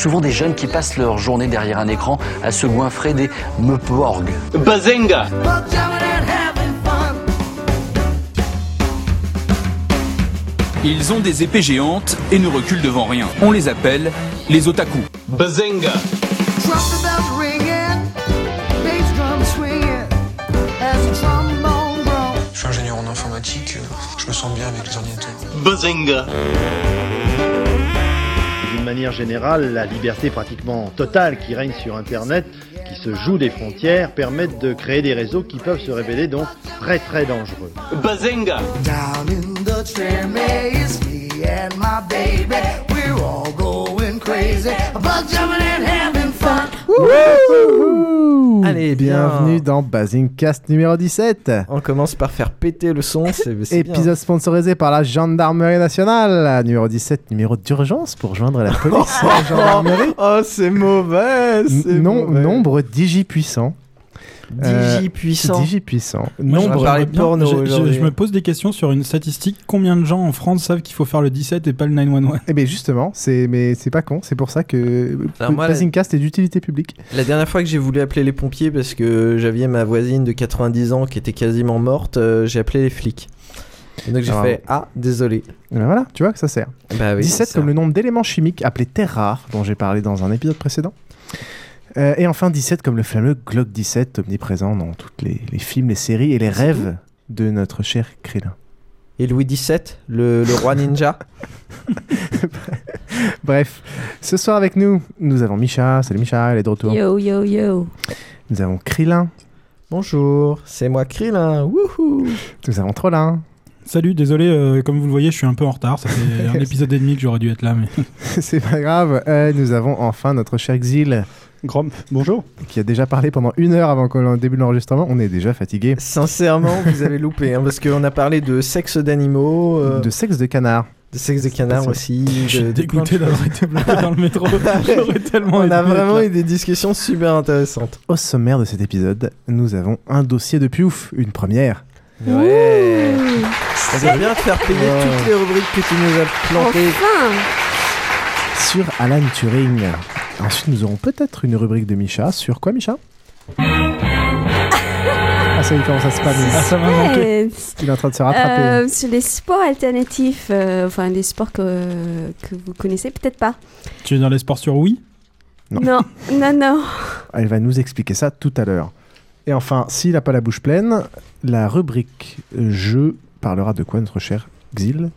Souvent des jeunes qui passent leur journée derrière un écran à se goinfrer des meuporgs. Bazenga Ils ont des épées géantes et ne reculent devant rien. On les appelle les otaku. Bazenga Je suis ingénieur en informatique, je me sens bien avec les ordinateurs. Bazenga D'une manière générale, la liberté pratiquement totale qui règne sur Internet, qui se joue des frontières, permettent de créer des réseaux qui peuvent se révéler donc très très dangereux. Bazenga Allez, bienvenue dans Basingcast numéro 17. On commence par faire péter le son, c'est bien. Épisode sponsorisé par la Gendarmerie Nationale. Numéro 17, numéro d'urgence pour joindre la police. la gendarmerie. Oh, c'est mauvais, c'est Non, mauvais. nombre digi puissant. Digi puissant. Digi puissant. Nombre. porno je- je, aujourd'hui. je me pose des questions sur une statistique. Combien de gens en France savent qu'il faut faire le 17 et pas le 911 Eh bien justement, c'est mais c'est pas con, c'est pour ça que Alors, moi, Basingcast est d'utilité publique. La dernière fois que j'ai voulu appeler les pompiers parce que j'avais ma voisine de 90 ans qui était quasiment morte, euh, j'ai appelé les flics. Et donc j'ai fait Ah, désolé. Et ben voilà, tu vois que ça sert. Bah oui. 17 c'est comme ça. le nombre d'éléments chimiques appelés terres rares dont j'ai parlé dans un épisode précédent. Euh, et enfin 17 comme le fameux Glock 17 omniprésent dans tous les, les films, les séries et les rêves de notre cher Krillin. Et Louis XVII, le, le roi ninja. Bref, ce soir avec nous, nous avons Micha. Salut Micha, elle est de retour. Yo, yo, yo. Nous avons Krillin. Bonjour, c'est moi Krillin. Wouhou. Nous avons Trollin. Salut, désolé, euh, comme vous le voyez, je suis un peu en retard. Ça fait un épisode et demi que j'aurais dû être là. Mais... C'est pas grave. Euh, nous avons enfin notre cher Xil Grom, bonjour. qui a déjà parlé pendant une heure avant qu'on débute l'enregistrement. On est déjà fatigué. Sincèrement, vous avez loupé, hein, parce qu'on a parlé de sexe d'animaux, euh, De sexe de canard. de sexe de canard Ça, aussi. Je suis de- de dégoûté de d'avoir été bloqué dans le métro. J'aurais tellement On a vraiment eu des discussions super intéressantes. Au sommaire de cet épisode, nous avons un dossier de piouf, une première. Ouais. On va bien faire payer Ouais. toutes les rubriques que tu nous as plantées. sur Alan Turing. Ensuite, nous aurons peut-être une rubrique de Micha. Sur quoi, Micha? Ah, ça y est, comment ça se passe? Ah, ça m'a manqué. Euh, Il est en train de se rattraper. euh, sur les sports alternatifs, euh, enfin les sports que, que vous connaissez peut-être pas. Tu es dans les sports sur oui Non. Non, non, non. Elle va nous expliquer ça tout à l'heure. Et enfin, s'il n'a pas la bouche pleine, la rubrique jeu parlera de quoi, notre cher Xil?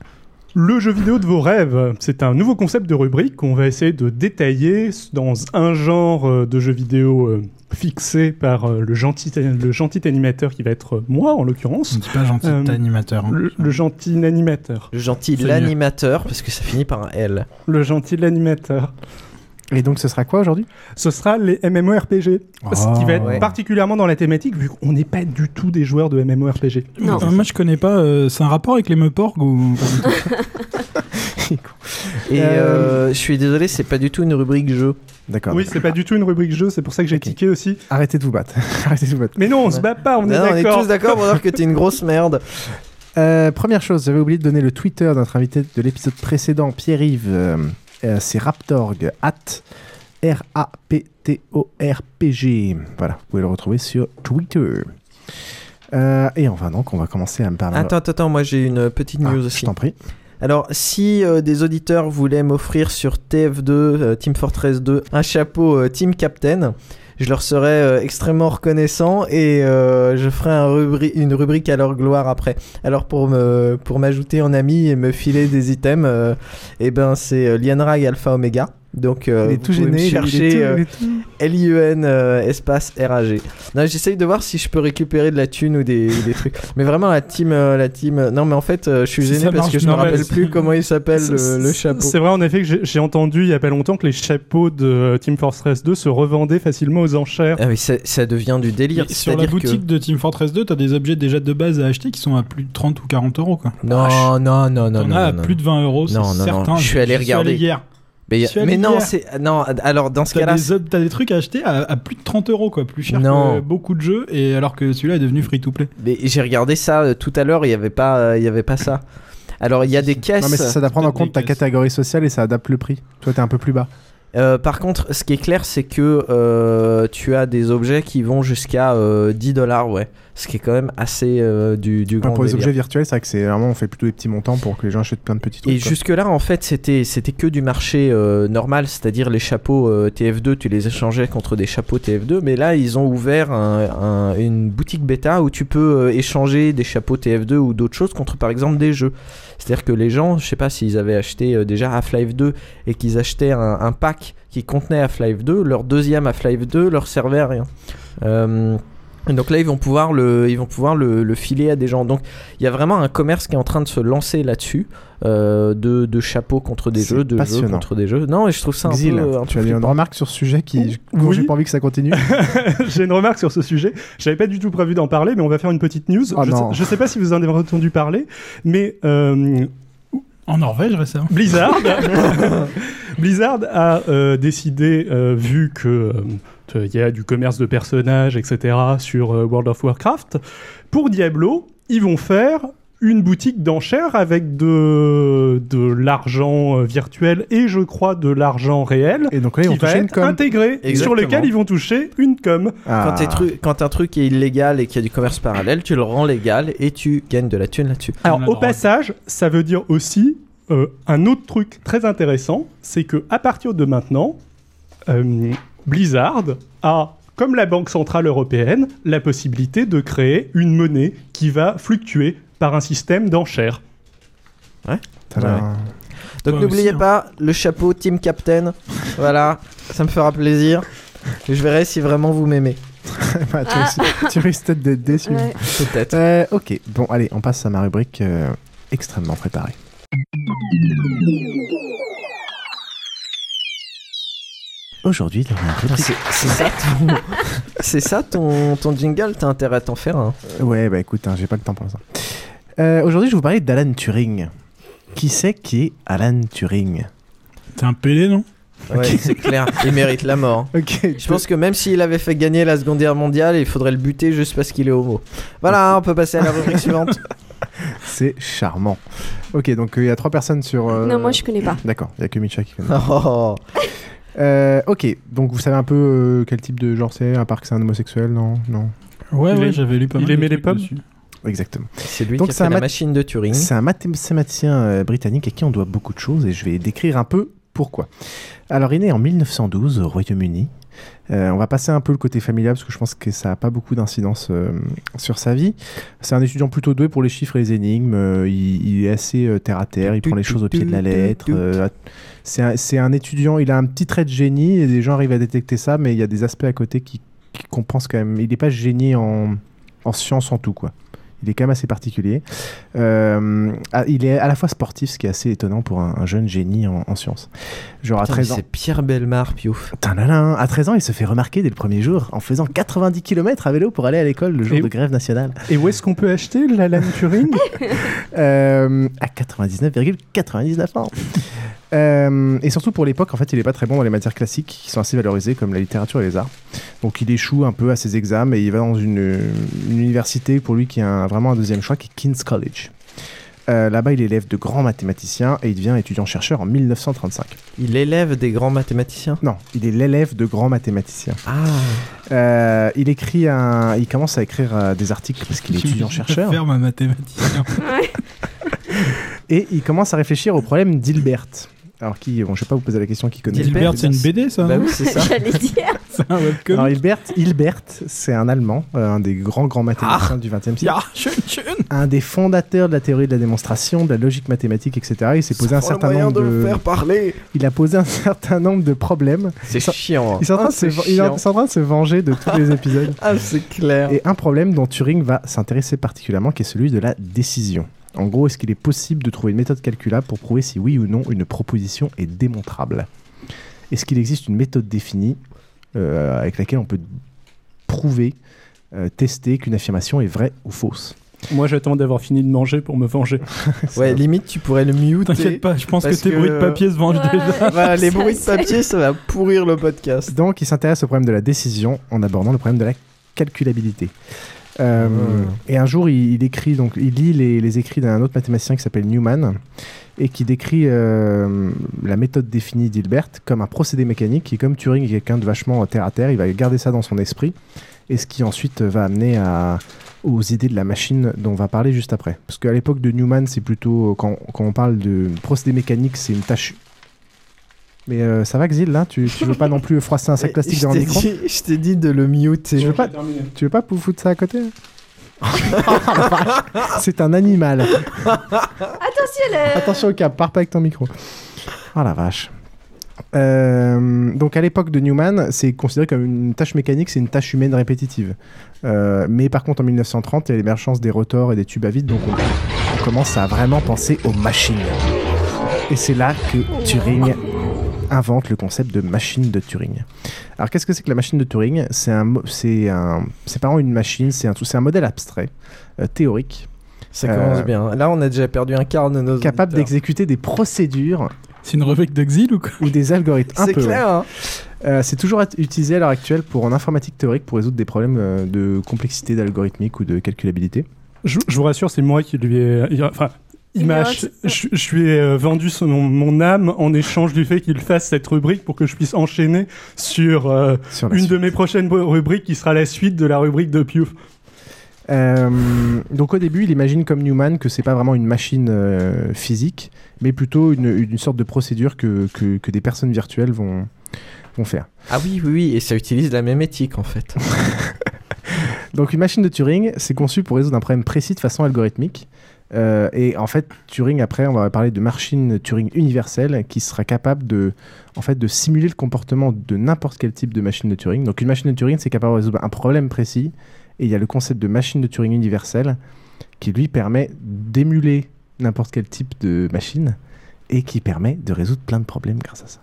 Le jeu vidéo de vos rêves, c'est un nouveau concept de rubrique qu'on va essayer de détailler dans un genre euh, de jeu vidéo euh, fixé par euh, le, gentil, le gentil animateur qui va être moi en On l'occurrence. ne dit pas gentil Euh, animateur. hein. Le, le gentil animateur. Le gentil l'animateur, parce que ça finit par un L. Le gentil animateur. Et donc, ce sera quoi aujourd'hui? Ce sera les MMORPG. Ce qui va être ouais. particulièrement dans la thématique vu qu'on n'est pas du tout des joueurs de MMORPG. Non. Euh, moi, je connais pas. euh, c'est un rapport avec les meuporgs ou pas du tout? Et Euh, euh, je suis désolé, c'est pas du tout une rubrique jeu. D'accord. Oui, c'est pas du tout une rubrique jeu, c'est pour ça que j'ai Ok. tiqué aussi. Arrêtez de vous battre. Arrêtez de vous battre. Mais non, on se Ouais. bat pas, on Non, est on est d'accord. tous d'accord pour dire que t'es une grosse merde. Euh, première chose, j'avais oublié de donner le Twitter de notre invité de l'épisode précédent, Pierre-Yves. Euh, c'est Raptorg, at R-A-P-T-O-R-P-G. Voilà, vous pouvez le retrouver sur Twitter. Euh, et enfin, donc, on va commencer à me parler. Attends, attends, attends, moi j'ai une petite Ah, news je aussi. t'en prie. Alors, si euh, des auditeurs voulaient m'offrir sur TF2, euh, Team Fortress 2, un chapeau Team Captain, je leur serais euh, extrêmement reconnaissant et euh, je ferai une rubrique à leur gloire après. Alors pour me pour m'ajouter en ami et me filer des items, euh, eh ben c'est Lianrag Alpha Omega. Donc euh, Il est tout me gêné, chercher tout- euh, L-I-E-N euh, espace R-A-G. Non, j'essaye de voir si je peux récupérer de la thune ou des, des trucs. Mais vraiment la team, euh, la team. Non, mais en fait, euh, je suis gêné parce que je me non, mais rappelle plus comment il s'appelle le, chapeau. C'est vrai en effet que j'ai- entendu il y a pas longtemps que les chapeaux de Team Fortress 2 se revendaient facilement aux enchères. Ah oui, ça, ça devient du délire. Et Sur la que- boutique de Team Fortress 2, t'as des objets déjà de base à acheter qui sont à plus de 30 ou 40 euros. Quoi. Non, non, non, non, T'en non. as à non, plus de 20 euros, c'est Non, non, non. certain. Je suis allé regarder. hier. Mais, non, c'est non. Alors dans ce cas-là, t'as des trucs à acheter à, à plus de 30 euros, quoi, plus cher Non. que beaucoup de jeux, et alors que celui-là est devenu free to play. mais j'ai regardé ça euh, tout à l'heure. Il y avait pas, euh, il y avait pas ça. Alors il y a des caisses. Non, mais ça, ça doit prendre en compte ta catégorie sociale et ça adapte le prix. Toi, t'es un peu plus bas. Euh, par contre, ce qui est clair, c'est que euh, tu as des objets qui vont jusqu'à euh, 10 dollars, ouais. Ce qui est quand même assez euh, du, du Enfin, grand pour les objets virtuels, c'est vrai que c'est vraiment, on fait plutôt des petits montants pour que les gens achètent plein de petits trucs. Et jusque-là, en fait, c'était c'était que du marché euh, normal, c'est-à-dire les chapeaux euh, TF2, tu les échangeais contre des chapeaux TF2. Mais là, ils ont ouvert un- un- une boutique bêta où tu peux euh, échanger des chapeaux TF2 ou d'autres choses contre, par exemple, des jeux. C'est-à-dire que les gens, je sais pas s'ils avaient acheté euh, déjà Half-Life 2 et qu'ils achetaient un, pack qui contenait Half-Life 2, leur deuxième Half-Life 2 leur servait à rien. Euh, donc là, ils vont pouvoir le, ils vont pouvoir le, le filer à des gens. Donc il y a vraiment un commerce qui est en train de se lancer là-dessus, euh, de, de chapeaux contre des jeux, de jeux contre des jeux. Non, et je trouve ça un Xil, peu. un tu peu as une remarque sur ce sujet qui. Oui. J'ai pas envie que ça continue. J'ai une remarque sur ce sujet. J'avais pas du tout prévu d'en parler, mais on va faire une petite news. Oh je, sais, je sais pas si vous en avez entendu parler, mais euh, En Norvège récemment. Blizzard, Blizzard a euh, décidé, euh, vu que euh, il y a du commerce de personnages, etc., sur euh, World of Warcraft, pour Diablo, ils vont faire une boutique d'enchères avec de, de l'argent euh, virtuel et je crois de l'argent réel Et donc là, ils vont qui va toucher une être com. intégré sur Exactement. lequel ils vont toucher une com. Ah. Quand, t'es tru- quand un truc est illégal et qu'il y a du commerce parallèle, tu le rends légal et tu gagnes de la thune là-dessus. Alors, au drogue. passage, ça veut dire aussi euh, un autre truc très intéressant, c'est que à partir de maintenant, euh, Blizzard a, comme la Banque Centrale Européenne, la possibilité de créer une monnaie qui va fluctuer par un système d'enchères. Tadam. Ouais. Donc n'oubliez hein. pas le chapeau Team Captain. voilà, ça me fera plaisir. Et je verrai si vraiment vous m'aimez. Bah, tu, risques, tu risques peut-être d'être déçu. Ouais. Peut-être. Euh, ok, bon, allez, on passe à ma rubrique euh, extrêmement préparée. Aujourd'hui, dans la rubrique. C'est ça ton, c'est ça ton, ton jingle, t'as intérêt à t'en faire un. Ouais, bah écoute, hein, j'ai pas le temps pour ça. Euh, Aujourd'hui, je vais vous parler d'Alan Turing. Qui c'est qui est Alan Turing? T'es un PD, non? Ouais, c'est clair, il mérite la mort. Ok, Je pense que même s'il avait fait gagner la Seconde Guerre mondiale, il faudrait le buter juste parce qu'il est homo. Voilà, on peut passer à la rubrique suivante. c'est charmant. Ok, donc euh, il y a trois personnes sur. euh, Non, moi je connais pas. D'accord, il y a que Micha qui connaît. Oh. Euh, ok, donc vous savez un peu euh, quel type de genre c'est, à part que c'est un homosexuel, non Non. Ouais, Il j'avais lu pas il mal. de aimait les pommes dessus. Exactement. C'est lui Donc qui a c'est fait la mat- machine de Turing. C'est un mathématicien euh, britannique à qui on doit beaucoup de choses et je vais décrire un peu pourquoi. Alors, il est né en 1912 au Royaume-Uni. Euh, on va passer un peu le côté familial parce que je pense que ça n'a pas beaucoup d'incidence euh, sur sa vie. C'est un étudiant plutôt doué pour les chiffres et les énigmes. Euh, il, il est assez terre à terre, il prend les choses au pied de la lettre. C'est un, étudiant, il a un petit trait de génie et des gens arrivent à détecter ça, mais il y a des aspects à côté qui, qui compensent quand même. Il n'est pas génie en, en sciences en tout, quoi. Il est quand même assez particulier. Euh, ah, il est à la fois sportif, ce qui est assez étonnant pour un, un jeune génie en, en sciences. Genre à Putain, 13 mais ans. C'est Pierre Belmar, piouf. Tadadam. À 13 ans, il se fait remarquer dès le premier jour en faisant 90 km à vélo pour aller à l'école le jour Et- de grève nationale. Et où est-ce qu'on peut acheter l'Alan Turing Euh, à 99,99 ans. Euh, et surtout pour l'époque, en fait, il est pas très bon dans les matières classiques qui sont assez valorisées comme la littérature et les arts. Donc il échoue un peu à ses examens et il va dans une, une université pour lui qui est un- vraiment un deuxième choix qui est King's College. Euh, Là-bas, il est élève de grands mathématiciens et il devient étudiant-chercheur en 1935. Il élève des grands mathématiciens? Non, il est l'élève de grands mathématiciens. Ah, Euh, il écrit un, il commence à écrire euh, des articles parce qu'il est étudiant-chercheur Faire ma mathématicien. et il commence à réfléchir au problème d'Hilbert. Alors qui, bon, je vais pas vous poser la question qui connaît. Dilbert, c'est une BD, ça bah oui, c'est ça. J'allais dire. C'est un webcomic. Alors Hilbert, Hilbert c'est un Allemand, euh, un des grands grands mathématiciens du XXe siècle. Ja, schön, schön. un des fondateurs de la théorie de la démonstration, de la logique mathématique, etc. Il s'est posé un certain moyen nombre de de, le faire parler. Il a posé un certain nombre de problèmes. C'est chiant. hein. Il est en train Ah, de se- c'est il est en train de se venger de tous les épisodes. Ah, c'est clair. Et un problème dont Turing va s'intéresser particulièrement, qui est celui de la décision. En gros, est-ce qu'il est possible de trouver une méthode calculable pour prouver si oui ou non une proposition est démontrable? Est-ce qu'il existe une méthode définie euh, avec laquelle on peut prouver, euh, tester qu'une affirmation est vraie ou fausse? Moi, j'attends d'avoir fini de manger pour me venger. Ouais, limite, tu pourrais le mute. T'inquiète pas, je pense que tes bruits de papier se vengent déjà. Voilà, les bruits de papier, ça va pourrir le podcast. Donc, il s'intéresse au problème de la décision en abordant le problème de la calculabilité. Euh, Et un jour, il, écrit, donc, il lit les, écrits d'un autre mathématicien qui s'appelle Newman et qui décrit euh, la méthode définie d'Hilbert comme un procédé mécanique qui, comme Turing est quelqu'un de vachement terre à terre, il va garder ça dans son esprit et ce qui ensuite va amener aux idées de la machine dont on va parler juste après. Parce qu'à l'époque de Newman, c'est plutôt, quand, quand on parle de procédé mécanique, c'est une tâche. Mais euh, ça va, Xil, là tu, tu veux pas non plus froisser un sac plastique dans le micro dit, je t'ai dit de le muter. Tu veux pas, tu veux pas foutre ça à côté C'est un animal. Attention, le... Attention au cap, pars pas avec ton micro. Oh la vache. Euh, donc à l'époque de Newman, c'est considéré comme une tâche mécanique, c'est une tâche humaine répétitive. Euh, mais par contre en 1930, il y a l'émergence des rotors et des tubes à vide, donc on, on commence à vraiment penser aux machines. Et c'est là que Turing invente le concept de machine de Turing. Alors qu'est-ce que c'est que la machine de Turing? C'est un, c'est un, c'est pas vraiment une machine, c'est un, tout- c'est un modèle abstrait, euh, théorique, Ça commence Euh, bien. Là, on a déjà perdu un quart de nos capable auditeurs. d'exécuter des procédures C'est une rubrique d'exil ou quoi? ou des algorithmes. Un C'est peu, clair, ouais. hein Euh, c'est toujours at- utilisé à l'heure actuelle pour en informatique théorique pour résoudre des problèmes euh, de complexité d'algorithmique ou de calculabilité. Je, je vous rassure, c'est moi qui lui ai. Enfin, il m'a ach- je, je lui ai euh, vendu son, mon âme en échange du fait qu'il fasse cette rubrique pour que je puisse enchaîner sur, euh, Sur une suite. de mes prochaines ru- rubriques qui sera la suite de la rubrique de Piouf. Euh, donc au début, il imagine comme Newman que c'est pas vraiment une machine euh, physique, mais plutôt une, une sorte de procédure que, que, que des personnes virtuelles vont, vont faire. Ah oui, oui, oui, et ça utilise la même éthique en fait. Donc une machine de Turing, c'est conçu pour résoudre un problème précis de façon algorithmique. Euh, et en fait, Turing, après, on va parler de machine Turing universelle qui sera capable de, en fait, de simuler le comportement de n'importe quel type de machine de Turing. Donc une machine de Turing, c'est capable de résoudre un problème précis. Et il y a le concept de machine de Turing universelle qui lui permet d'émuler n'importe quel type de machine et qui permet de résoudre plein de problèmes grâce à ça.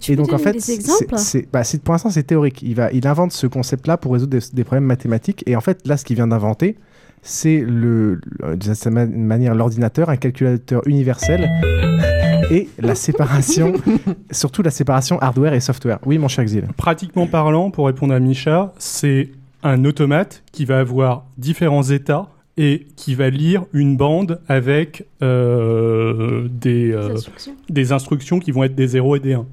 Tu et donc en fait, c'est- bah, pour l'instant c'est théorique. Il, va, il invente ce concept-là pour résoudre des, des problèmes mathématiques. Et en fait, là, ce qu'il vient d'inventer, c'est le, le- d'une certaine ma- manière l'ordinateur, un calculateur universel et la séparation, surtout la séparation hardware et software. Oui, mon cher Exil. Pratiquement parlant, pour répondre à Micha, c'est un automate qui va avoir différents états et qui va lire une bande avec euh, des, euh, instructions. des instructions qui vont être des 0 et des 1.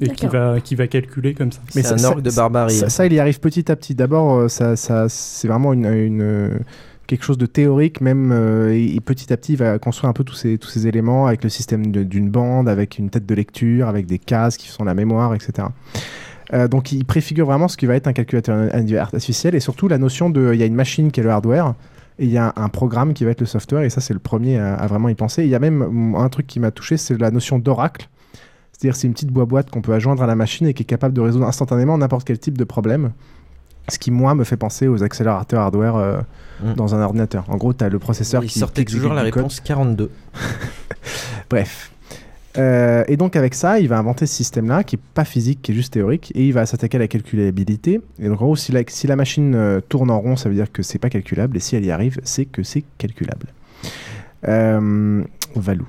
Et qui va, qui va calculer comme ça. C'est un orgue de barbarie. Ça, ça, il y arrive petit à petit. D'abord, euh, ça, ça, c'est vraiment une, une, euh, quelque chose de théorique, même. euh, et, et petit à petit, il va construire un peu tous ces, tous ces éléments avec le système d'une bande, avec une tête de lecture, avec des cases qui sont la mémoire, etc. Euh, donc, il préfigure vraiment ce qui va être un calculateur artificiel et surtout la notion de. Il y a une machine qui est le hardware. Et il y a un programme qui va être le software, et ça, c'est le premier à, vraiment y penser. Il y a même un truc qui m'a touché, c'est la notion d'oracle. C'est-à-dire, c'est une petite boîte qu'on peut adjoindre à la machine et qui est capable de résoudre instantanément n'importe quel type de problème. Ce qui, moi, me fait penser aux accélérateurs hardware euh, Mm. dans un ordinateur. En gros, tu as le processeur qui sortait toujours la code. réponse 42. Bref. Euh, et donc avec ça, il va inventer ce système-là qui est pas physique, qui est juste théorique, et il va s'attaquer à la calculabilité. Et donc en gros, si la, si la machine euh, tourne en rond, ça veut dire que c'est pas calculable, et si elle y arrive, c'est que c'est calculable. Valou.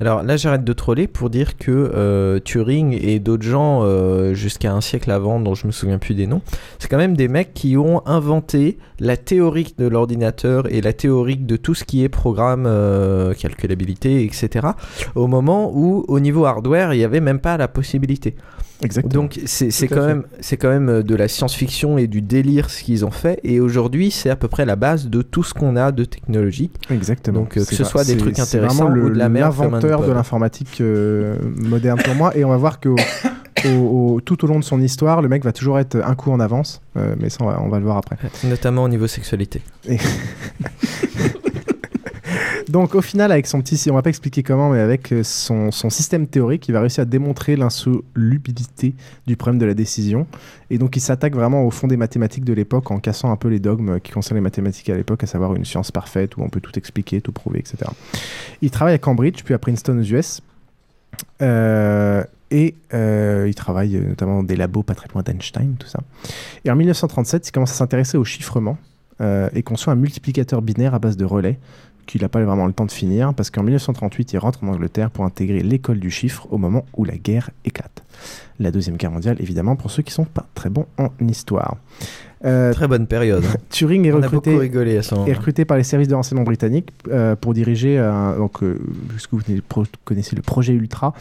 Alors là, j'arrête de troller pour dire que euh, Turing et d'autres gens, euh, jusqu'à un siècle avant, dont je me souviens plus des noms, c'est quand même des mecs qui ont inventé la théorique de l'ordinateur et la théorique de tout ce qui est programme, euh, calculabilité, etc. Au moment où, au niveau hardware, il n'y avait même pas la possibilité. Exactement. Donc c'est quand même c'est quand même euh, de la science-fiction et du délire ce qu'ils ont fait et aujourd'hui c'est à peu près la base de tout ce qu'on a de technologique. Exactement. Donc euh, que ce soit des trucs intéressants vraiment ou le- de la merde l'inventeur de l'informatique euh, moderne pour moi. Et on va voir que au- au- tout au long de son histoire, le mec va toujours être un coup en avance, euh, mais ça on va, on va le voir après. Notamment au niveau sexualité. Et- Donc au final, avec son petit, on va pas expliquer comment, mais avec euh, son, système théorique, il va réussir à démontrer l'insolubilité du problème de la décision. Et donc il s'attaque vraiment au fond des mathématiques de l'époque en cassant un peu les dogmes qui concernent les mathématiques à l'époque, à savoir une science parfaite où on peut tout expliquer, tout prouver, etc. Il travaille à Cambridge, puis à Princeton aux US. Euh, et euh, il travaille euh, notamment dans des labos pas très loin d'Einstein, tout ça. Et en 1937, il commence à s'intéresser au chiffrement et conçoit un multiplicateur binaire à base de relais qu'il n'a pas vraiment le temps de finir parce qu'en 1938, il rentre en Angleterre pour intégrer l'école du chiffre au moment où la guerre éclate. La Deuxième Guerre mondiale, évidemment, pour ceux qui sont pas très bons en histoire. Euh, Très bonne période. Turing est On recruté, beaucoup rigolé à ce moment. est recruté par les services de renseignement britanniques euh, pour diriger, un, donc, euh, que vous connaissez- le projet Ultra,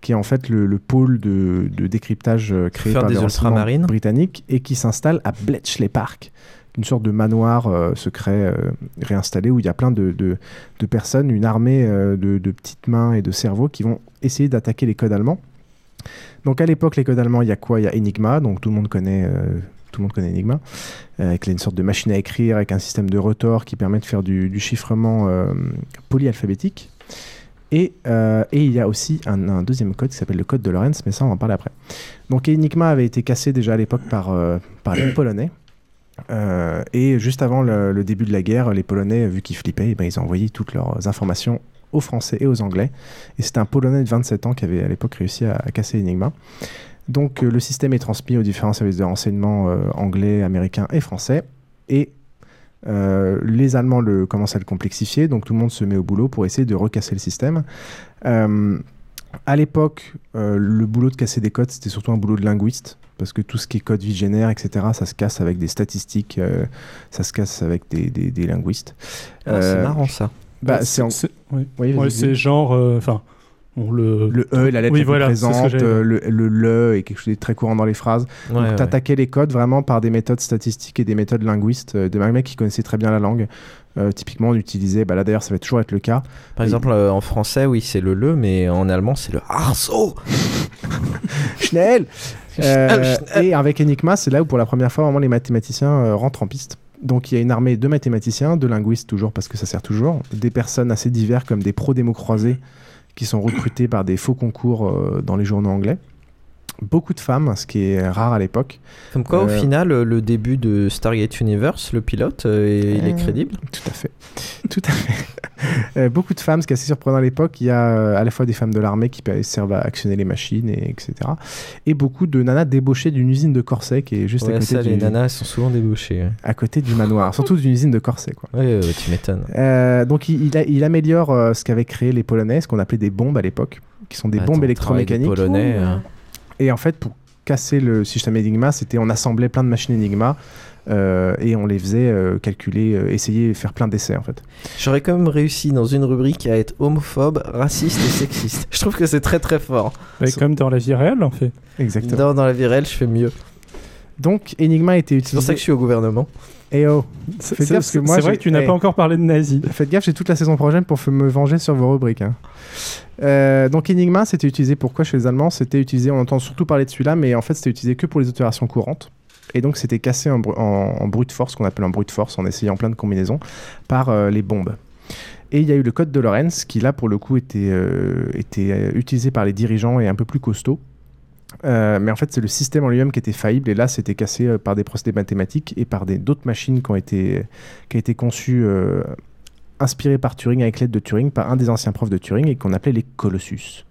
qui est en fait le, le pôle de, de décryptage euh, créé Faire par les renseignements ultramarines. britanniques et qui s'installe à Bletchley Park, une sorte de manoir euh, secret euh, réinstallé où il y a plein de, de- personnes, une armée euh, de, petites mains et de cerveaux qui vont essayer d'attaquer les codes allemands. Donc à l'époque, les codes allemands, il y a quoi? Il y a Enigma, donc tout le monde connaît, tout le monde connaît Enigma, avec une sorte de machine à écrire, avec un système de retors qui permet de faire du, chiffrement polyalphabétique. Et, et il y a aussi un, deuxième code qui s'appelle le code de Lorenz, mais ça on en parler après. Donc Enigma avait été cassé déjà à l'époque par, par les Polonais. Euh, et juste avant le, début de la guerre, les Polonais, vu qu'ils flippaient, eh ben, ils ont envoyé toutes leurs informations aux Français et aux Anglais. Et c'était un Polonais de 27 ans qui avait à l'époque réussi à, casser Enigma. Donc euh, le système est transmis aux différents services de renseignement euh, anglais, américains et français. Et les Allemands le, commencent à le complexifier, donc tout le monde se met au boulot pour essayer de recasser le système. À l'époque, le boulot de casser des codes, c'était surtout un boulot de linguiste, parce que tout ce qui est code vigénaire, etc., ça se casse avec des statistiques, euh, ça se casse avec des, des- des linguistes. Ah, c'est Euh, marrant ça. Bah, Ouais, c'est en- ouais. Oui, genre, euh, enfin, le Le E, la lettre oui, voilà, présente, euh, le, le le est quelque chose de très courant dans les phrases. Ouais, Donc, ouais. t'attaquais les codes vraiment par des méthodes statistiques et des méthodes linguistes, euh, des mecs qui connaissaient très bien la langue. Euh, typiquement, on utilisait, bah là d'ailleurs, ça va toujours être le cas. Par exemple, euh, en français, oui, c'est le le, mais en allemand, c'est le arceau. Schnell Euh. Et avec Enigma, c'est là où pour la première fois, vraiment, les mathématiciens euh, rentrent en piste. Donc il y a une armée de mathématiciens, de linguistes toujours, parce que ça sert toujours, des personnes assez diverses comme des pro-démo croisés qui sont recrutés par des faux concours euh, dans les journaux anglais. Beaucoup de femmes, ce qui est rare à l'époque. Comme quoi, au Euh, final, euh, le début de Stargate Universe, le pilote, euh, il est crédible. Tout à fait. Tout à fait. Beaucoup de femmes, ce qui est assez surprenant à l'époque, il y a à la fois des femmes de l'armée qui servent à actionner les machines, et, etc. Et beaucoup de nanas débauchées d'une usine de corsets qui est juste à côté ça, du, les nanas, elles sont souvent débauchées. ouais. à côté du manoir, surtout d'une usine de corsets. Quoi. Ouais, tu m'étonnes. Donc il, il a- il améliore ce qu'avaient créé les Polonais, ce qu'on appelait des bombes à l'époque, qui sont des Attends, bombes électromécaniques. Polonais, euh. Et en fait, pour casser le système Enigma, c'était on assemblait plein de machines Enigma euh, et on les faisait euh, calculer, euh, essayer, faire plein d'essais en fait. J'aurais quand même réussi dans une rubrique à être homophobe, raciste et sexiste. Je trouve que c'est très très fort. Bah, comme dans la vie réelle, en fait. Exactement. Dans, dans la vie réelle, je fais mieux. Donc Enigma a été utilisé. C'est pour ça que je suis au gouvernement. Et oh, C'est faites gaffe parce que moi, c'est vrai que tu n'as eh, pas encore parlé de nazis. Faites gaffe, j'ai toute la saison prochaine pour me venger sur vos rubriques. hein. Euh, donc Enigma, c'était utilisé pourquoi chez les Allemands? C'était utilisé, on entend surtout parler de celui-là, mais en fait c'était utilisé que pour les opérations courantes. Et donc c'était cassé en, en, en brute force, qu'on appelle en brute force, en essayant plein de combinaisons, par euh, les bombes. Et il y a eu le code de Lorenz, qui là pour le coup était, euh, était euh, utilisé par les dirigeants et un peu plus costaud. Euh, mais en fait, c'est le système en lui-même qui était faillible, et là, c'était cassé euh, par des procédés mathématiques et par d'autres machines qui ont été, qui ont été conçues, euh, inspirées par Turing, avec l'aide de Turing, par un des anciens profs de Turing, et qu'on appelait les Colossus.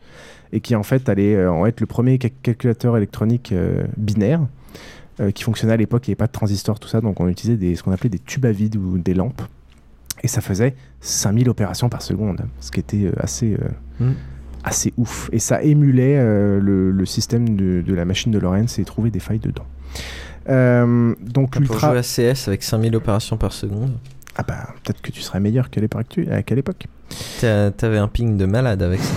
Et qui, en fait, allait euh, en être le premier ca- calculateur électronique binaire, qui fonctionnait à l'époque, il n'y avait pas de transistor, tout ça, donc on utilisait des, ce qu'on appelait des tubes à vide ou des lampes. Et ça faisait 5000 opérations par seconde, ce qui était assez, Mm. Assez ouf. Et ça émulait euh, le, le système de, de la machine de Lorenz et trouvait des failles dedans. Euh, donc Pour l'ultra... jouer à CS avec 5000 opérations par seconde, Ah bah peut-être que tu serais meilleur qu'à l'époque. t'avais un ping de malade avec ça.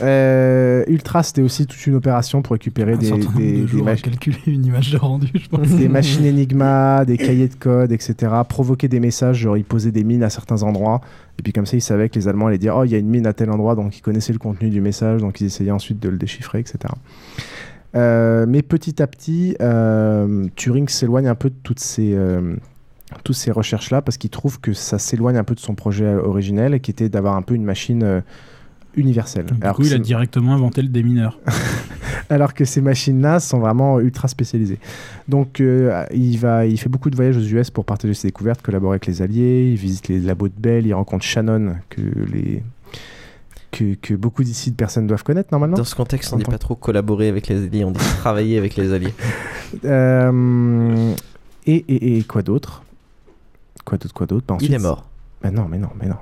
Euh, Ultra, c'était aussi toute une opération pour récupérer des, des, de des mach- calculer une image de rendu, je pense. des machines Enigma, des cahiers de code, etc. Provoquer des messages, genre ils posaient des mines à certains endroits. Et puis comme ça, ils savaient que les Allemands allaient dire Oh, il y a une mine à tel endroit, donc ils connaissaient le contenu du message, donc ils essayaient ensuite de le déchiffrer, etc. Euh, mais petit à petit, euh, Turing s'éloigne un peu de toutes ces, euh, toutes ces recherches-là parce qu'il trouve que ça s'éloigne un peu de son projet originel qui était d'avoir un peu une machine universelle. Du coup, il a directement inventé le démineur. alors que ces machines-là sont vraiment ultra spécialisées. Donc, euh, il, va, il fait beaucoup de voyages aux US pour partager ses découvertes, collaborer avec les alliés, il visite les labos de Bell, il rencontre Shannon, que, les, que, que beaucoup d'ici de personnes doivent connaître normalement. Dans ce contexte, on dit pas trop collaborer avec les alliés, on dit travailler avec les alliés. Euh, et, et, et quoi d'autre? Quoi d'autre Quoi d'autre? Bah, Il est mort. Bah non, mais non, mais non.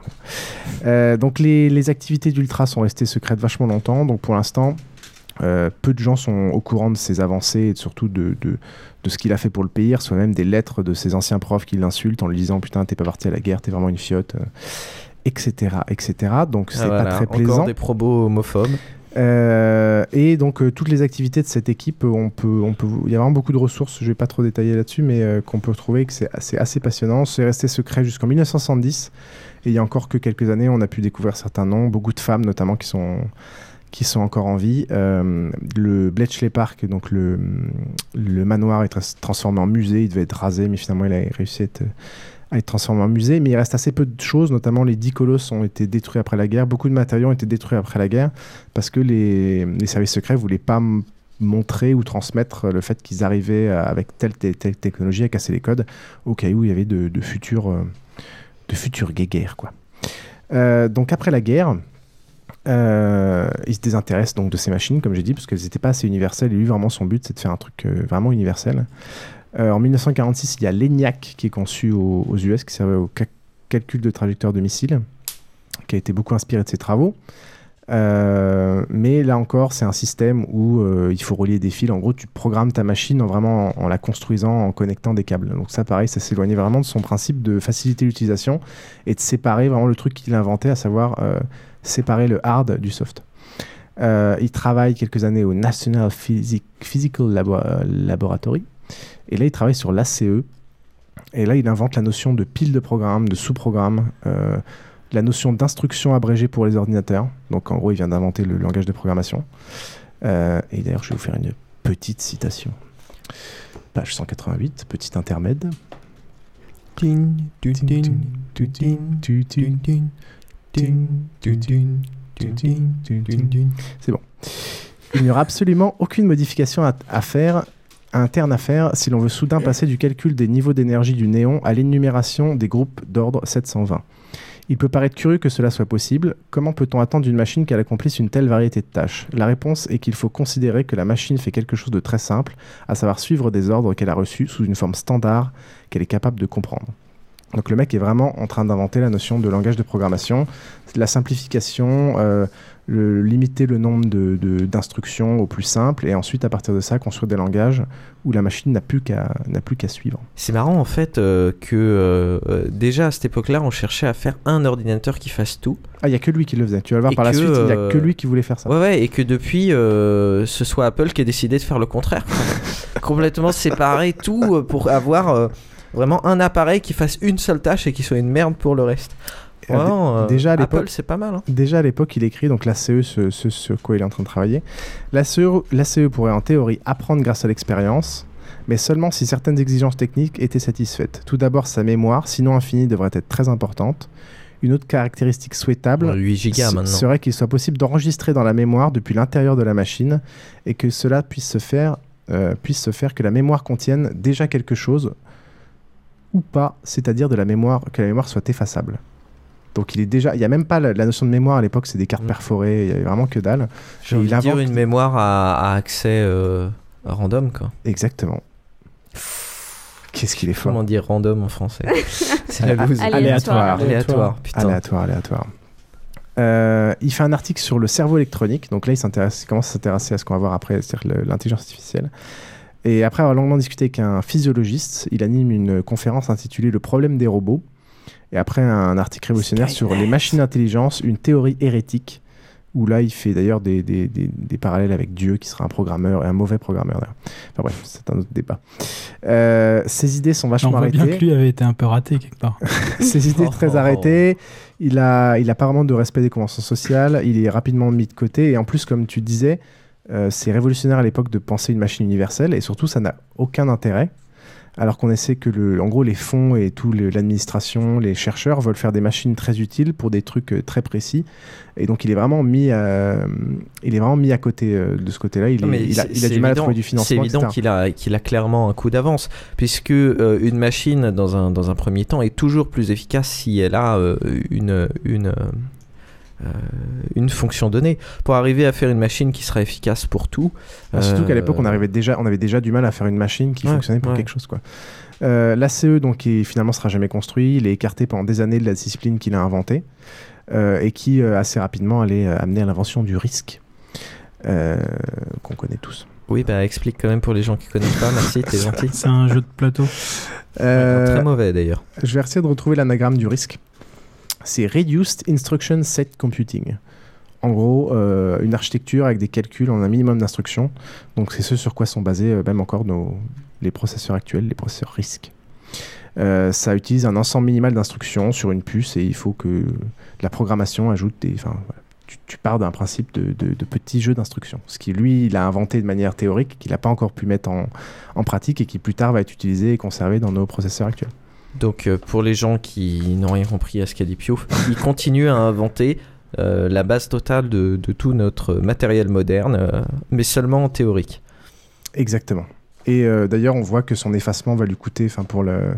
Euh, donc les, les activités d'Ultra sont restées secrètes vachement longtemps. Donc pour l'instant, euh, peu de gens sont au courant de ses avancées et surtout de, de, de ce qu'il a fait pour le pays. Il reçoit même des lettres de ses anciens profs qui l'insultent en lui disant Putain, t'es pas parti à la guerre, t'es vraiment une fiotte, euh, etc., etc. Donc c'est Ah, voilà, pas très encore plaisant. des probos homophobes. Euh, et donc euh, toutes les activités de cette équipe, euh, on peut, il y a vraiment beaucoup de ressources. Je vais pas trop détailler là-dessus, mais qu'on peut trouver que c'est assez, assez passionnant. C'est resté secret jusqu'en 1970, et il y a encore que quelques années, on a pu découvrir certains noms, beaucoup de femmes notamment qui sont qui sont encore en vie. Le Bletchley Park, donc le, le manoir est transformé en musée. Il devait être rasé, mais finalement il a réussi à être, à être transformé en musée. Mais il reste assez peu de choses, notamment les 10 colosses ont été détruits après la guerre. Beaucoup de matériaux ont été détruits après la guerre parce que les, les services secrets ne voulaient pas montrer ou transmettre le fait qu'ils arrivaient avec telle, telle, technologie à casser les codes au cas où il y avait de, de futures, de guéguerres. Euh, donc après la guerre, euh, il se désintéresse donc de ces machines, comme j'ai dit, parce qu'elles n'étaient pas assez universelles. Et lui, vraiment, son but, c'est de faire un truc euh, vraiment universel. Euh, en 1946, il y a l'ENIAC qui est conçu aux, US, qui servait au ca- calcul de trajectoire de missiles, qui a été beaucoup inspiré de ses travaux. Euh, mais là encore, c'est un système où euh, il faut relier des fils. En gros, tu programmes ta machine en vraiment en, la construisant, en connectant des câbles. Donc ça, pareil, ça s'éloignait vraiment de son principe de faciliter l'utilisation et de séparer vraiment le truc qu'il inventait, à savoir séparer le hard du soft. Il travaille quelques années au National Physi- Physical Labo- Laboratory. Et là, il travaille sur l'ACE. Et là, il invente la notion de pile de programme, de sous-programme, euh, la notion d'instruction abrégée pour les ordinateurs. Donc, en gros, il vient d'inventer le langage de programmation. Euh, et d'ailleurs, je vais vous faire une petite citation. Page 188, petit intermède. C'est bon. Il n'y aura absolument aucune modification à, à faire, interne à faire, si l'on veut soudain passer du calcul des niveaux d'énergie du néon à l'énumération des groupes d'ordre 720. Il peut paraître curieux que cela soit possible. Comment peut-on attendre d'une machine qu'elle accomplisse une telle variété de tâches? La réponse est qu'il faut considérer que la machine fait quelque chose de très simple, à savoir suivre des ordres qu'elle a reçus sous une forme standard qu'elle est capable de comprendre. Donc le mec est vraiment en train d'inventer la notion de langage de programmation, la simplification, euh, le, limiter le nombre de- de- d'instructions au plus simple, et ensuite à partir de ça construire des langages où la machine n'a plus qu'à qu'à suivre. C'est marrant en fait euh, que euh, euh, déjà à cette époque-là, on cherchait à faire un ordinateur qui fasse tout. Ah, il n'y a que lui qui le faisait. Tu vas le voir Et par la suite, il n'y a que lui qui voulait faire ça. Ouais, ouais, et que depuis, euh, ce soit Apple qui a décidé de faire le contraire. Complètement séparer tout pour avoir vraiment un appareil qui fasse une seule tâche et qui soit une merde pour le reste. Euh, euh, déjà à l'époque, Apple, c'est pas mal. hein. Déjà à l'époque, il écrit donc l'ACE, ce, ce sur quoi il est en train de travailler. L'ACE, l'ACE pourrait en théorie apprendre grâce à l'expérience, mais seulement si certaines exigences techniques étaient satisfaites. Tout d'abord, sa mémoire, sinon infinie, devrait être très importante. Une autre caractéristique souhaitable Ouais, 8 gigas se- maintenant. serait qu'il soit possible d'enregistrer dans la mémoire depuis l'intérieur de la machine et que cela puisse se faire, euh, puisse se faire que la mémoire contienne déjà quelque chose ou pas, c'est-à-dire de la mémoire que la mémoire soit effaçable. Donc il est déjà, il y a même pas la, la notion de mémoire à l'époque, c'est des cartes perforées, il y avait vraiment que dalle. Mm. J'ai envie il de dire invente- une mémoire à, à accès euh, random, quoi. Exactement. Qu'est-ce qu'il est fort. Comment dire random en français C'est la loose. Aléatoire. Aléatoire, putain. Aléatoire, aléatoire. Euh, il fait un article sur le cerveau électronique. Donc là, il, s'intéresse, il commence à s'intéresser à ce qu'on va voir après, c'est-à-dire l'intelligence artificielle. Et après avoir longuement discuté avec un physiologiste, il anime une conférence intitulée Le problème des robots. Et après un article révolutionnaire sur les machines d'intelligence, une théorie hérétique, où là, il fait d'ailleurs des, des- des- des parallèles avec Dieu, qui sera un programmeur et un mauvais programmeur. d'ailleurs. Enfin bref, c'est un autre débat. Euh, ses idées sont On vachement voit arrêtées. bien que lui avait été un peu raté quelque part. Ses idées Oh. très arrêtées. Il a, il a pas vraiment de respect des conventions sociales. Il est rapidement mis de côté. Et en plus, comme tu disais, Euh, c'est révolutionnaire à l'époque de penser une machine universelle et surtout ça n'a aucun intérêt. Alors qu'on essaie que, le, en gros, les fonds et tout l'administration, les chercheurs veulent faire des machines très utiles pour des trucs euh, très précis. Et donc, il est vraiment mis à, il est vraiment mis à côté euh, de ce côté-là. Il, est- a, c'est- il a c'est du mal évident- à trouver du C'est financement. évident etc. qu'il a, qu'il a clairement un coup d'avance, puisque euh, une machine, dans un, dans un premier temps, est toujours plus efficace si elle a euh, une, une, euh, une fonction donnée. Pour arriver à faire une machine qui sera efficace pour tout. Ah, surtout qu'à l'époque, on, euh, arrivait déjà, on avait déjà du mal à faire une machine qui Ouais, fonctionnait pour ouais. quelque chose. Quoi. Euh, L'ACE, donc, qui finalement sera jamais construit, il est écarté pendant des années de la discipline qu'il a inventée euh, et qui, euh, assez rapidement, allait euh, amener à l'invention du risque, euh, qu'on connaît tous. Oui, bah explique quand même pour les gens qui connaissent pas. Merci, t'es gentil. C'est un jeu de plateau. Euh, Très mauvais d'ailleurs. Je vais essayer de retrouver l'anagramme du risque. C'est Reduced Instruction Set Computing. En gros, euh, une architecture avec des calculs en un minimum d'instructions. Donc, c'est ce sur quoi sont basés euh, même encore nos, les processeurs actuels, les processeurs RISC. Euh, ça utilise un ensemble minimal d'instructions sur une puce et il faut que la programmation ajoute des. Tu, pars d'un principe de, petits jeux d'instructions. Ce qui, lui, il a inventé de manière théorique, qu'il n'a pas encore pu mettre en pratique et qui plus tard va être utilisé et conservé dans nos processeurs actuels. Donc euh, pour les gens qui n'ont rien compris à ce qu'a dit il continue à inventer euh, la base totale de, de tout notre matériel moderne, euh, mais seulement en théorique. Exactement. Et d'ailleurs, on voit que son effacement va lui coûter, enfin pour le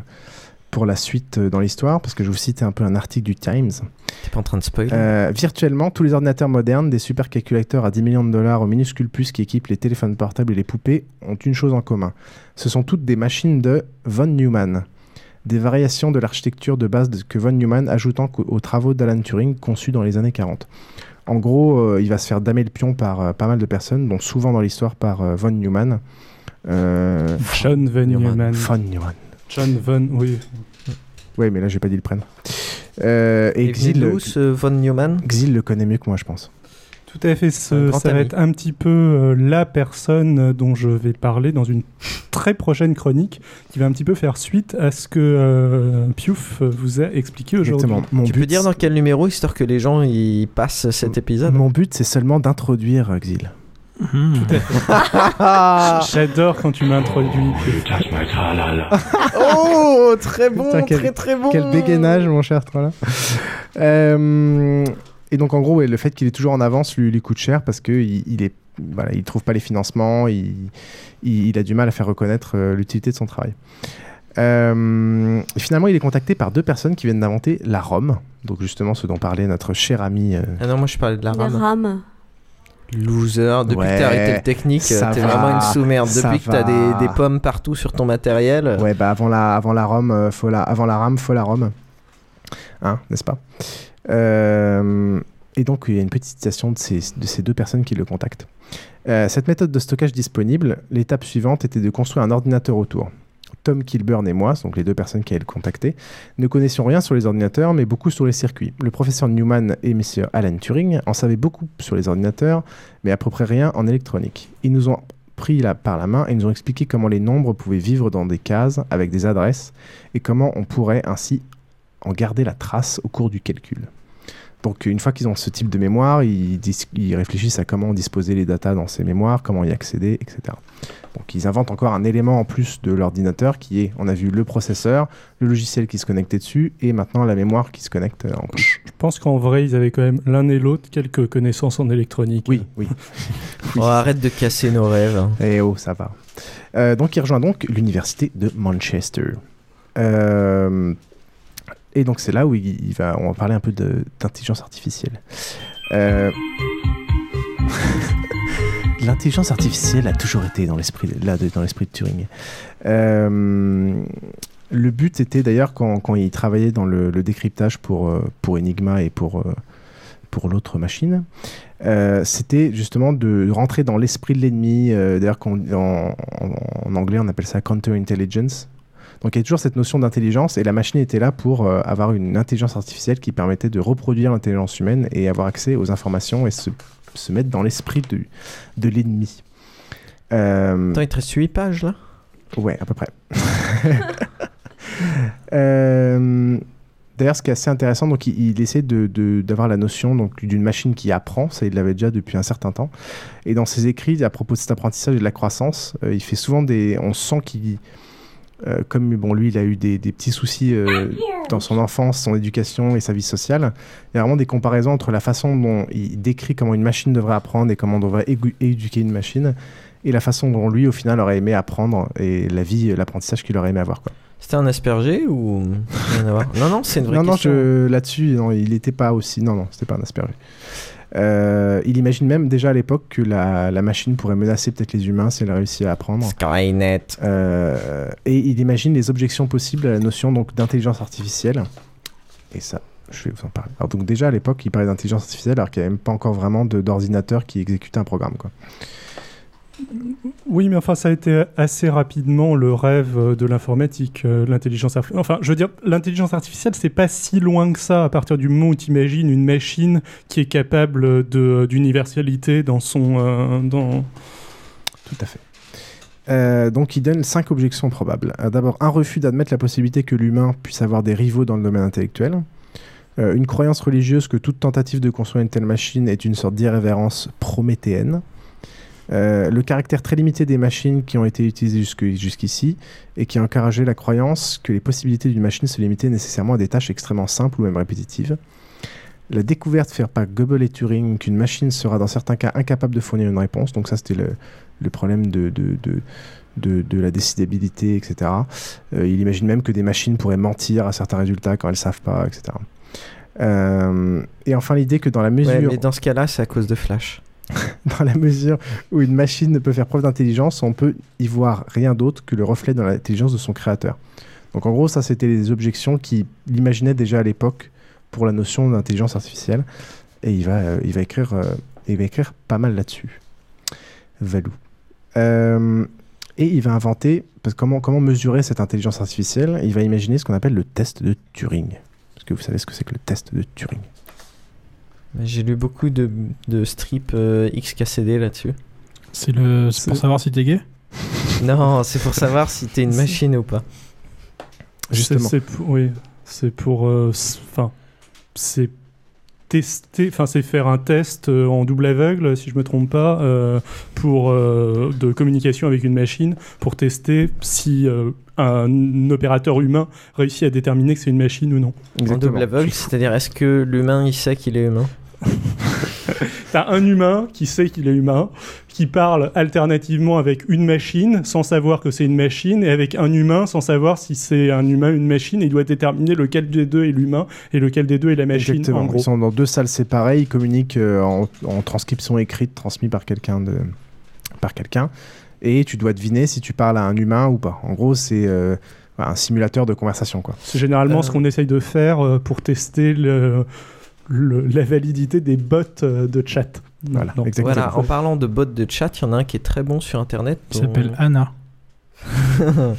pour la suite dans l'histoire, parce que je vous cite un peu un article du Times. T'es pas en train de spoiler Euh, virtuellement, tous les ordinateurs modernes, des supercalculateurs à 10 millions de dollars aux minuscules puces qui équipent les téléphones portables et les poupées, ont une chose en commun. Ce sont toutes des machines de von Neumann. Des variations de l'architecture de base que von Neumann ajoutant aux travaux d'Alan Turing conçus dans les années 40. En gros, euh, il va se faire damer le pion par euh, pas mal de personnes, dont souvent dans l'histoire par euh, von Neumann. Euh, John Von Neumann. Von Neumann. John Von, oui. Oui, mais là, j'ai pas dit le prénom. Euh, et Et Xil, ce von Neumann? Xil le connaît mieux que moi, je pense. Tout à fait, ce, ça va être un petit peu euh, la personne euh, dont je vais parler dans une très prochaine chronique qui va un petit peu faire suite à ce que euh, Piouf vous a expliqué aujourd'hui. Mon Tu but, peux dire dans quel numéro, histoire que les gens y passent cet épisode Mon but, c'est seulement d'introduire euh, Xil. J'adore quand tu m'introduis. Oh, très bon, Putain, quel- très très bon Quel bégainage, mon cher Trollin. Euh, et donc, en gros, ouais, le fait qu'il est toujours en avance lui, lui coûte cher parce qu'il il est, voilà, il trouve pas les financements, il, il, il a du mal à faire reconnaître euh, l'utilité de son travail. Euh, finalement, il est contacté par deux personnes qui viennent d'inventer la ROM, donc justement ce dont parlait notre cher ami. euh, Ah non, moi je parlais de la La RAM. rame. Loser, depuis Ouais, que t'as arrêté le technique, t'es va, vraiment une sous-merde. Depuis que t'as des, des pommes partout sur ton matériel. Ouais, bah avant la, avant la ROM, faut la, avant la RAM, faut la ROM. Hein, n'est-ce pas? Euh, Et donc, il y a une petite citation de ces, de ces deux personnes qui le contactent. Euh, cette méthode de stockage disponible, l'étape suivante était de construire un ordinateur autour. Tom Kilburn et moi, donc les deux personnes qui avaient le contacté, ne connaissions rien sur les ordinateurs, mais beaucoup sur les circuits. Le professeur Newman et Monsieur Alan Turing en savaient beaucoup sur les ordinateurs, mais à peu près rien en électronique. Ils nous ont pris par la main et nous ont expliqué comment les nombres pouvaient vivre dans des cases avec des adresses et comment on pourrait ainsi en garder la trace au cours du calcul. Donc une fois qu'ils ont ce type de mémoire, ils, dis- ils réfléchissent à comment disposer les datas dans ces mémoires, comment y accéder, etc. Donc ils inventent encore un élément en plus de l'ordinateur qui est, on a vu le processeur, le logiciel qui se connectait dessus et maintenant la mémoire qui se connecte euh, en plus. Je pense qu'en vrai, ils avaient quand même l'un et l'autre quelques connaissances en électronique. Oui, oui. Oh, arrête de casser nos rêves. Eh oh, ça va. Euh, donc il rejoint donc l'université de Manchester. Euh, et donc c'est là où il, va, on va parler un peu d'intelligence artificielle. Euh, L'intelligence artificielle a toujours été dans l'esprit de- Turing. Euh, le but était d'ailleurs quand, quand il travaillait dans le, décryptage pour, euh, pour Enigma et pour, pour l'autre machine, c'était justement de rentrer dans l'esprit de l'ennemi. D'ailleurs, en- en anglais, on appelle ça counter-intelligence. Donc il y a toujours cette notion d'intelligence et la machine était là pour euh, avoir une intelligence artificielle qui permettait de reproduire l'intelligence humaine et avoir accès aux informations et se, se mettre dans l'esprit de, de l'ennemi. Euh, Attends, il te reste 8 pages là? Ouais, à peu près. Euh, D'ailleurs, ce qui est assez intéressant, donc il, il essaie de- de- d'avoir la notion donc d'une machine qui apprend, ça il l'avait déjà depuis un certain temps. Et dans ses écrits à propos de cet apprentissage et de la croissance, euh, il fait souvent des, on sent qu'il, euh, comme bon lui, il a eu des, des petits soucis euh, dans son enfance, son éducation et sa vie sociale. Il y a vraiment des comparaisons entre la façon dont il décrit comment une machine devrait apprendre et comment on devrait éduquer une machine, et la façon dont lui, au final, aurait aimé apprendre et la vie, l'apprentissage qu'il aurait aimé avoir. Quoi. C'était un asperger ou rien à voir? Non, non, c'est une vraie non, non, question. je- là-dessus, non, il n'était pas aussi. Non, non, c'était pas un asperger. Euh, il imagine même déjà à l'époque que la, la machine pourrait menacer peut-être les humains si elle réussit à apprendre. Skynet. Euh, et il imagine les objections possibles à la notion donc d'intelligence artificielle. Et ça, je vais vous en parler. Alors donc déjà à l'époque, il parlait d'intelligence artificielle alors qu'il n'y avait même pas encore vraiment d'ordinateur qui exécutait un programme. Quoi. Oui, mais enfin, ça a été assez rapidement le rêve de l'informatique, euh, l'intelligence artificielle. Enfin, je veux dire, l'intelligence artificielle, c'est pas si loin que ça à partir du moment où tu imagines une machine qui est capable d'universalité dans son. euh, dans... Tout à fait. Euh, donc il donne cinq objections probables. D'abord, un refus d'admettre la possibilité que l'humain puisse avoir des rivaux dans le domaine intellectuel. Une croyance religieuse que toute tentative de construire une telle machine est une sorte d'irrévérence prométhéenne. Euh, le caractère très limité des machines qui ont été utilisées jusqu'ici et qui a encouragé la croyance que les possibilités d'une machine se limitaient nécessairement à des tâches extrêmement simples ou même répétitives. La découverte faite par Goebbels et Turing qu'une machine sera dans certains cas incapable de fournir une réponse, donc ça c'était le, le problème de, de, de, de, de la décidabilité, etc. Euh, il imagine même que des machines pourraient mentir à certains résultats quand elles ne savent pas, etc. Euh, et enfin l'idée que dans la mesure... Ouais, mais dans ce cas-là, c'est à cause de Flash. dans la mesure où une machine ne peut faire preuve d'intelligence, on peut y voir rien d'autre que le reflet dans l'intelligence de son créateur. Donc en gros, ça c'était les objections qu'il imaginait déjà à l'époque pour la notion d'intelligence artificielle. Et il va, euh, il va, écrire, euh, il va écrire pas mal là-dessus. Valou. Euh, et il va inventer, comment, comment mesurer cette intelligence artificielle? Il va imaginer ce qu'on appelle le test de Turing. Est-ce que vous savez ce que c'est que le test de Turing? J'ai lu beaucoup de, de strips euh, XKCD là-dessus. C'est le, c'est pour savoir si t'es gay? Non, c'est pour savoir si t'es une machine ou pas. Justement. C'est pour, oui, c'est pour. euh, s- Enfin, c'est tester. Enfin, c'est faire un test euh, en double aveugle, si je me trompe pas, euh, pour euh, de communication avec une machine pour tester si euh, un opérateur humain réussit à déterminer que c'est une machine ou non. En double aveugle, c'est-à-dire est-ce que l'humain il sait qu'il est humain? T'as un humain qui sait qu'il est humain, qui parle alternativement avec une machine sans savoir que c'est une machine, et avec un humain sans savoir si c'est un humain ou une machine. Il doit déterminer lequel des deux est l'humain et lequel des deux est la machine. Exactement. En gros. Ils sont dans deux salles séparées, ils communiquent euh, en, en transcription écrite transmise par quelqu'un de par quelqu'un et tu dois deviner si tu parles à un humain ou pas. En gros, c'est euh, un simulateur de conversation quoi. C'est généralement ce qu'on essaye de faire euh, pour tester le, le- la validité des bots euh, de chat. Voilà, Non. Voilà, en parlant de bots de chat, il y en a un qui est très bon sur internet. Il dont- s'appelle Anna.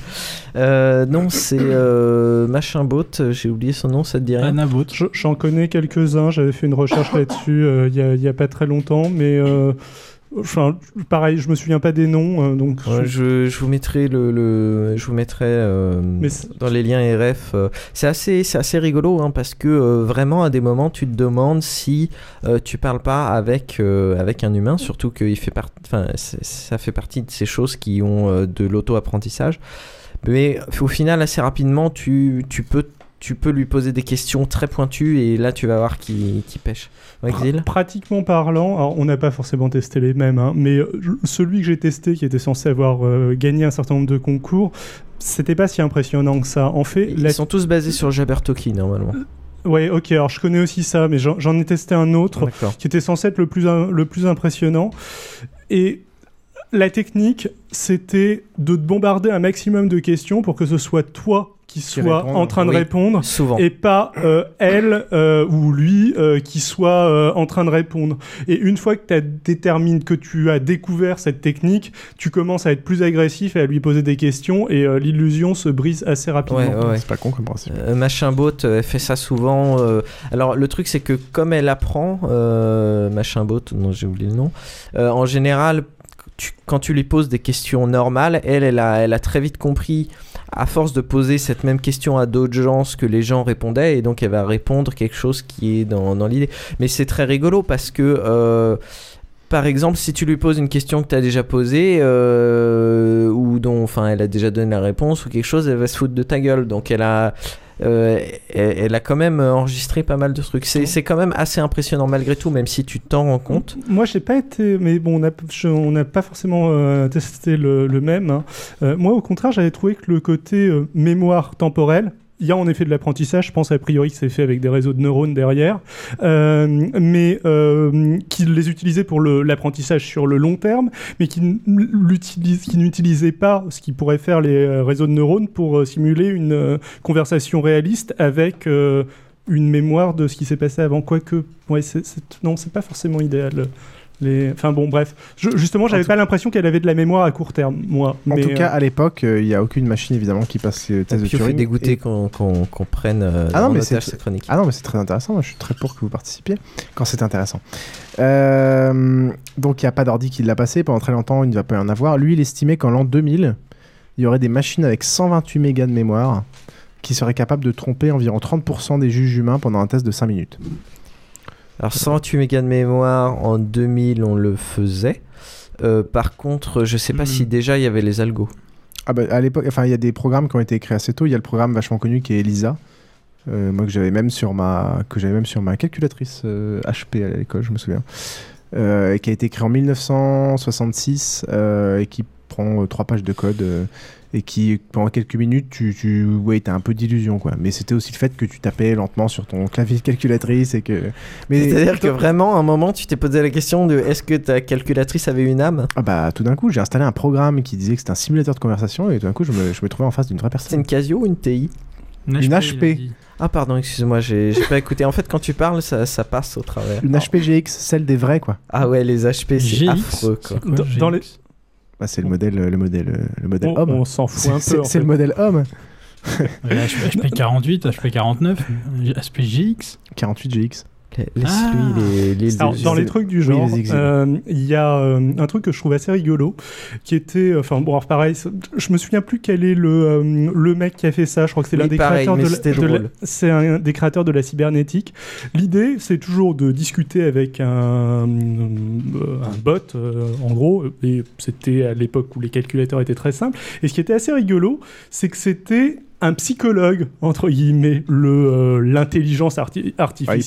Euh, non, c'est euh, machin bot, euh, j'ai oublié son nom, ça te dit rien Anabot. Je- J'en connais quelques-uns, j'avais fait une recherche là-dessus euh, il y a- il y, a pas très longtemps, mais euh, enfin, pareil, je me souviens pas des noms, euh, donc Ouais, je, je vous mettrai le, le- je vous mettrai euh, dans les liens RF. euh, c'est assez, c'est assez rigolo hein, parce que euh, vraiment à des moments tu te demandes si tu parles pas avec avec un humain, surtout que il fait part- enfin ça fait partie de ces choses qui ont de l'auto-apprentissage. Mais au final assez rapidement tu, tu peux tu peux lui poser des questions très pointues et là tu vas voir qui, qui pêche. Pratiquement parlant, alors on n'a pas forcément testé les mêmes, hein, mais euh, celui que j'ai testé, qui était censé avoir euh, gagné un certain nombre de concours, c'était pas si impressionnant que ça. En fait, Ils sont tous basés sur Jabberwocky normalement. Ouais, ok, alors je connais aussi ça, mais j'en ai testé un autre qui était censé être le plus, le plus impressionnant. Et la technique, c'était de te bombarder un maximum de questions pour que ce soit toi qui soit en train de Oui, répondre souvent. et pas euh, elle euh, ou lui euh, qui soit euh, en train de répondre. Et une fois que tu détermines que tu as découvert cette technique, tu commences à être plus agressif et à lui poser des questions et euh, l'illusion se brise assez rapidement. Ouais, ouais, ouais. C'est pas con comme principe. Euh, machin bot euh, elle fait ça souvent. euh, alors le truc c'est que comme elle apprend, euh, machin bot, non j'ai oublié le nom, euh, en général tu- quand tu lui poses des questions normales, elle, elle a, elle a très vite compris à force de poser cette même question à d'autres gens, ce que les gens répondaient, et donc elle va répondre quelque chose qui est dans, l'idée. Mais c'est très rigolo parce que. euh, par exemple, si tu lui poses une question que tu as déjà posée, euh, ou dont enfin, elle a déjà donné la réponse, ou quelque chose, elle va se foutre de ta gueule. Donc elle a, euh, elle, a quand même enregistré pas mal de trucs. C'est c'est quand même assez impressionnant malgré tout, même si tu t'en rends compte. Moi, j'ai pas été, mais bon, on n'a pas forcément euh, testé le, le même. hein. Euh, moi, au contraire, j'avais trouvé que le côté euh, mémoire temporelle. Il y a en effet de l'apprentissage, je pense a priori que c'est fait avec des réseaux de neurones derrière, euh, mais euh, qu'il les utilisait pour l'apprentissage sur le long terme, mais qui n- l'utilise- qui n'utilisait pas ce qui pourrait faire les euh, réseaux de neurones pour euh, simuler une conversation réaliste avec une mémoire de ce qui s'est passé avant. Quoique, ouais, c'est- c'est- non, c'est pas forcément idéal. Les... Enfin bon, bref. Je- justement, j'avais pas l'impression qu'elle avait de la mémoire à court terme, moi. En mais, tout cas, euh, à l'époque, euh, il n'y a aucune machine évidemment qui passe les tests de on fait Turing. dégoûter Et- qu'on prenne euh, Ah non, mais otage c'est cette chronique. ah non, mais c'est très intéressant. Moi, je suis très pour que vous participiez quand c'est intéressant. Euh, donc, il n'y a pas d'ordi qui l'a passé pendant très longtemps. Il ne va pas y en avoir. Lui, il estimait qu'en l'an 2000, il y aurait des machines avec 128 mégas de mémoire qui seraient capables de tromper environ 30% des juges humains pendant un test de 5 minutes. Alors 128 mégas de mémoire en 2000 on le faisait. Euh, par contre je sais pas si déjà il y avait les algos. Ah bah, à l'époque, enfin, il y a des programmes qui ont été créés assez tôt. Il y a le programme vachement connu qui est ELISA. euh, moi que j'avais même sur ma que j'avais même sur ma calculatrice euh, HP à l'école, je me souviens, euh, qui a été créé en 1966 euh, et qui prend euh, trois pages de code euh, et qui pendant quelques minutes tu tu ouais t'as un peu d'illusion quoi. Mais c'était aussi le fait que tu tapais lentement sur ton clavier de calculatrice et que. Mais C'est-à-dire que vraiment à un moment tu t'es posé la question de est-ce que ta calculatrice avait une âme? Ah bah tout d'un coup j'ai installé un programme qui disait que c'était un simulateur de conversation et tout d'un coup je me, je me trouvais en face d'une vraie personne. C'est une Casio ou une TI Une Une HP. Ah pardon, excuse-moi, j'ai j'ai pas écouté. En fait, quand tu parles, ça, ça passe au travers. Une HP GX, celle des vrais quoi. Ah ouais, les HP, c'est affreux quoi. c'est quoi, Dans- GX dans les- Bah, c'est le modèle, le modèle, le modèle On- homme. on s'en fout C'est- un peu, c'est- en C'est fait. le modèle homme. HP 48, HP 49, HP GX. 48 GX. Laisse-lui les, Alors, dans les trucs du genre, euh, il y a euh, un truc que je trouve assez rigolo, qui était, enfin bon, alors pareil, je me souviens plus quel est le, euh, le mec qui a fait ça. Je crois que c'est l'un Oui, des pareil, créateurs mais de, la- c'est un des créateurs de la cybernétique. L'idée, c'est toujours de discuter avec un, euh, un bot, euh, en gros, et c'était à l'époque où les calculateurs étaient très simples. Et ce qui était assez rigolo, c'est que c'était un psychologue entre guillemets le euh, l'intelligence arti- artificielle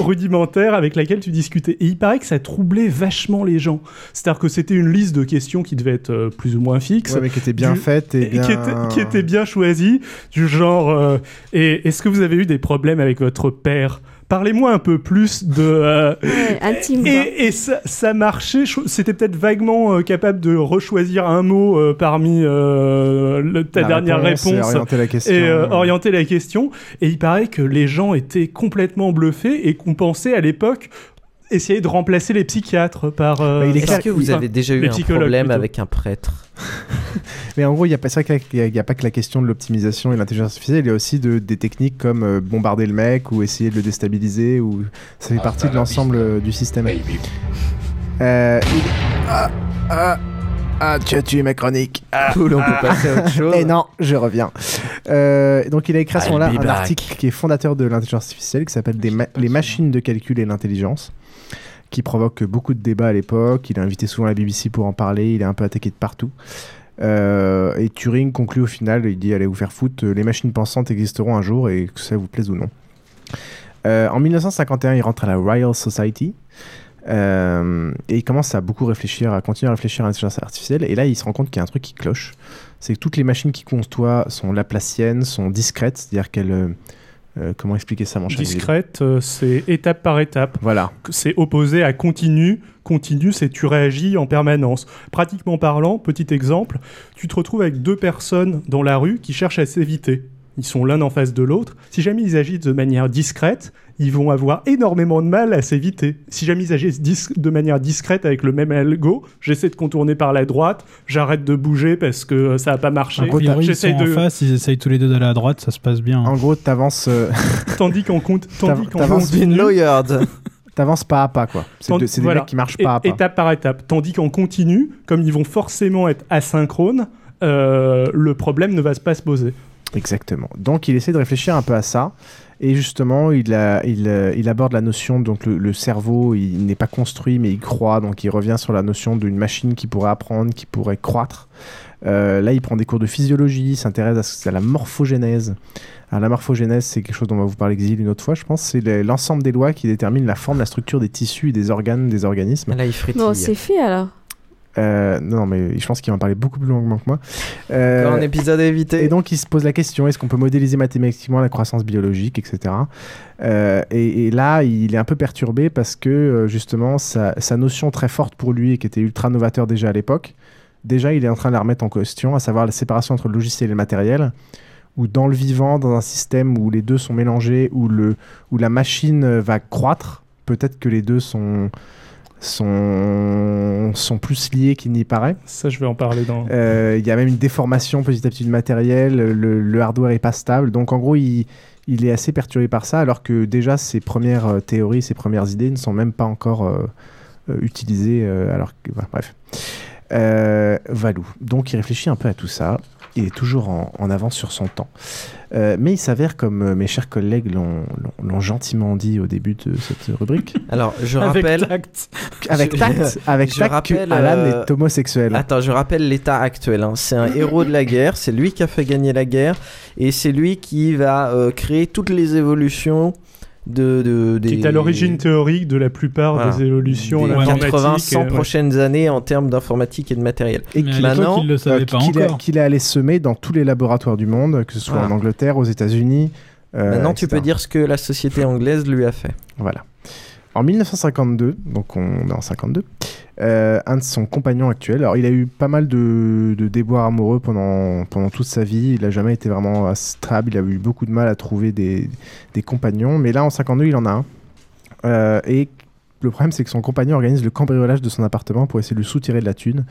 rudimentaire, avec laquelle tu discutais. Et il paraît que ça troublait vachement les gens. C'est-à-dire que c'était une liste de questions qui devait être euh, plus ou moins fixe. Ouais, mais qui était bien faite et bien- qui était, qui était bien choisie du genre euh, et est-ce que vous avez eu des problèmes avec votre père? Parlez-moi un peu plus de. euh, intime. Et, et ça, ça marchait. C'était peut-être vaguement euh, capable de rechoisir un mot euh, parmi euh, le- ta La dernière réponse réponse, et orienter la question. et euh, orienter la question. Et il paraît que les gens étaient complètement bluffés et qu'on pensait à l'époque essayer de remplacer les psychiatres par. euh, Est-ce que vous avez déjà eu un problème plutôt. avec un prêtre Mais en gros, il n'y a, pas- c'est vrai qu'il y a- il y a pas que la question de l'optimisation et l'intelligence artificielle, il y a aussi de, des techniques comme euh, bombarder le mec ou essayer de le déstabiliser, ou ça fait partie de l'ensemble euh, du système. Euh, il- Ah, ah, ah, tu as tué ma chronique. Ah, Cool, on peut ah, passer à autre chose. Et non, je reviens. Euh, donc il a écrit à ce moment-là un back. article qui est fondateur de l'intelligence artificielle, qui s'appelle ma- Les machines de calcul et l'intelligence, qui provoque beaucoup de débats à l'époque. Il a invité souvent la BBC pour en parler, il est un peu attaqué de partout. Euh, et Turing conclut au final, il dit allez vous faire foutre, les machines pensantes existeront un jour et que ça vous plaise ou non. Euh, en 1951, il rentre à la Royal Society. euh, et il commence à beaucoup réfléchir, à continuer à réfléchir à l'intelligence artificielle. Et là, il se rend compte qu'il y a un truc qui cloche. C'est que toutes les machines qu'il conçoit sont laplaciennes, sont discrètes, c'est-à-dire qu'elles. Euh, comment expliquer ça, mon cher Discrète, euh, c'est étape par étape. Voilà. C'est opposé à continu. Continu, c'est tu réagis en permanence. Pratiquement parlant, petit exemple, tu te retrouves avec deux personnes dans la rue qui cherchent à s'éviter. Ils sont l'un en face de l'autre. Si jamais ils agissent de manière discrète, ils vont avoir énormément de mal à s'éviter. Si jamais ils agissent dis- de manière discrète avec le même algo, j'essaie de contourner par la droite, j'arrête de bouger parce que euh, ça n'a pas marché. A priori, ils sont en face, ils essayent tous les deux d'aller à droite, ça se passe bien. En gros, t'avances. euh, Tandis qu'en compte, tandis T'avances continu- T'avances pas à pas, quoi. C'est de- des voilà. mecs qui marchent pas à pas. Étape par étape. Tandis qu'en continu, comme ils vont forcément être asynchrones, euh, le problème ne va pas se poser. Exactement. Donc il essaie de réfléchir un peu à ça. Et justement, il, a- il, euh, il aborde la notion, donc le, le cerveau, il n'est pas construit, mais il croit. Donc il revient sur la notion d'une machine qui pourrait apprendre, qui pourrait croître. Euh, là, il prend des cours de physiologie, il s'intéresse à, à la morphogénèse. Alors, la morphogénèse, c'est quelque chose dont on va vous parler Exil une autre fois, je pense. C'est le- l'ensemble des lois qui déterminent la forme, la structure des tissus, et des organes, des organismes. Là, il frétille. Bon, c'est fait alors. Euh, non, mais je pense qu'il va en parler beaucoup plus longuement que moi. Euh, un épisode à éviter. Et donc, il se pose la question est-ce qu'on peut modéliser mathématiquement la croissance biologique, etc. Euh, et, et là, il est un peu perturbé parce que, justement, sa, sa notion très forte pour lui, et qui était ultra novateur déjà à l'époque, déjà, il est en train de la remettre en question, à savoir la séparation entre le logiciel et le matériel. Où dans le vivant, dans un système où les deux sont mélangés, où, le, où la machine va croître, peut-être que les deux sont, sont, sont plus liés qu'il n'y paraît. Ça, je vais en parler dans. Euh, Il y a même une déformation petit à petit du matériel, le, le hardware est pas stable. Donc en gros, il, il est assez perturbé par ça, alors que déjà ses premières euh, théories, ses premières idées ne sont même pas encore euh, utilisées. alors que, voilà, bref. Euh, Valou. Donc il réfléchit un peu à tout ça. Il est toujours en, en avance sur son temps. Euh, mais il s'avère, comme euh, mes chers collègues l'ont gentiment dit au début de cette rubrique, Alors, je Avec rappelle. tact. avec Je- tact, avec je tact rappelle, que Alan euh, est homosexuel. Attends, je rappelle l'état actuel. hein. C'est un héros de la guerre, c'est lui qui a fait gagner la guerre, et c'est lui qui va euh, créer toutes les évolutions de, de des, Qui est à l'origine théorique de la plupart Voilà. des évolutions des en informatique. 80, 100 euh, ouais. prochaines années en termes d'informatique et de matériel. Et qu'il maintenant, Euh, qu'il est- qu'il est allé semer dans tous les laboratoires du monde, que ce soit Voilà. en Angleterre, aux États-Unis. euh, Maintenant, tu peux dire ce que la société anglaise lui a fait. Voilà. En 1952, donc on est en 52, euh, un de son compagnon actuel, alors il a eu pas mal de, de déboires amoureux pendant, pendant toute sa vie, il n'a jamais été vraiment stable, il a eu beaucoup de mal à trouver des, des compagnons, mais là en 52 il en a un. Euh, et le problème c'est que son compagnon organise le cambriolage de son appartement pour essayer de lui soutirer de la thune.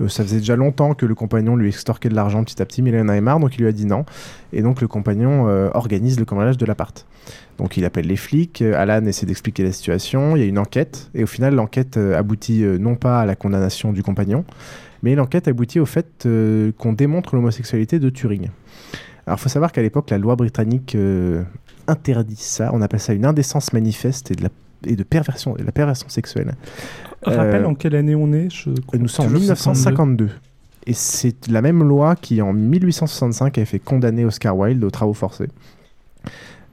Euh, ça faisait déjà longtemps que le compagnon lui extorquait de l'argent petit à petit, mais il en avait marre, donc il lui a dit non. Et donc le compagnon organise le cambriolage de l'appart. Donc il appelle les flics, euh, Alan essaie d'expliquer la situation, il y a une enquête, et au final l'enquête euh, aboutit euh, non pas à la condamnation du compagnon, mais l'enquête aboutit au fait euh, qu'on démontre l'homosexualité de Turing. Alors il faut savoir qu'à l'époque la loi britannique euh, interdit ça, on appelle ça une indécence manifeste et de la, et de perversion, de la perversion sexuelle. Rappelle Euh, en quelle année on est je... Nous sommes en Toujours 1952. Et c'est la même loi qui, en 1865, avait fait condamner Oscar Wilde aux travaux forcés.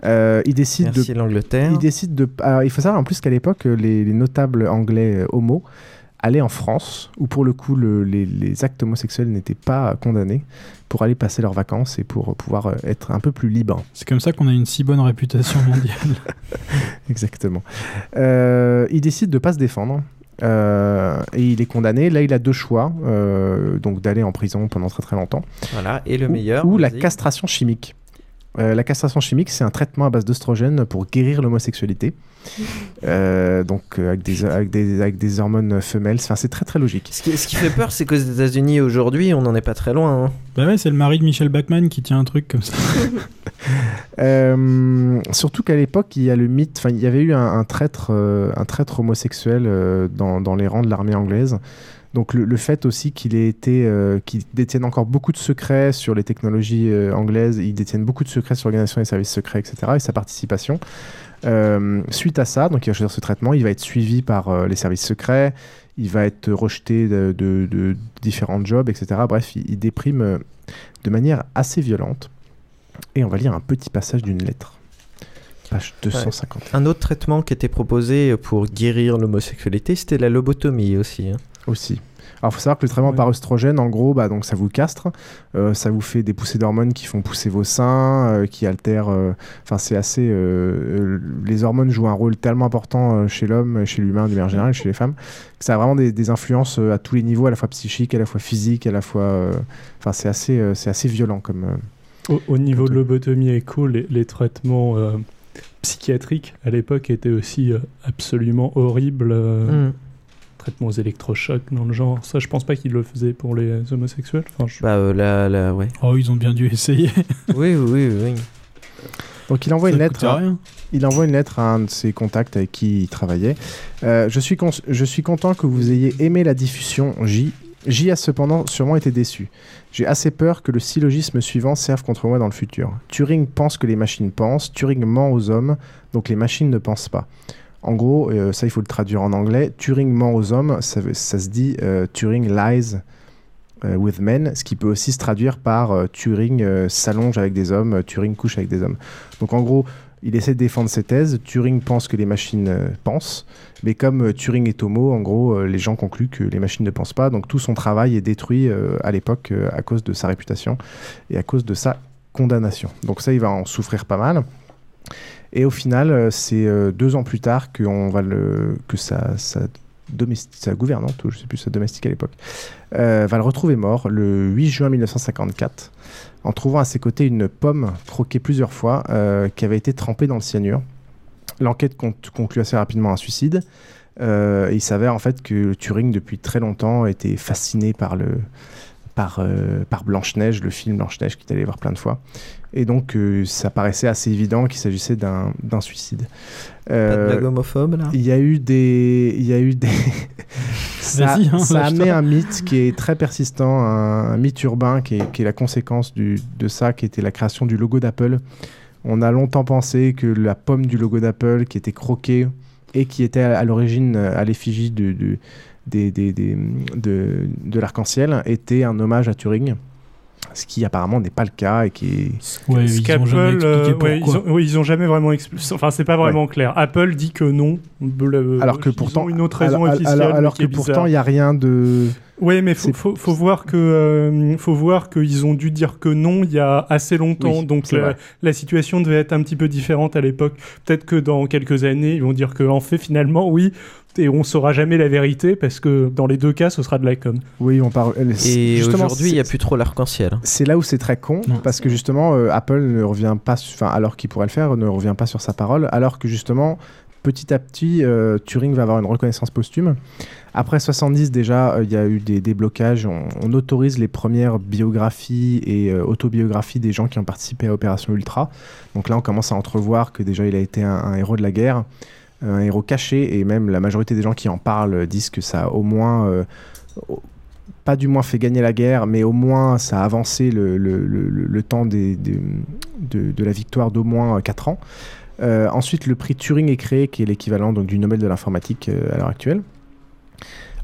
Euh, il décide Merci de l'Angleterre. il décide de. alors, il faut savoir en plus qu'à l'époque, euh, les, les notables anglais euh, homo allaient en France, où pour le coup, le- les, les actes homosexuels n'étaient pas condamnés, pour aller passer leurs vacances et pour pouvoir euh, être un peu plus libres. C'est comme ça qu'on a une si bonne réputation mondiale. Exactement. Euh, il décide de pas se défendre. euh, et il est condamné. Là, il a deux choix. euh, donc d'aller en prison pendant très très longtemps. Voilà, et le Ou- meilleur. Ou la castration chimique. Euh, la castration chimique, c'est un traitement à base d'oestrogène pour guérir l'homosexualité. Euh, donc euh, avec, des, avec, des, avec des hormones femelles. Enfin, c'est très très logique. Ce qui, ce qui fait peur, c'est qu'aux États-Unis aujourd'hui, on n'en est pas très loin. hein. bah ouais, c'est le mari de Michel Bachmann qui tient un truc comme ça. Euh, surtout qu'à l'époque, il y a le mythe, enfin, il y avait eu un, un traître, euh, un traître homosexuel euh, dans, dans les rangs de l'armée anglaise. Donc le, le fait aussi qu'il ait été, euh, qu'il détienne encore beaucoup de secrets sur les technologies euh, anglaises, il détienne beaucoup de secrets sur l'organisation des services secrets, etc. Et sa participation. Euh, suite à ça, donc il va choisir ce traitement, il va être suivi par les services secrets, il va être rejeté de, de- de différents jobs, etc. Bref, il, il déprime de manière assez violente. Et on va lire un petit passage d'une lettre. Page 250. Un autre traitement qui était proposé pour guérir l'homosexualité, c'était la lobotomie aussi. hein. Aussi. Alors, il faut savoir que le traitement par œstrogène, en gros, bah, donc, ça vous castre, euh, ça vous fait des poussées d'hormones qui font pousser vos seins, euh, qui altèrent. euh, Enfin, c'est assez. euh, euh, les hormones jouent un rôle tellement important euh, chez l'homme, chez l'humain, de manière générale, chez les femmes, que ça a vraiment des, des influences euh, à tous les niveaux, à la fois psychiques, à la fois physiques, à la fois. euh, Enfin, c'est assez, euh, c'est assez violent comme. euh, Au, au niveau de lobotomie écho, les, les traitements euh, psychiatriques à l'époque étaient aussi absolument horribles. euh, Mm. Traitements aux électrochocs dans le genre. Ça, je pense pas qu'ils le faisaient pour les homosexuels. Enfin, je- Bah euh, là, là, ouais. Oh, ils ont bien dû essayer. oui, oui, oui. Donc il envoie Ça une lettre. rien. Il envoie une lettre à un de ses contacts avec qui il travaillait. Euh, je, suis cons- je suis content que vous ayez aimé la diffusion J. J a cependant sûrement été déçu. J'ai assez peur que le syllogisme suivant serve contre moi dans le futur. Turing pense que les machines pensent, Turing ment aux hommes, donc les machines ne pensent pas. En gros, euh, ça il faut le traduire en anglais, Turing ment aux hommes, ça, se dit euh, Turing lies euh, with men, ce qui peut aussi se traduire par Turing s'allonge avec des hommes, Turing couche avec des hommes. Donc en gros, il essaie de défendre ses thèses, Turing pense que les machines pensent, mais comme Turing est homo, en gros, les gens concluent que les machines ne pensent pas, donc tout son travail est détruit à l'époque à cause de sa réputation et à cause de sa condamnation. Donc ça, il va en souffrir pas mal. Et au final, euh, c'est euh, deux ans plus tard que, on sa, gouvernante, ou je sais plus, sa domestique à l'époque, euh, va le retrouver mort le 8 juin 1954, en trouvant à ses côtés une pomme croquée plusieurs fois, qui avait été trempée dans le cyanure. L'enquête con- conclut assez rapidement un suicide. Il s'avère en fait que Turing, depuis très longtemps, était fasciné par le par, euh, par Blanche-Neige, le film Blanche-Neige qu'il est allé voir plein de fois. Et donc, euh, ça paraissait assez évident qu'il s'agissait d'un d'un suicide. Pas de Euh, blague homophobe là il y a eu des. Il y a eu des. ça hein, ça a lâche-toi. amené un mythe qui est très persistant, un, un mythe urbain qui est, qui est la conséquence du- de ça, qui était la création du logo d'Apple. On a longtemps pensé que la pomme du logo d'Apple, qui était croquée et qui était à, à l'origine euh, à l'effigie du- du- des, des- des- de, de l'arc-en-ciel, était un hommage à Turing. Ce qui apparemment n'est pas le cas et qui est. Ouais, Ce ils ont jamais expliqué euh, ouais, ils, pourquoi. ont, ouais, ils ont jamais vraiment expliqué. Enfin, c'est pas vraiment clair. Apple dit que non. Le- Alors que ils pourtant, ont une autre raison alors, officielle. alors- que pourtant il n'y a rien de. Oui, mais faut, faut, faut voir que euh, faut voir qu'ils ont dû dire que non il y a assez longtemps, Oui, donc la, vrai. la situation devait être un petit peu différente à l'époque. Peut-être que dans quelques années, ils vont dire que en fait finalement oui, et on saura jamais la vérité parce que dans les deux cas, ce sera de la com. Oui, on parle. Et justement, aujourd'hui, il n'y a plus trop l'arc-en-ciel. C'est là où c'est très con, parce que justement, euh, Apple ne revient pas, enfin, alors qu'il pourrait le faire, ne revient pas sur sa parole, alors que justement, petit à petit, euh, Turing va avoir une reconnaissance posthume. Après 70, déjà, euh, il y a eu des déblocages. On, on autorise les premières biographies et euh, autobiographies des gens qui ont participé à Opération Ultra. Donc là, on commence à entrevoir que déjà, il a été un, un héros de la guerre, un héros caché, et même la majorité des gens qui en parlent euh, disent que ça a au moins euh, pas du moins fait gagner la guerre, mais au moins ça a avancé le, le- le- le- temps des- des- de, de la victoire d'au moins 4 ans. Euh, ensuite, le prix Turing est créé, qui est l'équivalent donc, du Nobel de l'informatique euh, à l'heure actuelle.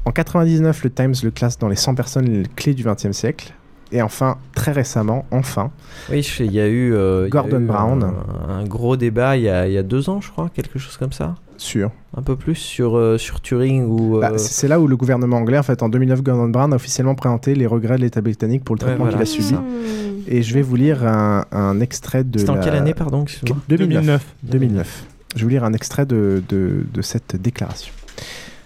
En 99, le Times le classe dans les 100 personnes clés du XXe siècle. Et enfin, très récemment, enfin, Oui, il y a eu, euh, il y a Gordon eu Brown. Un, un gros débat il y, a, il y a deux ans, je crois, quelque chose comme ça. Sur Un peu plus sur, euh, sur Turing ou. Bah, c'est c'est là où le gouvernement anglais, en fait, en 2009, Gordon Brown a officiellement présenté les regrets de l'État britannique pour le Ouais, traitement voilà, qu'il a subi. Et je vais vous lire un, un extrait de. C'était en quelle année, pardon, excuse-moi? 2009. 2009. Je vais vous lire un extrait de, de, de cette déclaration.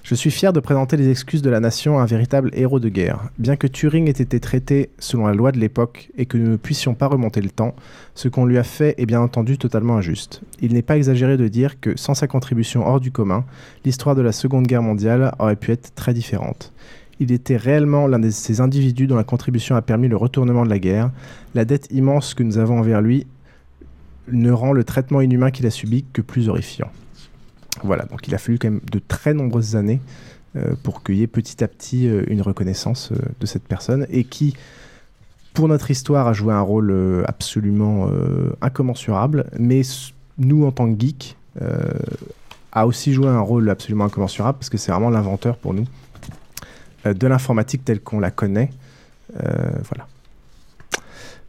Je suis fier de présenter les excuses de la nation à un véritable héros de guerre. Bien que Turing ait été traité selon la loi de l'époque et que nous ne puissions pas remonter le temps, ce qu'on lui a fait est bien entendu totalement injuste. Il n'est pas exagéré de dire que sans sa contribution hors du commun, l'histoire de la Seconde Guerre mondiale aurait pu être très différente. Il était réellement l'un de ces individus dont la contribution a permis le retournement de la guerre. La dette immense que nous avons envers lui ne rend le traitement inhumain qu'il a subi que plus horrifiant. Voilà, donc il a fallu quand même de très nombreuses années euh, pour qu'il y ait petit à petit euh, une reconnaissance euh, de cette personne et qui, pour notre histoire, a joué un rôle euh, absolument euh, incommensurable, mais nous, en tant que geeks, euh, a aussi joué un rôle absolument incommensurable parce que c'est vraiment l'inventeur pour nous euh, de l'informatique telle qu'on la connaît. Euh, voilà.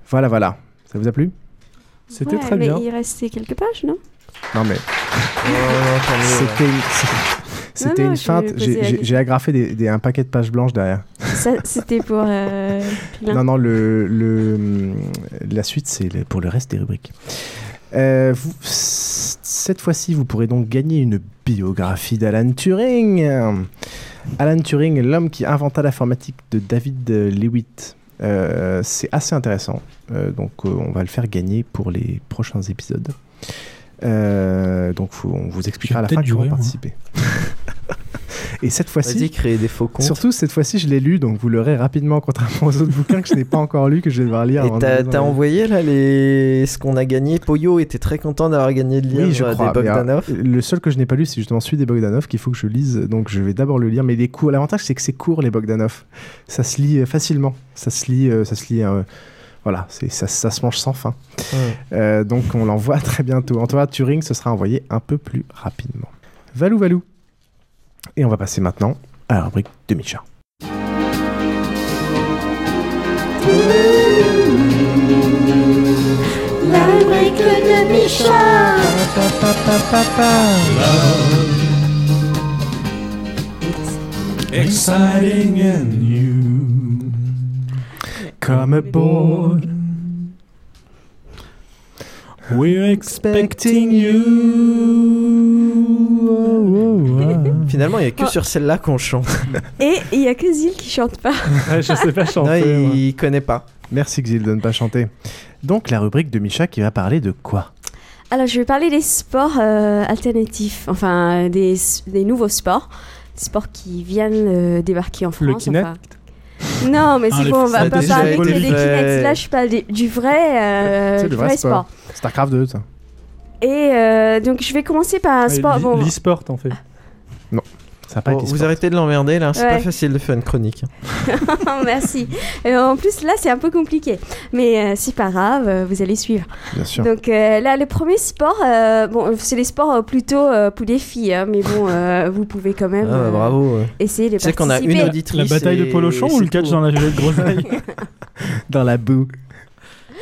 Voilà, voilà. Ça vous a plu? C'était Ouais, très mais bien. il restait quelques pages, non? Non mais c'était une, c'était une feinte. J'ai- agrafé des, des- un paquet de pages blanches derrière. Ça, C'était pour. euh. Non non le, le la suite c'est pour le reste des rubriques. Euh, vous- cette fois-ci, vous pourrez donc gagner une biographie d'Alan Turing. Alan Turing, l'homme qui inventa l'informatique de David Lewitt. Euh, c'est assez intéressant. Euh, donc, euh, on va le faire gagner pour les prochains épisodes. Euh, donc, faut- on vous expliquera à la fin comment participer. Et cette fois-ci, Vas-y, créer des faux comptes. surtout cette fois-ci, je l'ai lu, donc vous l'aurez rapidement, contrairement aux autres bouquins que je n'ai pas encore lu, que je vais devoir lire. Et de t'as envoyé là les... ce qu'on a gagné? Poyo était très content d'avoir gagné le livre Oui, je euh, crois. des Bogdanov. euh, le seul que je n'ai pas lu, c'est justement celui des Bogdanov qu'il faut que je lise. Donc je vais d'abord le lire. Mais les cours, l'avantage c'est que c'est court les Bogdanov. Ça se lit facilement. Ça se lit, euh, ça se lit. euh, voilà, c'est ça, ça se mange sans fin. Euh, donc on l'envoie très bientôt. En tout cas, Turing, ce sera envoyé un peu plus rapidement. Valou Valou. Et on va passer maintenant à la rubrique de Micha. La brique de Micha. Exciting and new. Come aboard. We're expecting you. Finalement, il n'y a que Oh. sur celle-là qu'on chante. Et il y a que Zil qui chante pas. je sais pas chanter. Non, il, il connaît pas. Merci Xil de ne pas chanter. Donc la rubrique de Micha qui va parler de quoi? Alors, je vais parler des sports euh, alternatifs, enfin des, des nouveaux sports, des sports qui viennent euh, débarquer en France. Le Kinect enfin. Non, mais Ah, c'est les- bon, on va pas parler des. Kinect. Là, je parle du vrai, euh, C'est du le vrai sport. Starcraft 2, ça. Et euh, donc, je vais commencer par un sport. L'e-sport, en fait. Ça n'a pas été vous arrêtez de l'emmerder là, c'est Ouais. pas facile de faire une chronique. Merci. Et en plus, là, c'est un peu compliqué. Mais euh, c'est pas grave, euh, vous allez suivre. Bien sûr. Donc euh, là, le premier sport, euh, bon, c'est les sports plutôt euh, pour des filles, hein, mais bon, euh, vous pouvez quand même Ah, bah, bravo, ouais. essayer de sais qu'on a participer. une auditrice. La bataille de Polochon ou le catch tout. dans la gelée de groseille Dans la boue.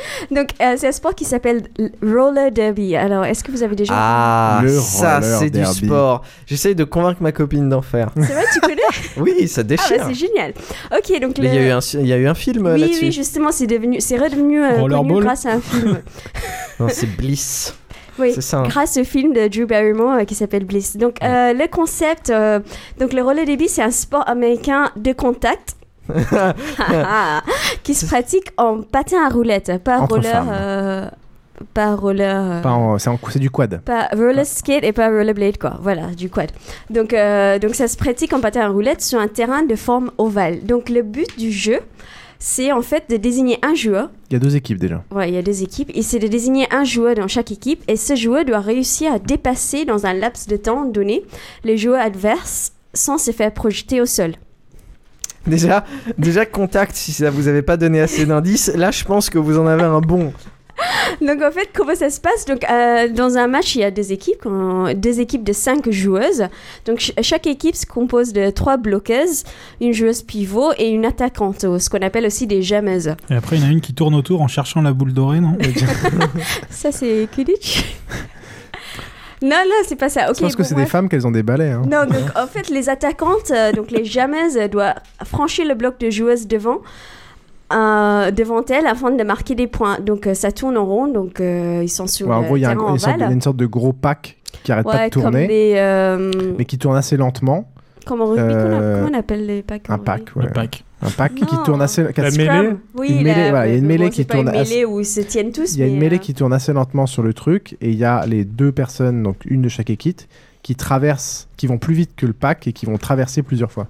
Donc euh, c'est un sport qui s'appelle roller derby. Alors, est-ce que vous avez déjà Ah, Le ça roller c'est du sport. J'essaye de convaincre ma copine d'en faire. C'est vrai, tu connais oui, ça Ah, déchire. bah, c'est génial. Ok, donc Mais il y, a le- eu un, il y a eu un film Oui, là-dessus. oui, justement, c'est devenu, c'est redevenu euh, connu grâce à un film. Non, c'est Bliss. Oui, ça, hein. grâce au film de Drew Barrymore euh, qui s'appelle Bliss. Donc, euh, le concept, euh, donc le roller derby, c'est un sport américain de contact. qui se pratique en patin à roulettes, pas Entre roller, euh, pas roller, euh, C'est du quad. pas roller skate et pas rollerblade quoi. Voilà, du quad. Donc, euh, donc ça se pratique en patin à roulettes sur un terrain de forme ovale. Donc le but du jeu, c'est en fait de désigner un joueur Il y a deux équipes déjà. Ouais, il y a deux équipes. Et c'est de désigner un joueur dans chaque équipe. Et ce joueur doit réussir à dépasser dans un laps de temps donné les joueurs adverses sans se faire projeter au sol. Déjà, déjà contact, si ça vous avait pas donné assez d'indices, là je pense que vous en avez un bon. Donc en fait, comment ça se passe? Donc euh, dans un match, il y a deux équipes, deux équipes de cinq joueuses. Donc ch- chaque équipe se compose de trois bloqueuses, une joueuse pivot et une attaquante, ce qu'on appelle aussi des jameuses. Et après, il y en a une qui tourne autour en cherchant la boule dorée, non? Ça c'est Quidditch. Non, non, c'est pas ça. Ok. Je pense que bon, c'est des femmes qu'elles ont des balais. Hein. Non, donc en fait, les attaquantes, euh, donc les jameuses, euh, doivent franchir le bloc de joueuses devant, euh, devant elles afin de marquer des points. Donc euh, ça tourne en rond, donc euh, ils sont sur Ouais, en gros, il y a un- une sorte, de- il y a ovale. une sorte de gros pack qui arrête pas de comme tourner, des. euh, mais qui tourne assez lentement. Comme en rugby, qu'on a- Euh, comment on appelle les packs Un pack, ouais. Un pack. Un pack qui tourne assez. La mêlée Oui, une mêlée, la- voilà, il y a une mêlée qui tourne une assez- mêlée où ils se tiennent tous. Il y a une mêlée euh, qui tourne assez lentement sur le truc et il y a les deux personnes, donc une de chaque équipe, qui traversent, qui vont plus vite que le pack et qui vont traverser plusieurs fois.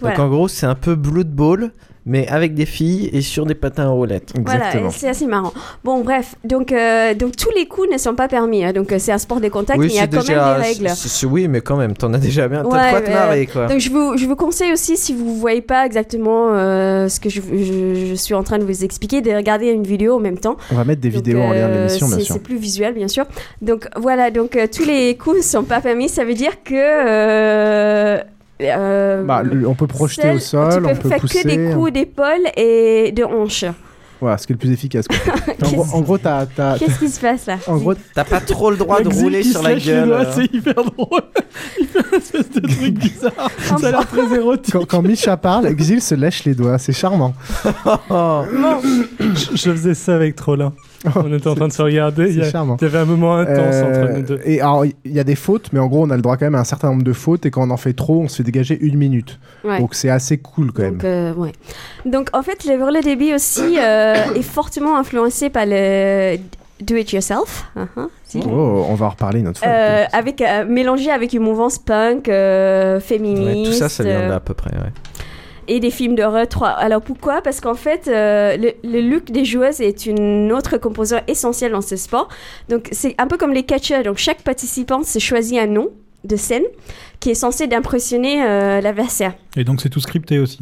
Donc en gros, c'est un peu Blood Bowl, mais avec des filles et sur des patins à roulettes. Voilà, c'est assez marrant. Bon, bref, donc, euh, donc tous les coups ne sont pas permis. hein. donc euh, c'est un sport de contact, mais il y a c'est quand déjà- même des règles. Oui, mais quand même, t'en as déjà bien. T'as Ouais, de quoi te marrer, quoi. Donc je vous, je vous conseille aussi, si vous ne voyez pas exactement euh, ce que je, je- je suis en train de vous expliquer, de regarder une vidéo en même temps. On va mettre des Donc, vidéos en lien de l'émission, bien c'est- sûr. C'est plus visuel, bien sûr. Donc voilà, donc euh, tous les coups ne sont pas permis. Ça veut dire que... euh, Bah, on peut projeter au sol, tu on peux peut faire pousser. que des coups d'épaule et de hanche. Voilà, ce qui est le plus efficace. quoi. en, gros, en gros, t'as. t'as- Qu'est-ce qui se passe là? En gros, T'as pas trop le droit de rouler sur se la lèche les gueule. doigts, euh. C'est hyper drôle. Il fait une espèce de truc bizarre. Ça a l'air très érotique. quand, quand Misha parle, Exil se lèche les doigts, c'est charmant. je, je faisais ça avec Trollin. On était en train de se regarder. Il y, a- charmant. il y avait un moment intense Euh, entre nous deux. Et alors, il y a des fautes, mais en gros, on a le droit quand même à un certain nombre de fautes, et quand on en fait trop, on se fait dégager une minute. Ouais. Donc c'est assez cool quand même. Donc, euh, ouais. Donc, en fait, le roller derby aussi euh, est fortement influencé par le do it yourself, uh-huh, si. Oh, on va en reparler une autre fois. Euh, avec euh, mélangé avec une mouvance punk euh, Ouais, féministe tout ça, ça vient de euh, là à peu près. ouais. Et des films d'horreur 3. Alors pourquoi? Parce qu'en fait, euh, le, look des joueuses est une autre composant essentiel dans ce sport. Donc c'est un peu comme les catcheurs. Donc chaque participant se choisit un nom de scène qui est censé d'impressionner euh, l'adversaire. Et donc c'est tout scripté aussi?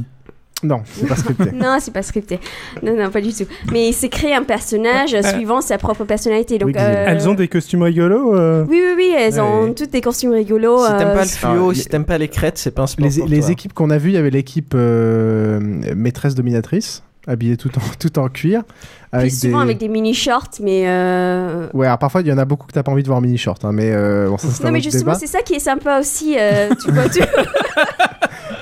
Non, c'est pas scripté. non, c'est pas scripté. Non, non, pas du tout. Mais il s'est créé un personnage euh, suivant sa propre personnalité. Donc, euh, Elles ont des costumes rigolos euh Oui, oui, oui, elles ont toutes des costumes rigolos. Si t'aimes euh, pas le fluo, si t'aimes pas les crêtes, c'est pas un sport Les, pour les toi. équipes qu'on a vues, il y avait l'équipe euh, maîtresse dominatrice, habillée tout en, tout en cuir. Avec souvent des... avec des mini-shorts, mais... euh, Ouais, alors parfois il y en a beaucoup que t'as pas envie de voir en mini short, hein, mais euh, bon, ça c'est un Non, mais justement, débat. c'est ça qui est sympa aussi. euh, tu vois, tu...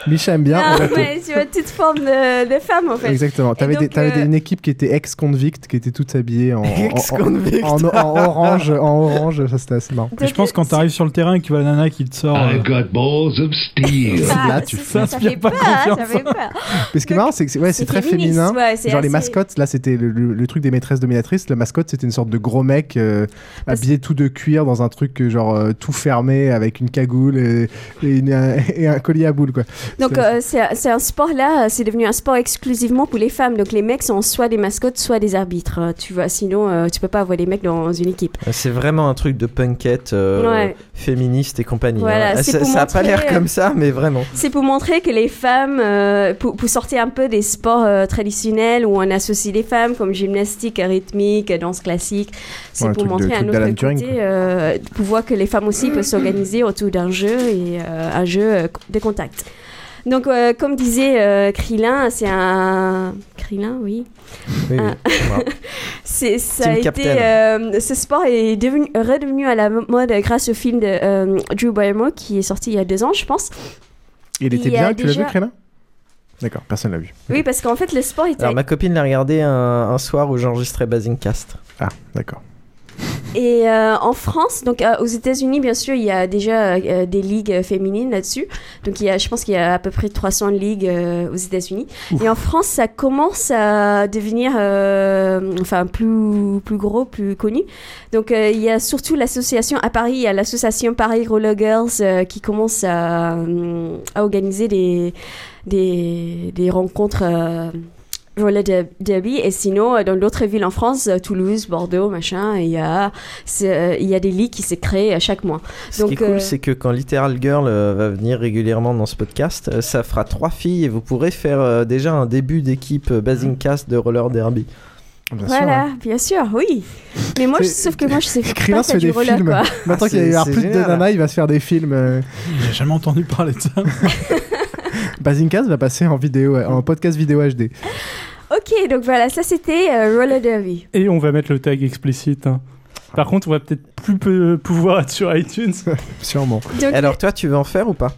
Micha aime bien. te- mais tu vois, toute forme de, de femme, en fait. Exactement. T'avais donc, des- t'avais des- euh, une équipe qui était ex-convict, qui était toutes habillées en, en, Ex-convict. en, en- en orange, en orange, ça c'était assez marrant. Je pense quand t'arrives sur le terrain et que tu vois la nana qui te sort. euh, got balls of steel. Ah, Là, tu ça, ça inspires fait pas peur, confiance. ça fait peur. Mais ce qui est marrant, c'est que c'est ouais, c'est c'est très féminin. ouais, c'est Genre les mascottes, là c'était le, le- le truc des maîtresses dominatrices. La mascotte c'était une sorte de gros mec euh, habillé tout de cuir dans un truc genre euh, tout fermé avec une cagoule et, une- et un collier à boules quoi. Donc, C'est- euh, c'est un sport là, euh, c'est devenu un sport exclusivement pour les femmes. Donc, les mecs sont soit des mascottes, soit des arbitres. euh, Tu vois, sinon, euh, tu peux pas avoir les mecs dans une équipe. C'est vraiment un truc de punkette euh, Ouais. féministe et compagnie. Voilà, hein. ça pour ça a pas l'air euh, comme ça, mais vraiment. C'est pour montrer que les femmes, euh, pour, pour sortir un peu des sports euh, traditionnels où on associe les femmes comme gymnastique rythmique, danse classique, c'est Ouais, pour de- montrer truc un autre côté, euh, pour voir que les femmes aussi peuvent s'organiser autour d'un jeu et euh, un jeu euh, de contact. Donc, euh, comme disait euh, Krillin, c'est un... Krillin, oui. Oui, oui. Wow. c'est, ça Team a été, euh, ce sport est devenu, redevenu à la mode grâce au film de euh, Drew Barrymore qui est sorti il y a deux ans, je pense. Il était Il bien, tu l'as déjà- vu Créna D'accord, personne l'a vu. Oui, parce qu'en fait, le sport était. Alors ma copine l'a regardé un, un soir où j'enregistrais Basingcast. Ah, d'accord. Et euh, en France, donc euh, aux États-Unis, bien sûr, il y a déjà euh, des ligues féminines là-dessus. Donc il y a, je pense qu'il y a à peu près 300 ligues aux États-Unis. Et en France, ça commence à devenir, enfin, plus plus gros, plus connu. Donc il y a surtout l'association à Paris, il y a l'association Paris Roller Girls qui commence à, à organiser des des, des rencontres. Roller de- derby et sinon euh, dans d'autres villes en France euh, Toulouse Bordeaux machin il y a euh, il y a des ligues qui se créent chaque mois Ce qui est cool, euh, c'est que quand Literal Girl va venir régulièrement dans ce podcast, ça fera trois filles et vous pourrez faire déjà un début d'équipe Basingcast de roller derby. voilà bien sûr oui mais moi je- sauf que moi je sais Krillin pas se faire fait du des roller films. quoi Maintenant Ah, qu'il y c'est plus de nanas, il va se faire des films. euh. J'ai jamais entendu parler de ça. Bazinkas va passer en vidéo, en podcast vidéo HD. Ok donc voilà ça c'était euh, roller derby Et on va mettre le tag explicite. hein. Par contre, on va peut-être plus peu- pouvoir être sur iTunes. Sûrement. Donc, Alors toi, tu veux en faire ou pas?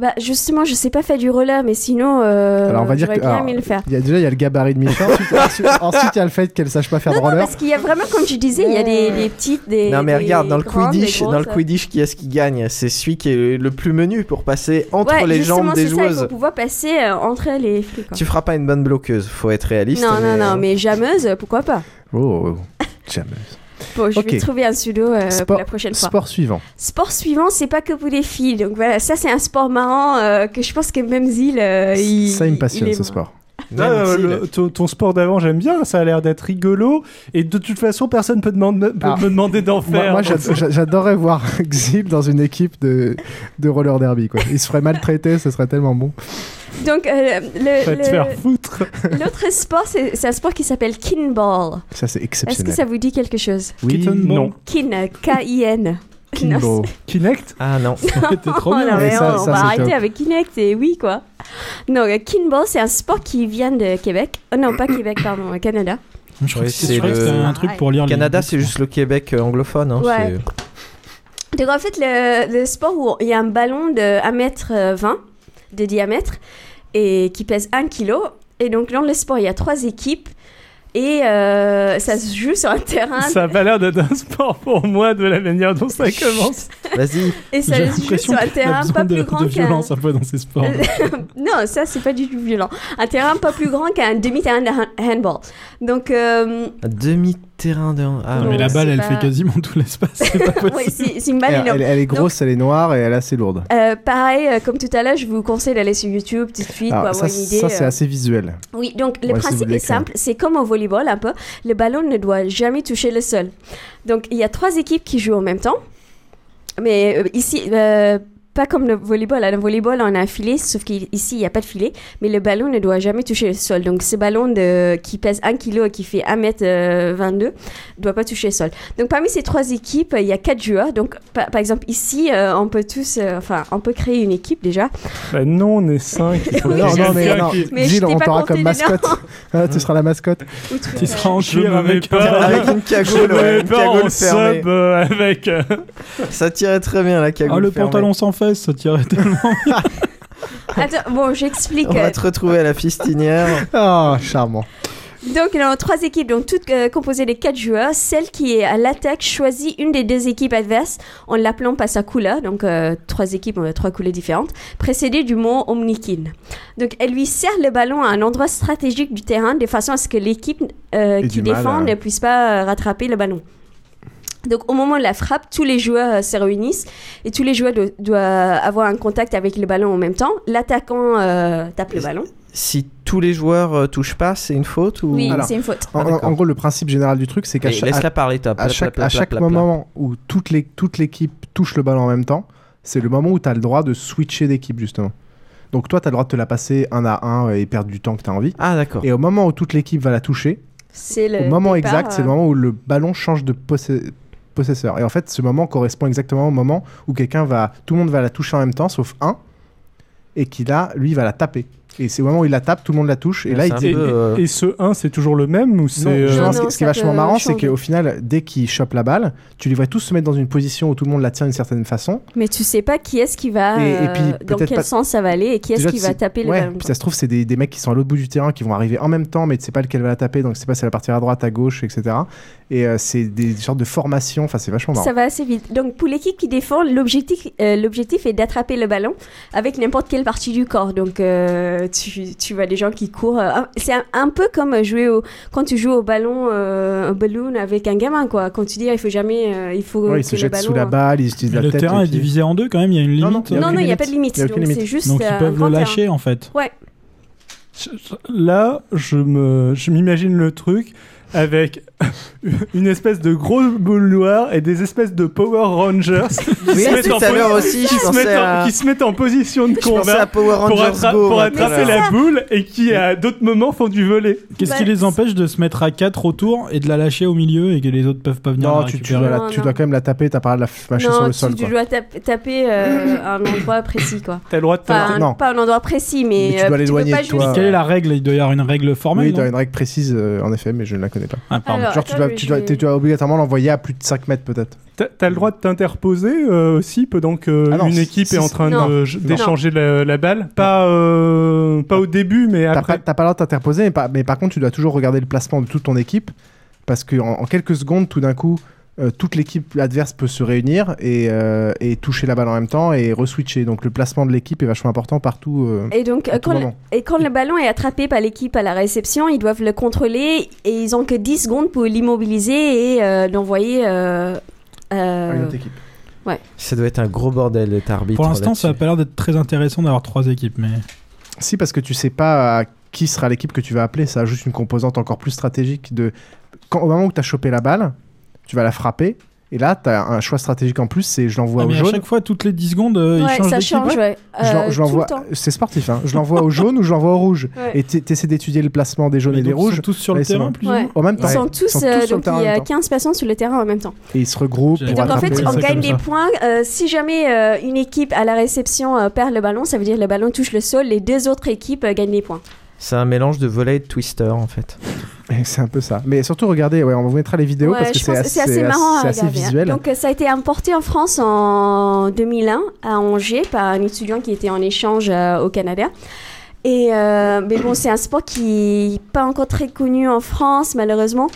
Bah justement je sais pas faire du roller mais sinon euh, Alors on va dire j'aurais que bien alors, aimé le faire il y a déjà il y a le gabarit de Micha. Ensuite, il y a le fait qu'elle sache pas faire de non, roller. parce qu'il y a vraiment, comme tu disais, il y a des, des petites, des. Non mais des regarde, dans le grandes, Quidditch, dans le. Quidditch, qui est-ce qui gagne? C'est celui qui est le plus menu pour passer entre Ouais, les jambes des c'est ça, il joueuses. faut pouvoir passer euh, entre les flics. quoi. Tu feras pas une bonne bloqueuse, faut être réaliste. Non, non, mais, non, euh, mais jameuse, pourquoi pas? Oh, oh, oh. jamais. Bon, je vais trouver un pseudo euh, pour la prochaine fois. sport suivant. Sport suivant, c'est pas que pour les filles. Donc voilà, ça c'est un sport marrant euh, que je pense que même Zil, euh, il. Ça, il me passionne il ce sport. Ah, euh, le- ton, ton sport d'avant, j'aime bien. Ça a l'air d'être rigolo. Et de toute façon, personne peut, peut Alors, me demander d'en Moi, faire. moi, j'a- j'adorerais voir Xib dans une équipe de, de roller derby. Quoi. Il se ferait maltraiter, ce serait tellement bon. Donc euh, le- Va te le- faire foutre. l'autre sport, c'est un sport qui s'appelle kinball. Ça, c'est Est-ce exceptionnel. que ça vous dit quelque chose? Oui, Kitten, non. Kin, K-I-N. Kinball. Kinect Ah non. C'était trop bien. non, mais ça- on, on ça, va arrêter top. avec Kinect et oui, quoi. Non, euh, Kinball, c'est un sport qui vient de Québec. Oh, non, pas Québec, pardon, euh, Canada. Je crois que c'est le- c'était un truc pour lire Canada, c'est juste le Québec euh, anglophone. hein, Ouais. c'est- Donc, en fait, le, le sport où il y a un ballon de 1m20 de diamètre et qui pèse 1 kg. Et donc, dans le sport, il y a trois équipes et euh, ça se joue sur un terrain. Ça a pas l'air d'être un sport pour moi de la manière dont ça commence. Vas-y. Et ça se joue sur un terrain pas de, plus grand de qu'un. violence un peu dans ces sports. non, ça c'est pas du tout violent. Un terrain pas plus grand qu'un demi-terrain de han- handball. Donc, euh, Un demi terrain de. Ah, Non, mais la balle, elle pas- fait quasiment tout l'espace. C'est pas possible. Oui, c'est c'est une balle elle, énorme. elle- elle est Donc, grosse, elle est noire et elle est assez lourde. euh, pareil, euh, comme tout à l'heure, je vous conseille d'aller sur YouTube tout de suite pour avoir ça, une idée. ça, c'est euh. assez visuel. Oui, donc le Ouais, si principe est simple, c'est comme au volleyball un peu, le ballon ne doit jamais toucher le sol. Donc il y a trois équipes qui jouent en même temps, mais euh, ici, euh, pas comme le volleyball. Le volleyball, on a un filet, sauf qu'ici, il n'y a pas de filet, mais le ballon ne doit jamais toucher le sol. Donc ce ballon de, qui pèse 1 kg et qui fait 1m22 ne doit pas toucher le sol. Donc parmi ces trois équipes, il y a quatre joueurs. Donc par, par exemple, ici, euh, on peut tous, euh, enfin, on peut créer une équipe déjà. Bah non, on est 5. Il faut Oui, non, non, mais non. je Gilles, on t'aura comme mascotte. Ah, tu seras la mascotte. Tu seras en Je cuir avec pas- Avec une Je cagoule, ouais, mets une pas cagoule en fermée. sub euh, avec. euh, Ça tirait très bien la cagoule. Ah, le fermée. pantalon sans fesses, ça tirait tellement. Attends, bon, j'explique. On va te retrouver à la fistinière. Ah, charmant. Donc, dans trois équipes, donc toutes euh, composées de quatre joueurs, celle qui est à l'attaque choisit une des deux équipes adverses en l'appelant par sa couleur, donc euh, trois équipes ont trois couleurs différentes, précédée du mot omnikin. Donc, elle lui sert le ballon à un endroit stratégique du terrain de façon à ce que l'équipe euh, qui mal, défend ne puisse pas euh, rattraper le ballon. Donc, au moment de la frappe, tous les joueurs euh, se réunissent et tous les joueurs do- doivent avoir un contact avec le ballon en même temps. L'attaquant euh, tape le ballon. Si tous les joueurs euh, touchent pas, c'est une faute ou Oui, c'est une faute. En, Ah, gros, le principe général du truc, c'est qu'à parler, top. à chaque, à chaque moment où toute l'équipe touche le ballon en même temps, c'est le moment où tu as le droit de switcher d'équipe, justement. Donc toi, tu as le droit de te la passer un à un et perdre du temps que tu as envie. Ah, d'accord. Et au moment où toute l'équipe va la toucher, C'est le au moment départ, exact, c'est le euh, moment où le ballon change de possé- Et en fait, ce moment correspond exactement au moment où quelqu'un va, tout le monde va la toucher en même temps, sauf un, et qui là, lui, va la taper. Et c'est au moment où il la tape, tout le monde la touche. Et là, il dit, Et, euh, et ce 1, c'est toujours le même ou c'est. non, euh, ce qui- non, ce qui est vachement marrant, c'est qu'au final, dès qu'il chope la balle, tu les vois tous se mettre dans une position où tout le monde la tient d'une certaine façon. Mais tu sais pas qui est-ce qui va, Et- et euh, puis, dans peut-être quel pas- sens ça va aller et qui est-ce qui va taper le ballon. Puis ça se trouve, c'est des, des mecs qui sont à l'autre bout du terrain qui vont arriver en même temps, mais tu sais pas lequel va la taper, donc tu sais pas si elle va partir à droite, à gauche, etc. Et euh, c'est des sortes de formations, enfin, c'est vachement marrant. Ça va assez vite. Donc pour l'équipe qui défend, l'objectif, euh, l'objectif est d'attraper le ballon avec n'importe quelle partie du corps. Donc euh, tu, tu vois des gens qui courent. euh, c'est un, un peu comme jouer au, quand tu joues au ballon, euh, au balloon avec un gamin quoi. Quand tu dis il faut jamais, euh, il faut Ouais, ils se le jettent ballon. sous la balle, ils utilisent la le tête. terrain les est divisé en deux quand même, il y a une limite. Non, non, il a Non non, n'y a pas de limite. A Donc c'est juste. Donc ils peuvent le terrain. lâcher en fait. Ouais. Là, je me, je m'imagine le truc avec une espèce de gros boule noire et des espèces de Power Rangers qui, se, mettent en à l'heure posi- aussi, qui je se pensais mettent en- à- qui se mettent en position de combat à Power pour, Rangers attra- Go, pour moi, attraper la boule et qui à d'autres moments font du volet. Qu'est-ce Bah, qui les c'est- empêche de se mettre à 4 autour et de la lâcher au milieu et que les autres peuvent pas venir Non, la tu, dois la- Non, tu non. dois quand même la taper, t'as pas de la mâcher sur le tu, sol. tu quoi. dois tap- taper euh, à un endroit précis quoi. T'as le droit de Enfin, non. pas un endroit précis, mais, Mais tu euh, dois peux l'éloigner pas de toi. Quelle est la règle? Il doit y avoir une règle formelle Oui, il y a non une règle précise, euh, en effet, mais je ne la connais pas. Ah, pardon. Alors, Genre, tu dois, je tu, dois, vais- tu dois obligatoirement l'envoyer à plus de 5 mètres, peut-être. T'as, le droit de t'interposer euh, aussi pendant que Ah non, une si- équipe si- est en train d'échanger la, la balle. Pas, euh, pas au début, mais après. pas, t'as pas le droit de t'interposer, mais, par contre, tu dois toujours regarder le placement de toute ton équipe. Parce qu'en en, en quelques secondes, tout d'un coup, euh, toute l'équipe adverse peut se réunir et, euh, et toucher la balle en même temps et reswitcher. Donc le placement de l'équipe est vachement important partout. euh, Et donc, quand, moment. et quand le ballon est attrapé par l'équipe à la réception, ils doivent le contrôler et ils ont que 10 secondes pour l'immobiliser et euh, l'envoyer. euh, euh, à une autre équipe. Ça doit être un gros bordel d'être arbitre. Pour l'instant, ça a là-dessus. pas l'air d'être très intéressant d'avoir trois équipes, mais Si, parce que tu sais pas à qui sera l'équipe que tu vas appeler. Ça ajoute une composante encore plus stratégique de. Quand, au moment où tu as chopé la balle, tu vas la frapper. Et là, tu as un choix stratégique en plus c'est je l'envoie Ah, au mais à jaune. chaque fois, toutes les 10 secondes, euh, Ouais, ils changent ça d'équipe. change, ouais. Euh, je l'envoie, le c'est sportif, hein. je l'envoie au jaune ou je l'envoie au rouge. Ouais. Et tu essaies d'étudier le placement des jaunes Mais et des donc, ils rouges. sont tous sur le terrain, plus même temps. Ils sont tous, euh, donc il y a temps. 15 personnes sur le terrain en même temps. Et ils se regroupent Et Donc en fait, on gagne des points. Euh, si jamais une équipe à la réception perd le ballon, ça veut dire que le ballon touche le sol, les deux autres équipes gagnent des points. C'est un mélange de volet et de twister en fait. C'est un peu ça. Mais surtout, regardez, ouais, on vous mettra les vidéos Ouais, parce que c'est assez, assez marrant c'est à assez regarder, hein. visuel. Donc ça a été importé en France en 2001 à Angers par un étudiant qui était en échange euh, au Canada. Et euh, mais bon, c'est un sport qui n'est pas encore très connu en France malheureusement.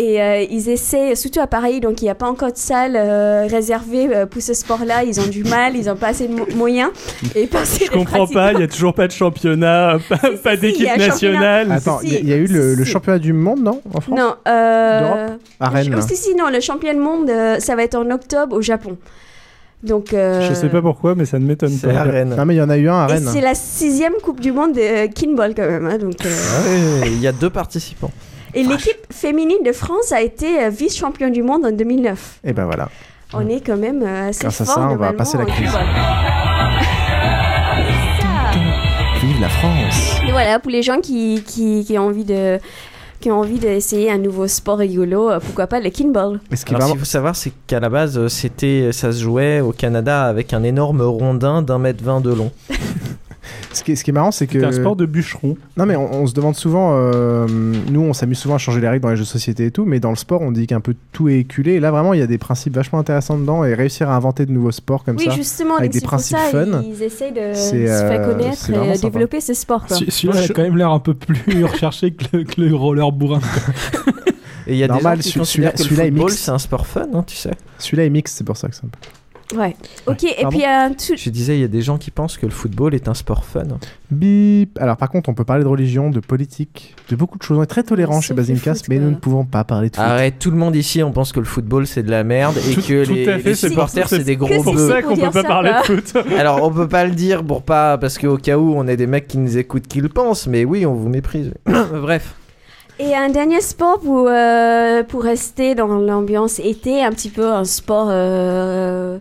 Et euh, ils essaient, surtout à Paris, donc il n'y a pas encore de salle euh, réservée euh, pour ce sport-là. Ils ont du mal, ils n'ont pas assez de mo- moyens. Et Je comprends pas, il y a toujours pas de championnat, pas, si, d'équipe nationale. Attends, il y, a- il y a eu le, le championnat du monde, non En France? Non, euh... À Rennes, oh, si, si, non, le championnat du monde, euh, ça va être en octobre au Japon. Donc, euh, Je sais pas pourquoi, mais ça ne m'étonne pas. à Rennes. Non, mais il y en a eu un à Rennes. c'est la sixième Coupe du Monde de Kinball quand même. hein, donc, euh, Ah ouais, Il y a deux participants. Et l'équipe féminine de France a été euh, vice-champion du monde en 2009. Et ben voilà. On est quand même euh, assez Grâce à fort ça, on va passer la crise. Vive la France Et voilà, pour les gens qui, qui, qui ont envie de qui ont envie d'essayer un nouveau sport rigolo, euh, pourquoi pas le kinball Mais ce vraiment- qu'il faut savoir, c'est qu'à la base, c'était, ça se jouait au Canada avec un énorme rondin d'un mètre vingt de long. Ce qui est, ce qui est marrant, c'est que. C'est un sport de bûcheron. Non, mais on, on se demande souvent. euh, nous, on s'amuse souvent à changer les règles dans les jeux de société et tout, mais dans le sport, on dit qu'un peu tout est éculé. Et là, vraiment, il y a des principes vachement intéressants dedans et réussir à inventer de nouveaux sports comme Oui, ça. justement, avec des principes ça fun. ils essayent de se faire euh, connaître et sympa. développer ce sport. Quoi. Celui- Celui-là a quand même l'air un peu plus recherché que le, que le roller bourrin. Et il y a Normal, des gens qui celui- considèrent que le celui-là est mixte. c'est un sport fun, hein, tu sais. Celui-là est mixte, c'est pour ça que c'est Ouais. Ok, et Pardon puis un tout. Je disais, il y a des gens qui pensent que le football est un sport fun. Bip Alors, par contre, on peut parler de religion, de politique, de beaucoup de choses. On est très tolérant chez foot, mais nous ne pouvons pas parler de foot. Arrête, tout le monde ici, on pense que le football c'est de la merde et Tout- que tout les, à fait, les c'est supporters c'est des gros c'est pour bœufs. ça qu'on peut pas ça, parler de foot. Alors on peut pas le dire pour pas parce qu'au cas où on est des mecs qui nous écoutent qui le pensent, mais oui on vous méprise. Bref. Et un dernier sport pour, euh, pour rester dans l'ambiance été, un petit peu un sport euh,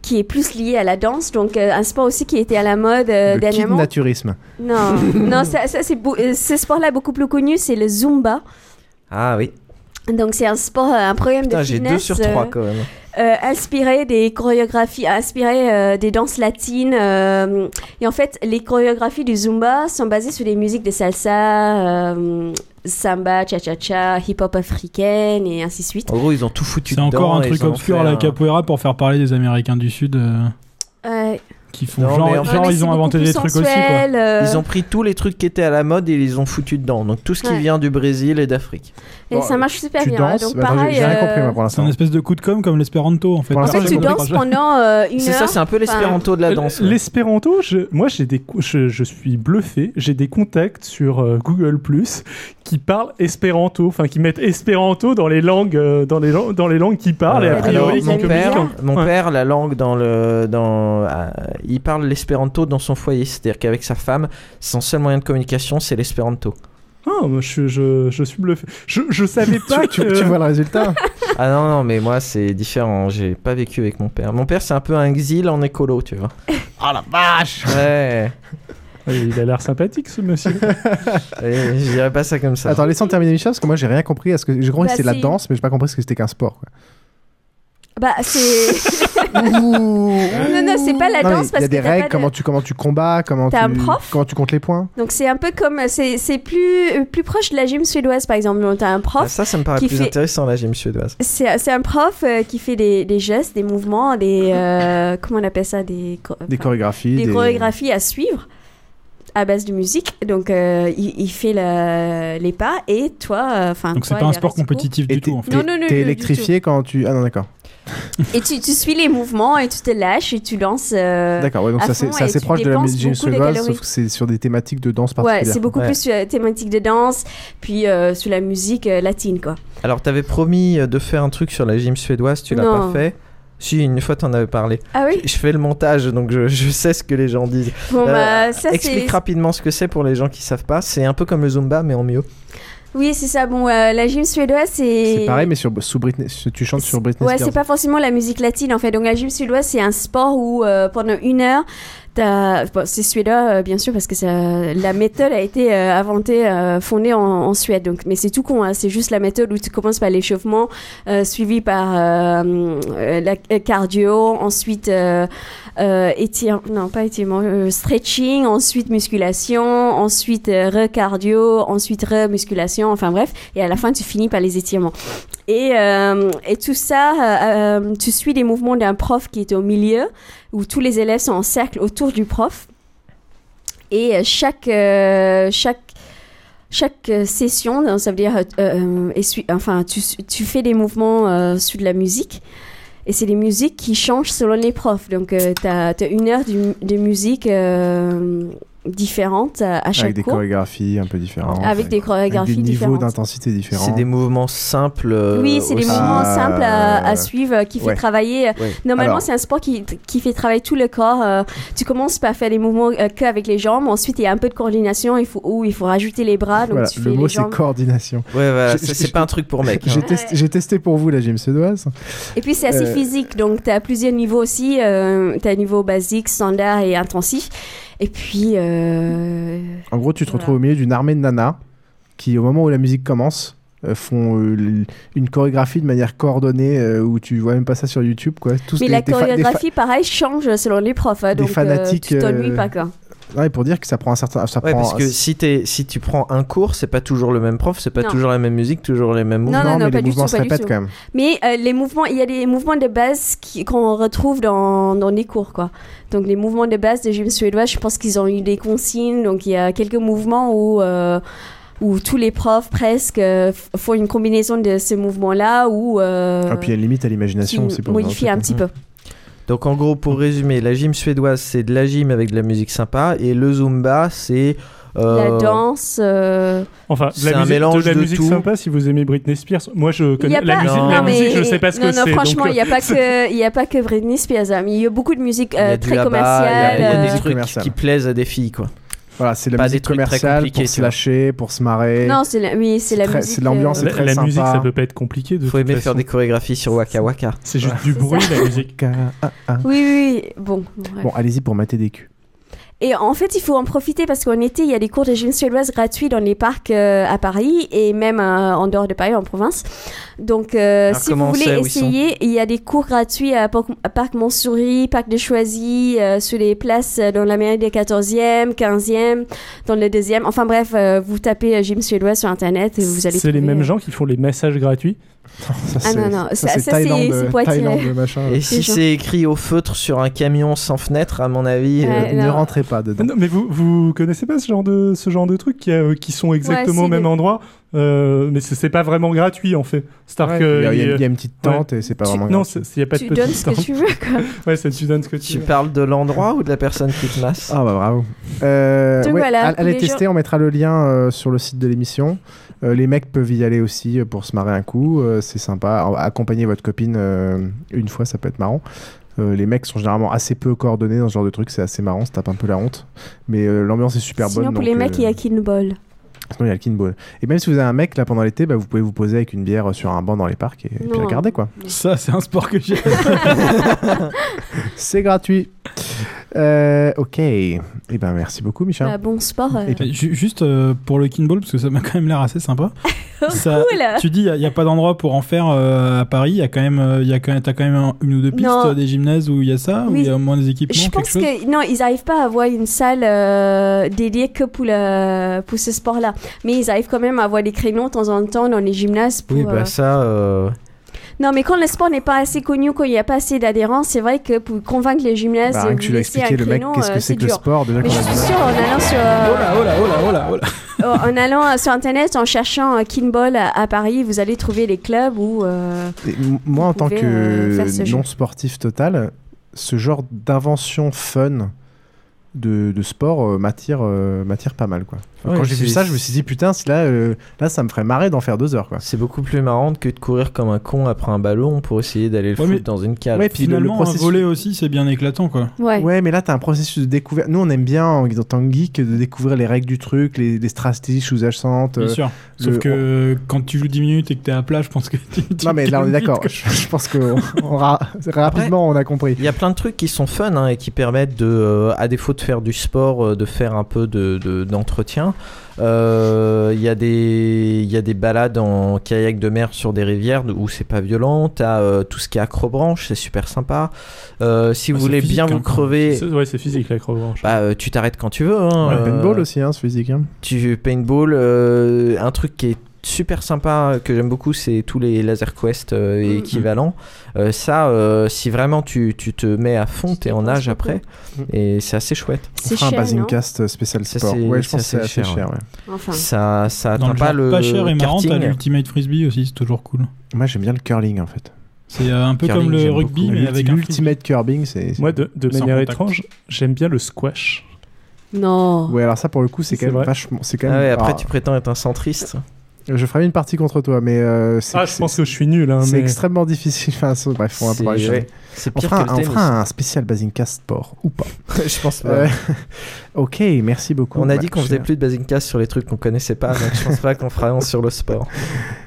qui est plus lié à la danse, donc euh, un sport aussi qui était à la mode euh, le dernièrement. kidnaturisme. Non, non, ça, ça, c'est euh, ce sport-là est beaucoup plus connu, c'est le Zumba. Ah oui. Donc c'est un sport, un programme Putain de j'ai fitness. deux sur trois euh, quand même. euh, inspiré des chorégraphies, inspiré euh, des danses latines. euh, et en fait, les chorégraphies du Zumba sont basées sur des musiques de salsa, euh, samba, cha-cha-cha, hip-hop africaine et ainsi de suite. En gros ils ont tout foutu C'est encore un truc obscur à la capoeira pour faire parler des Américains du Sud euh, Ouais. Qui font Non, genre, mais en genre, fait, ils c'est ont inventé des plus trucs aussi quoi. euh, Ils ont pris tous les trucs qui étaient à la mode et ils les ont foutus dedans. Donc tout ce qui Ouais. vient du Brésil et d'Afrique. Et Bon, ça marche super tu bien. danses Donc Bah, attends, j'ai- pareil. J'ai rien euh, compris moi pour C'est un espèce de coup de com comme l'espéranto en fait. En tu danses pendant euh, une C'est heure. ça, c'est un peu l'espéranto de la danse. L'espéranto, je- moi j'ai des, je, je suis bluffé. J'ai des contacts sur euh, Google qui parlent espéranto, enfin qui mettent espéranto dans les langues, euh, dans les dans les langues qui parlent. et a Euh, priori, mon père, mon père, la langue dans le, dans, euh, il parle l'espéranto dans son foyer, c'est-à-dire qu'avec sa femme, son seul moyen de communication, c'est l'espéranto. Ah, moi, je, je, je suis bluffé. Je, je savais pas Tu, que. tu vois le résultat Ah non non, mais moi c'est différent. J'ai pas vécu avec mon père. Mon père, c'est un peu un exil en écolo, tu vois. Oh la vache Ouais. Il a l'air sympathique ce monsieur. Et Je dirais pas ça comme ça. Attends, laissons terminer Michel, parce que moi j'ai rien compris. À ce que... J'ai compris Bah, que c'était la c'est- danse, mais j'ai pas compris ce que c'était qu'un sport. quoi. Bah, c'est. non, non, c'est pas la Non, danse Il parce y a des que règles, de- comment, tu, comment tu combats, comment tu, T'as un prof comment tu comptes les points. Donc c'est un peu comme c'est c'est plus plus proche de la gym suédoise par exemple. T'as un prof Ah, ça, ça me paraît plus fait- intéressant la gym suédoise. C'est c'est un prof euh, qui fait des, des gestes, des mouvements, des euh, comment on appelle ça, des Des chorégraphies. des chorégraphies à suivre à base de musique. Donc euh, il, il fait le- les pas et toi, euh, enfin. Donc c'est pas un il sport compétitif du tout en fait. Non, non, non, t'es non, électrifié quand tu. Ah non, d'accord. Et tu, tu suis les mouvements et tu te lâches et tu danses. euh, D'accord, ouais, donc à ça c'est assez proche de la musique calories. sauf que c'est sur des thématiques de danse Ouais, particulières. c'est beaucoup Ouais. plus sur la thématique de danse, puis euh, sur la musique euh, latine, quoi. Alors t'avais promis euh, de faire un truc sur la gym suédoise, tu l'as pas fait Si, une fois t'en avais parlé. Ah oui Je fais le montage, donc je, je sais ce que les gens disent. Bon, Euh, bah, ça, explique rapidement ce que c'est pour les gens qui savent pas. C'est un peu comme le Zumba, mais en mieux. Oui, c'est ça. Bon, euh, la gym suédoise, c'est. C'est pareil, mais sur, sous Britney, tu chantes sur Britney Ouais, Spears. c'est pas forcément la musique latine en fait. Donc la gym suédoise, c'est un sport où euh, pendant une heure, bon, c'est suédois euh, bien sûr parce que ça, la méthode a été euh, inventée, euh, fondée en, en Suède. Donc, mais c'est tout con. hein. C'est juste la méthode où tu commences par l'échauffement, euh, suivi par euh, la euh, cardio, ensuite euh, euh, étire, non pas étirement, stretching, ensuite musculation, ensuite re-cardio, ensuite re-musculation, enfin bref, et à la fin tu finis par les étirements. Et, et tout ça, tu suis les mouvements d'un prof qui est au milieu, où tous les élèves sont en cercle autour du prof. Et euh, chaque, euh, chaque, chaque euh, session, ça veut dire, enfin, tu, tu fais des mouvements euh, sur de la musique. Et c'est des musiques qui changent selon les profs. Donc, tu as, une heure de musique euh, différente à, à chaque Avec des cours. chorégraphies un peu différentes. Avec des chorégraphies avec des niveaux différentes. d'intensité différents. C'est des mouvements simples. euh, Oui, c'est des mouvements Ah, simples à, à euh, suivre, euh, qui fait ouais. travailler. Ouais. Normalement, c'est un sport qui, qui fait travailler tout le corps. euh, tu commences par faire les mouvements euh, que avec les jambes. Ensuite, il y a un peu de coordination. Il faut, où il faut rajouter les bras. Donc, Voilà, tu fais le mot c'est coordination. Ouais, voilà, c'est pas un truc pour mec. J'ai hein. testé, j'ai testé pour vous la gym suédoise. Et puis, c'est assez Euh, physique. Donc, tu as plusieurs niveaux aussi. Euh, tu as un niveau basique, standard et intensif. Et puis. euh, En gros, tu te retrouves au milieu d'une armée de nanas qui, au moment où la musique commence, euh, font euh, une chorégraphie de manière coordonnée euh, où tu vois même pas ça sur YouTube. Quoi. Tous Mais des- la des chorégraphie, pareil, change selon les profs. hein, des donc, euh, fanatiques, tu t'ennuies euh, pas, quoi. Ouais, pour dire que ça prend un certain. Ça Ouais, prend parce que si, t'es- si tu prends un cours, c'est pas toujours le même prof, c'est pas Non. toujours la même musique, toujours les mêmes mouvements. Non, non, non, mais pas les du mouvements tout, se répètent quand même. Mais euh, les mouvements, il y a des mouvements de base qu'on retrouve dans, dans les cours, quoi. Donc les mouvements de base de gym suédois, je pense qu'ils ont eu des consignes. Donc il y a quelques mouvements où euh, où tous les profs presque euh, font une combinaison de ces mouvements-là ou euh, Et puis il y a une limite à l'imagination aussi pour modifient un petit peu. Donc en gros, pour résumer, la gym suédoise, c'est de la gym avec de la musique sympa, et le zumba, c'est... euh, La danse. euh, Enfin, de C'est la un musique, mélange de la de musique tout. sympa si vous aimez Britney Spears. Moi, je Il y connais a la pas, musique, non, la mais- musique, je sais pas ce non, que non, c'est. franchement, donc, il n'y a euh, pas que, il y a pas que Britney Spears. hein, il y a beaucoup de musique euh, très commerciale. Il y a, il y a euh, des musique trucs commerciale. qui plaisent à des filles, quoi. Voilà, c'est la Pas des musique trucs très commerciale compliqués, pour se lâcher, pour se marrer. Non, c'est la, oui, c'est la très- musique. c'est l'ambiance, euh, c'est la, très la musique, sympa. ça peut pas être compliqué. De Faut aimer façon. faire des chorégraphies sur Waka Waka. C'est juste du bruit, la musique. Ah, ah. Oui, oui, oui. Bon. bref. Bon, allez-y pour mater des culs. Et en fait, il faut en profiter parce qu'en été, il y a des cours de gym suédoise gratuits dans les parcs euh, à Paris et même euh, en dehors de Paris, en province. Donc, euh, Alors, si vous voulez essayer, il y a des cours gratuits à, Parc- à Parc Montsouris, Parc de Choisy, sur les places dans la mairie des 14e, 15e, dans le deuxième. Enfin bref, vous tapez gym suédois sur Internet et vous allez C'est les mêmes gens qui font les massages gratuits. Ça, Ah non, non, ça, ça- c'est ça, Thaïlande, Poitiers. Thaïlande, machin. Et si c'est écrit au feutre sur un camion sans fenêtre, à mon avis... Ouais, euh, ne rentrez pas dedans. non, mais vous, vous connaissez pas ce genre de, ce genre de trucs qui, a- qui sont exactement au même des- endroit euh, mais c'est pas vraiment gratuit en fait. Ouais, que il y a- il y, y une petite tente et c'est pas tu- vraiment non, gratuit. il n'y a pas Tu de donnes ce que tu veux, quoi. Ouais, ça, tu donnes ce que tu Tu veux. parles de l'endroit ou de la personne qui te masse? Ah bah bravo. Euh, Donc voilà, allez tester, on mettra le lien euh, sur le site de l'émission. Euh, les mecs peuvent y aller aussi euh, pour se marrer un coup, euh, c'est sympa. Accompagner votre copine euh, une fois, ça peut être marrant. Euh, les mecs sont généralement assez peu coordonnés dans ce genre de truc, c'est assez marrant, ça tape un peu la honte. Mais euh, l'ambiance est super Sinon, bonne. pour donc, les mecs, euh, il y a Kinball. Sinon, il y a le kinball. Et même si vous avez un mec là pendant l'été, bah, vous pouvez vous poser avec une bière sur un banc dans les parcs et, et puis regarder quoi. Ça, c'est un sport que j'ai. C'est gratuit. Euh, ok. Et ben merci beaucoup, Michel. Bah, bon sport. euh. Et puis, ju- juste euh, pour le kinball, parce que ça m'a quand même l'air assez sympa. Ça- Cool. Tu dis, il n'y a, pas d'endroit pour en faire euh, à Paris. Il y a quand même, euh, il y a quand même, t'as quand même un- une ou deux pistes, Non. des gymnases où il y a ça, où il y a au moins des équipements, Je quelque pense chose? que non, ils n'arrivent pas à avoir une salle euh, dédiée que pour, le, pour ce sport-là. Mais ils arrivent quand même à avoir des créneaux de temps en temps dans les gymnases. Pour, Oui, euh, bah ça... Non, mais quand le sport n'est pas assez connu, quand il n'y a pas assez d'adhérents, c'est vrai que pour convaincre les gymnases, Bah, de tu l'as expliqué, le mec, qu'est-ce que euh, c'est que le sport déjà Mais qu'on je a suis sûre, en allant sur, euh, Oh là, oh là, oh là, oh là, oh là. euh, en allant euh, sur internet, en cherchant euh, Kinball à, à Paris, vous allez trouver des clubs où. euh, moi, en tant que non sportif total, ce genre d'invention fun de, de sport euh, m'attire euh, m'attire pas mal quoi. Ouais, Quand j'ai vu ça, je me suis dit putain, si là euh, là ça me ferait marrer d'en faire deux heures quoi. C'est beaucoup plus marrant que de courir comme un con après un ballon pour essayer d'aller le Ouais, mais- dans une cave. Ouais, puis le- le Finalement, processus- un volet aussi, c'est bien éclatant, quoi. Ouais. Ouais, mais là t'as un processus de découverte. Nous on aime bien en tant que geek de découvrir les règles du truc, les, les stratégies sous-jacentes. Bien euh, sûr. le- Sauf que quand tu joues 10 minutes et que t'es à plat, je pense que Non mais là on est d'accord. Je, pense que on- on ra- rapidement on a compris. Il y a plein de trucs qui sont fun hein, et qui permettent de, euh, à défaut de faire du sport, euh, de faire un peu de, de- d'entretien. Euh, Il y a des, il y a des balades en kayak de mer sur des rivières où c'est pas violent. T'as euh, tout ce qui est acrobranche, c'est super sympa. Euh, si vous voulez physique, bien hein, vous crever, C'est- Ouais, c'est physique l'acrobranche. bah, euh, tu t'arrêtes quand tu veux. Hein, Ouais, euh, paintball aussi, hein, c'est physique. hein. Tu paintball, euh, un truc qui est super sympa que j'aime beaucoup, c'est tous les Laser Quest euh, et équivalents. Euh, ça, euh, si vraiment tu, tu te mets à fond, t'es en âge après, et c'est assez chouette. On fera un Basingcast spécial Ça, sport. c'est- Ouais, je pense que c'est c'est assez cher. ouais. Enfin. Ça, ça atteint pas le pas cher et marrant, t'as karting. l'Ultimate Frisbee aussi, c'est toujours cool. Moi, j'aime bien le curling en fait. C'est euh, un peu Curling, comme le rugby, beaucoup. mais avec L'ultimate curling, c'est. Moi, de, manière contact. étrange, j'aime bien le squash. Non. Ouais, alors ça pour le coup, c'est C'est quand même vrai. vachement. C'est quand Ah ouais, après, alors, tu prétends être un centriste. Je ferai une partie contre toi, mais euh, c'est. Ah, je pense que je suis nul. Hein, C'est mais... extrêmement difficile. Enfin, ça- bref, on va de c'est On fera, que le on fera un spécial Basingcast sport ou pas. je pense pas. Euh, ok, merci beaucoup. On a Bah, dit qu'on faisait plus de Basingcast sur les trucs qu'on connaissait pas, donc je pense pas qu'on fera un sur le sport.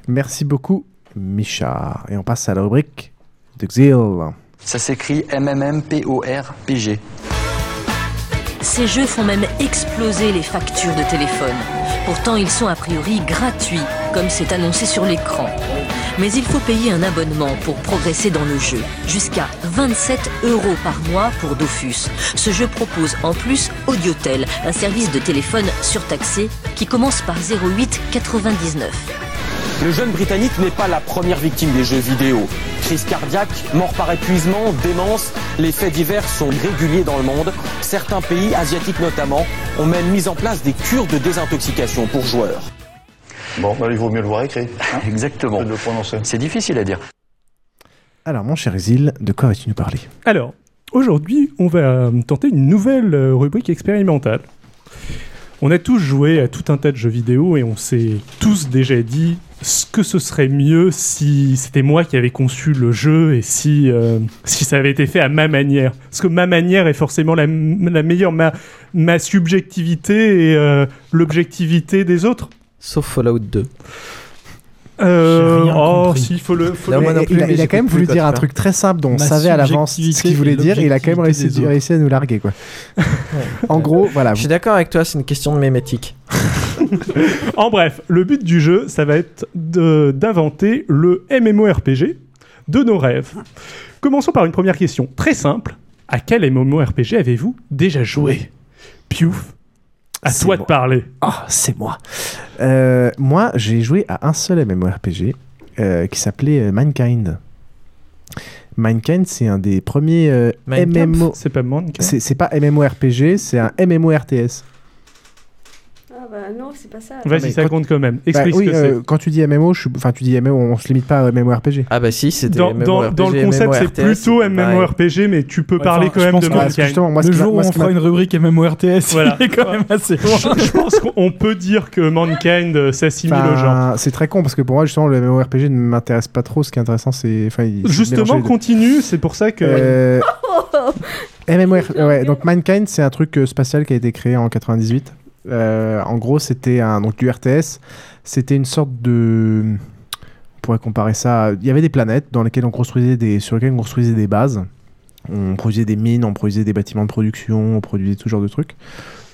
Merci beaucoup, Micha. Et on passe à la rubrique d'Exil. Ça s'écrit MMMPORPG. Ces jeux font même exploser les factures de téléphone. Pourtant, ils sont a priori gratuits, comme c'est annoncé sur l'écran. Mais il faut payer un abonnement pour progresser dans le jeu, jusqu'à 27 euros par mois pour Dofus. Ce jeu propose en plus Audiotel, un service de téléphone surtaxé qui commence par 08,99. Le jeune Britannique n'est pas la première victime des jeux vidéo. Crise cardiaque, mort par épuisement, démence, les faits divers sont réguliers dans le monde. Certains pays, asiatiques notamment, ont même mis en place des cures de désintoxication pour joueurs. Bon, bah, il vaut mieux le voir écrit. hein, Exactement. que de le prononcer. C'est difficile à dire. Alors, mon cher Exil, de quoi vas-tu nous parler? Alors, aujourd'hui, on va euh, tenter une nouvelle euh, rubrique expérimentale. On a tous joué à tout un tas de jeux vidéo et on s'est tous déjà dit ce que ce serait mieux si c'était moi qui avais conçu le jeu et si, euh, si ça avait été fait à ma manière. Parce que ma manière est forcément la, meilleure, ma, ma subjectivité et euh, l'objectivité des autres. Sauf Fallout 2. Euh, oh, si, faut le. Faut Non, le- non plus, il, a, il quand même voulu dire un truc très simple dont on savait à l'avance ce qu'il voulait dire et il a quand même réussi, à nous larguer. Quoi. en gros, voilà. Je suis d'accord avec toi, c'est une question de mémétique. En bref, le but du jeu, ça va être de- d'inventer le MMORPG de nos rêves. Commençons par une première question très simple. À quel MMORPG avez-vous déjà joué? Piouf, à toi moi. de parler. Ah, c'est moi. Euh, moi, j'ai joué à un seul MMORPG euh, qui s'appelait euh, Mankind. Mankind, c'est un des premiers euh, MMO. C'est pas Mankind C'est c'est pas MMORPG, c'est un MMORTS. Ah bah non, c'est pas ça. Vas-y, ça compte quand même. Bah Explique oui, ce que euh, quand tu dis MMO, je suis- enfin tu dis MMO, on se limite pas à MMORPG. Ah bah si, c'était c'est. Dans, dans- dans le concept, c'est plutôt MMORPG, mais tu peux Ouais, parler enfin, quand même de Mankind. justement, moi, le jour où on fera une rubrique MMORTS, Voilà. il est quand même assez loin. je, pense qu'on peut dire que Mankind s'assimile au genre. Enfin, c'est très con parce que pour moi justement le MMORPG ne m'intéresse pas trop. Ce qui est intéressant, c'est c'est Justement, continue, c'est pour ça que. Euh, MMOR, ouais, donc Mankind, c'est un truc euh, spatial qui a été créé en 98. Euh, en gros, c'était un donc du RTS. C'était une sorte de, on pourrait comparer ça. Il y avait des planètes dans lesquelles on construisait des, sur lesquelles on construisait des bases. On produisait des mines, on produisait des bâtiments de production, on produisait tout genre de trucs.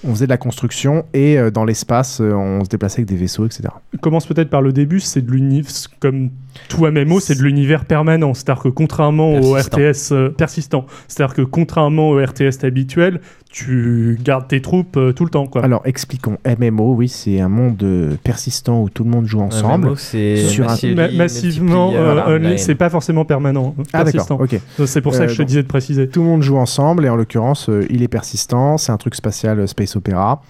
On faisait de la construction et euh, dans l'espace, euh, on se déplaçait avec des vaisseaux, etc. commence peut-être par le début, c'est de l'univers, comme tout MMO, c'est de l'univers permanent. C'est-à-dire que contrairement au Persistant. RTS euh, persistant, c'est-à-dire que contrairement au RTS habituel, tu gardes tes troupes euh, tout le temps. Quoi. Alors expliquons. MMO, oui, c'est un monde euh, persistant où tout le monde joue ensemble. MMO, c'est Sur un- Ma- massivement, euh, c'est pas forcément permanent, euh, Ah persistant. d'accord, ok. C'est pour ça Euh, que je te disais de préciser. Tout le monde joue ensemble et en l'occurrence, euh, il est persistant. C'est un truc spatial euh, space opéra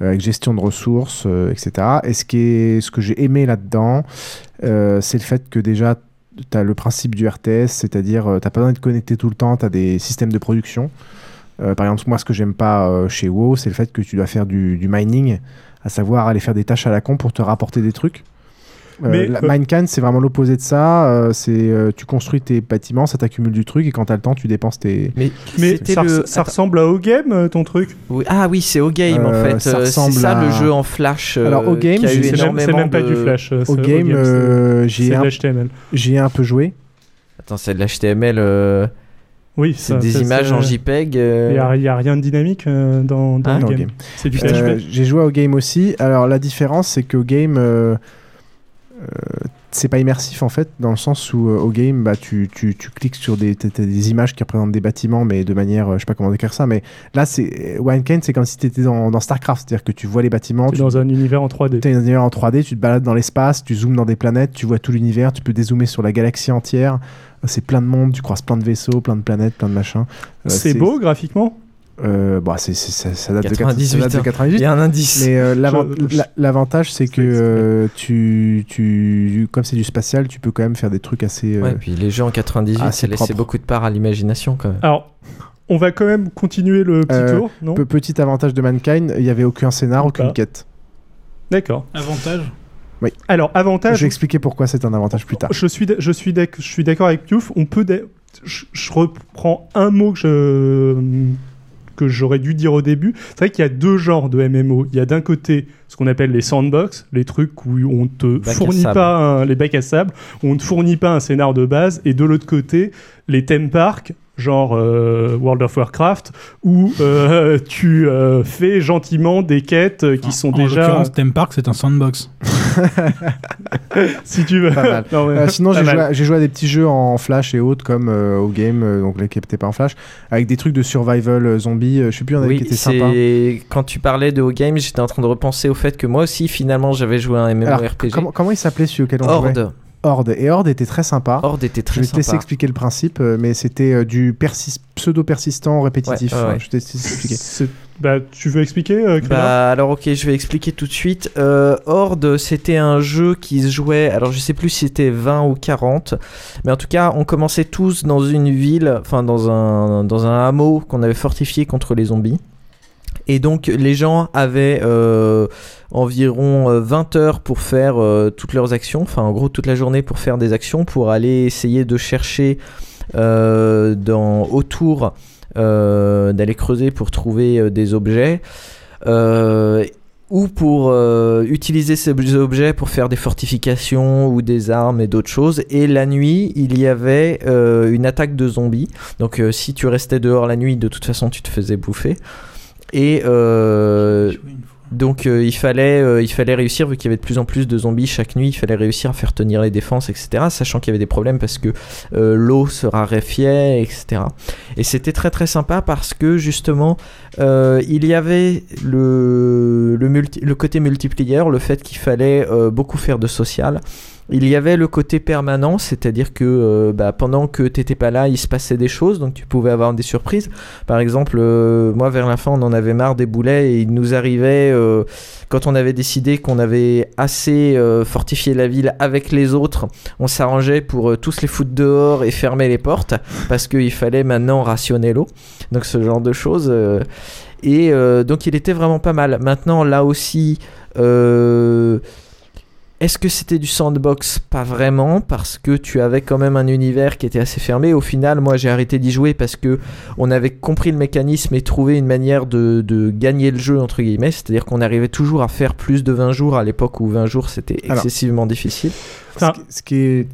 avec gestion de ressources, euh, etc. Et ce, qui est, ce que j'ai aimé là-dedans, euh, c'est le fait que déjà, tu as le principe du RTS, c'est-à-dire euh, t'as pas besoin de connecter tout le temps, tu as des systèmes de production. Euh, par exemple, moi, ce que j'aime pas euh, chez WoW, c'est le fait que tu dois faire du mining, à savoir aller faire des tâches à la con pour te rapporter des trucs. Euh, Mais, la- euh, Minecraft, c'est vraiment l'opposé de ça. euh, c'est euh, tu construis tes bâtiments, ça t'accumule du truc et quand t'as le temps, tu dépenses tes. Mais, Mais ça, le- ça ressemble à O-Game, euh, ton truc? Oui. Ah oui, c'est O-Game en Euh, fait. ça Euh, C'est ressemble ça à- le jeu en flash. euh, Alors, O-Game, j'ai- C'est même, pas de- du Flash. euh, O-Game, c'est- euh, c'est j'y ai, de un- l'HTML. j'y ai un peu joué. Attends, c'est de l'HTML. euh, Oui, c'est des images en JPEG. euh, Il n'y a, rien de dynamique euh, dans, dans Ah, le game. Game. C'est du Euh, PHP. J'ai joué au game aussi. Alors la différence, c'est qu'au game, euh, euh, c'est pas immersif en fait, dans le sens où euh, au game, bah, tu, tu, tu cliques sur des, t'as- t'as des images qui représentent des bâtiments, mais de manière, euh, je sais pas comment décrire ça, mais là, c'est Wanken, c'est comme si tu étais dans, dans StarCraft, c'est-à-dire que tu vois les bâtiments, T'es tu dans un univers en 3D. T'es dans un univers en 3D, tu te balades dans l'espace, tu zoomes dans des planètes, tu vois tout l'univers, tu peux dézoomer sur la galaxie entière. C'est plein de monde, tu croises plein de vaisseaux, plein de planètes, plein de machins. Euh, C'est beau graphiquement euh, bah, c'est, c'est- ça, ça date 98, de, ça date de hein. 98. Il y a un indice. Mais euh, l'avant- Je- la- l'avantage, c'est que euh, tu, tu, comme c'est du spatial, tu peux quand même faire des trucs assez. euh, Ouais, puis les jeux en 98, assez ça laissait propres. beaucoup de part à l'imagination quand même. Alors, on va quand même continuer le petit Euh, tour, non pe- Petit avantage de Mankind, il n'y avait aucun scénar, aucune pas. quête. D'accord. Avantage Oui. Alors, avantage. Je vais expliquer pourquoi c'est un avantage plus tard. Je suis, je suis, d'ac- je suis d'accord avec Piouf. On peut. Je, je reprends un mot que je que j'aurais dû dire au début. C'est vrai qu'il y a deux genres de MMO. Il y a d'un côté ce qu'on appelle les sandbox, les trucs où on te Bac fournit pas un- les bacs à sable, où on ne fournit pas un scénar de base, et de l'autre côté les theme parks genre euh, World of Warcraft, où euh, tu euh, fais gentiment des quêtes euh, qui sont En déjà... l'occurrence, Theme Park, c'est un sandbox. si tu veux. Pas mal. Non, mais- Euh, sinon, j'ai joué, joué à des petits jeux en flash et autres, comme euh, au game, euh, donc là qui n'étaient pas en flash, avec des trucs de survival euh, zombie. euh, je sais plus, il y en avait qui Oui, étaient sympas. c'est quand tu parlais de O-Game, j'étais en train de repenser au fait que moi aussi, finalement, j'avais joué à un Alors, MMORPG. comment, comment il s'appelait celui auquel on Horde. jouait? Horde. Et Horde était très sympa. Horde était très Je vais te laisser sympa. expliquer le principe, euh, mais c'était euh, du persis- pseudo-persistant répétitif. Ouais, ouais, Enfin, ouais. Je vais te expliquer. Bah, tu veux expliquer, euh, Bah alors ok, je vais expliquer tout de suite. Euh, Horde, c'était un jeu qui se jouait, alors je sais plus si c'était 20 ou 40, mais en tout cas, on commençait tous dans une ville, enfin dans un, dans un hameau qu'on avait fortifié contre les zombies. Et donc les gens avaient euh, environ euh, 20 heures pour faire euh, toutes leurs actions, enfin en gros toute la journée pour faire des actions, pour aller essayer de chercher euh, dans, autour, euh, d'aller creuser pour trouver euh, des objets. euh, ou pour euh, utiliser ces ob- objets pour faire des fortifications ou des armes et d'autres choses. Et la nuit, il y avait euh, une attaque de zombies. Donc euh, si tu restais dehors la nuit, de toute façon, tu te faisais bouffer. Et euh, donc euh, il, fallait, euh, il fallait réussir, vu qu'il y avait de plus en plus de zombies chaque nuit, il fallait réussir à faire tenir les défenses, etc. Sachant qu'il y avait des problèmes parce que euh, l'eau se raréfiait, etc. Et c'était très très sympa parce que justement, il y avait le, le, multi- le côté multiplayer, le fait qu'il fallait beaucoup faire de social. Il y avait le côté permanent, c'est-à-dire que euh, bah, pendant que t'étais pas là, il se passait des choses, donc tu pouvais avoir des surprises. Par exemple, euh, moi vers la fin, on en avait marre des boulets et il nous arrivait, euh, quand on avait décidé qu'on avait assez fortifié la ville avec les autres, on s'arrangeait pour tous les foutre dehors et fermer les portes, parce qu'il fallait maintenant rationner l'eau. Donc ce genre de choses. et donc il était vraiment pas mal. Maintenant, là aussi... est-ce que c'était du sandbox? Pas vraiment, parce que tu avais quand même un univers qui était assez fermé. Au final, moi, j'ai arrêté d'y jouer parce que on avait compris le mécanisme et trouvé une manière de, de gagner le jeu entre guillemets. C'est-à-dire qu'on arrivait toujours à faire plus de 20 jours à l'époque où 20 jours c'était Alors. excessivement difficile. Enfin, Ce qui est.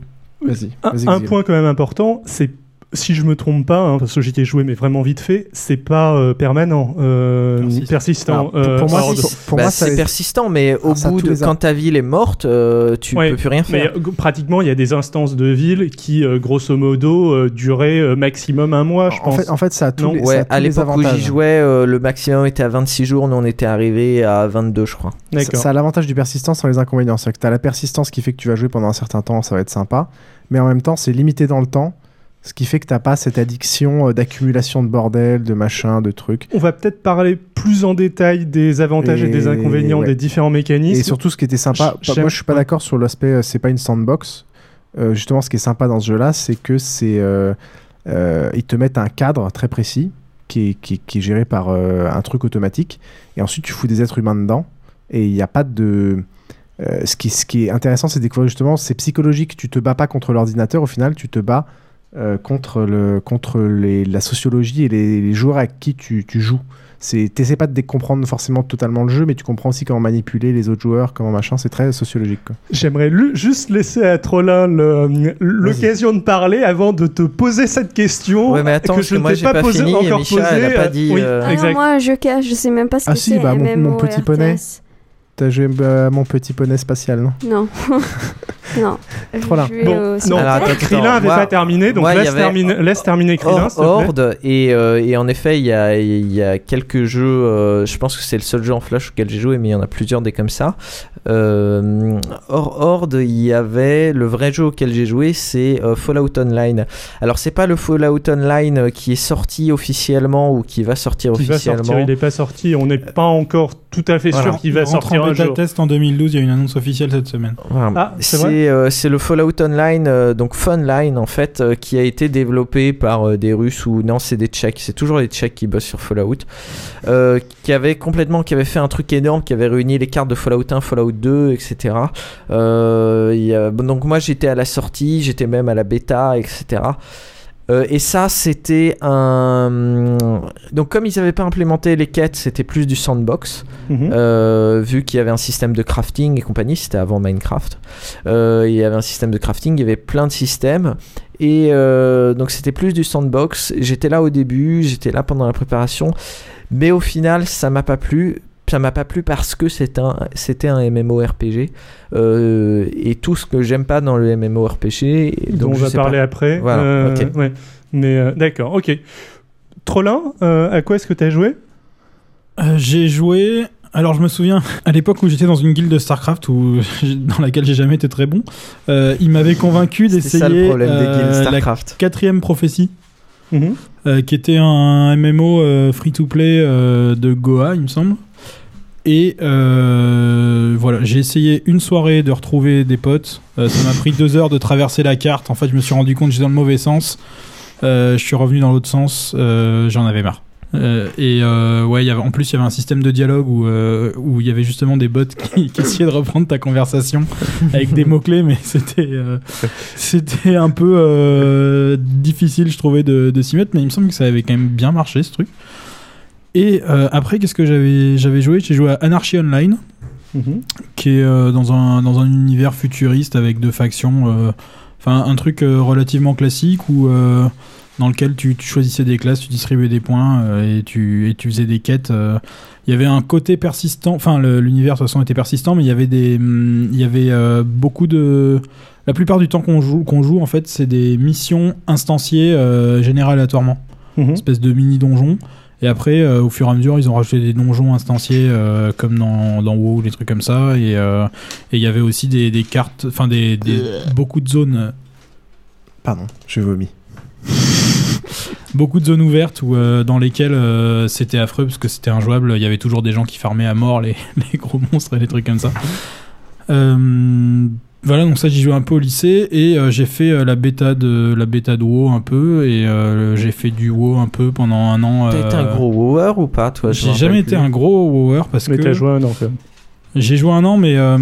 Vas-y. Un, point quand même important, c'est si je me trompe pas, hein, parce que j'y ai joué mais vraiment vite fait, c'est pas euh, permanent, euh, persistant. Alors, pour- euh, pour moi, c'est- pour Bah, moi, ça c'est les- persistant, mais au Ah, ça, bout de quand ta ville est morte, euh, tu Ouais, peux plus rien faire. Mais pratiquement, il y a des instances de ville qui, euh, grosso modo, euh, duraient euh, maximum un mois, je En pense. fait, en fait, ça a tous Non. les, ça Ouais, a tous à les l'époque où j'y jouais, euh, le maximum était à 26 jours, nous on était arrivé à 22, je crois. Ça, ça a l'avantage du persistance sans les inconvénients. C'est-à-dire que tu as la persistance qui fait que tu vas jouer pendant un certain temps, ça va être sympa. Mais en même temps, c'est limité dans le temps. Ce qui fait que t'as pas cette addiction euh, d'accumulation de bordel, de machin, de trucs. On va peut-être parler plus en détail des avantages et, Et- des inconvénients ouais. des différents mécanismes. Et surtout, ce qui était sympa, moi je suis pas d'accord sur l'aspect, euh, c'est pas une sandbox. Euh, justement, ce qui est sympa dans ce jeu-là, c'est que c'est, euh, euh, ils te mettent un cadre très précis qui est, qui est- qui est géré par un truc automatique, et ensuite tu fous des êtres humains dedans, et il n'y a pas de. ce, qui, ce qui est intéressant, c'est de découvrir justement, c'est psychologique. Tu te bats pas contre l'ordinateur, au final, tu te bats euh, contre, le, contre les, la sociologie et les, les joueurs à qui tu, tu joues. C'est, t'essaies pas de comprendre forcément totalement le jeu, mais tu comprends aussi comment manipuler les autres joueurs, comment machin. C'est très sociologique. J'aimerais juste laisser à Trollin l'occasion de parler avant de te poser cette question Ouais, mais attends, que je ne t'ai pas, pas posé, fini, encore Micha, posé. elle a pas dit, oui, euh, Ah non, moi je cache, je sais même pas ce Ah que si, c'est. bah, mon, mon petit RTS. T'as joué euh, à mon petit poney spatial, non? Non. Non. Trop là. Bon, non, Alors, attends, Krillin avait moi- pas terminé, donc moi, laisse, avait terminer, laisse terminer Krillin. Horde et, euh, et en effet il y a, il y a quelques jeux euh, je pense que c'est le seul jeu en flash auquel j'ai joué mais il y en a plusieurs des comme ça euh, hors Horde il y avait le vrai jeu auquel j'ai joué c'est euh, Fallout Online alors c'est pas le Fallout Online qui est sorti officiellement ou qui va sortir va officiellement sortir, il n'est pas sorti, on n'est pas encore tout à fait Voilà. sûr qu'il va sortir bêta jour. test en 2012, il y a une annonce officielle cette semaine. Voilà. Ah, c'est vrai c'est euh, c'est le Fallout Online, euh, donc Funline en fait, euh, qui a été développé par euh, des Russes ou non, c'est des Tchèques, c'est toujours les Tchèques qui bossent sur Fallout, euh, qui avait complètement, qui avait fait un truc énorme, qui avait réuni les cartes de Fallout 1, Fallout 2, etc. Euh, y a- donc moi j'étais à la sortie, j'étais même à la bêta, etc. Euh, et ça, c'était un. Donc, comme ils n'avaient pas implémenté les quêtes, c'était plus du sandbox. Mhm. Euh, vu qu'il y avait un système de crafting et compagnie, c'était avant Minecraft. Euh, il y avait un système de crafting, il y avait plein de systèmes. Et donc, c'était plus du sandbox. J'étais là au début, j'étais là pendant la préparation. Mais au final, ça m'a pas plu. Ça m'a pas plu parce que c'est un, c'était un MMORPG. Euh, et tout ce que j'aime pas dans le MMORPG. et dont donc on je va parler pas. après. Voilà, Euh, ouais. Mais euh, d'accord, ok. Trollin, euh, à quoi est-ce que tu as joué? Euh, j'ai joué. Alors je me souviens, à l'époque où j'étais dans une guilde de StarCraft où, dans laquelle j'ai jamais été très bon, euh, il m'avait convaincu ça le d'essayer problème des guildes euh, la StarCraft. quatrième prophétie, Mhm. euh, qui était un MMO euh, free-to-play euh, de Goa, il me semble. Et euh, voilà, j'ai essayé une soirée de retrouver des potes. Euh, ça m'a pris deux heures de traverser la carte. En fait, je me suis rendu compte que j'étais dans le mauvais sens. Euh, je suis revenu dans l'autre sens. J'en avais marre. Et ouais, en plus, il y avait un système de dialogue où, il y avait justement des bots qui, essayaient de reprendre ta conversation avec des mots-clés, mais c'était c'était un peu difficile, je trouvais, de s'y mettre. Mais il me semble que ça avait quand même bien marché ce truc. Et euh, après, qu'est-ce que j'avais j'avais joué? J'ai joué à Anarchy Online, Mhm. qui est euh, dans, un, dans un univers futuriste avec deux factions. euh, Enfin, un truc relativement classique où, dans lequel tu, tu choisissais des classes, tu distribuais des points et, tu, et tu faisais des quêtes. Il y avait un côté persistant, enfin, l'univers de toute façon était persistant, mais il y avait, des, il y avait euh, beaucoup de. La plupart du temps qu'on joue, qu'on joue, en fait, c'est des missions instanciées générées aléatoirement. Mhm. Espèce de mini donjons. Et après, euh, au fur et à mesure, ils ont rajouté des donjons instanciés euh, comme dans, dans WoW, des trucs comme ça. Et euh, et il y avait aussi des, des cartes, enfin des, des- beaucoup de zones, Pardon, je vomis. beaucoup de zones ouvertes où, dans lesquelles c'était affreux parce que c'était injouable. Il y avait toujours des gens qui farmaient à mort les, les gros monstres et les trucs comme ça. Voilà, donc ça j'y joué un peu au lycée et euh, j'ai fait euh, la bêta de la bêta de WoW un peu et euh, j'ai fait du WoW un peu pendant un an. T'as été un gros wower ou pas, toi? J'ai jamais été plus. un gros WoWer parce Mais que t'as joué un an quand même. j'ai joué un an mais euh,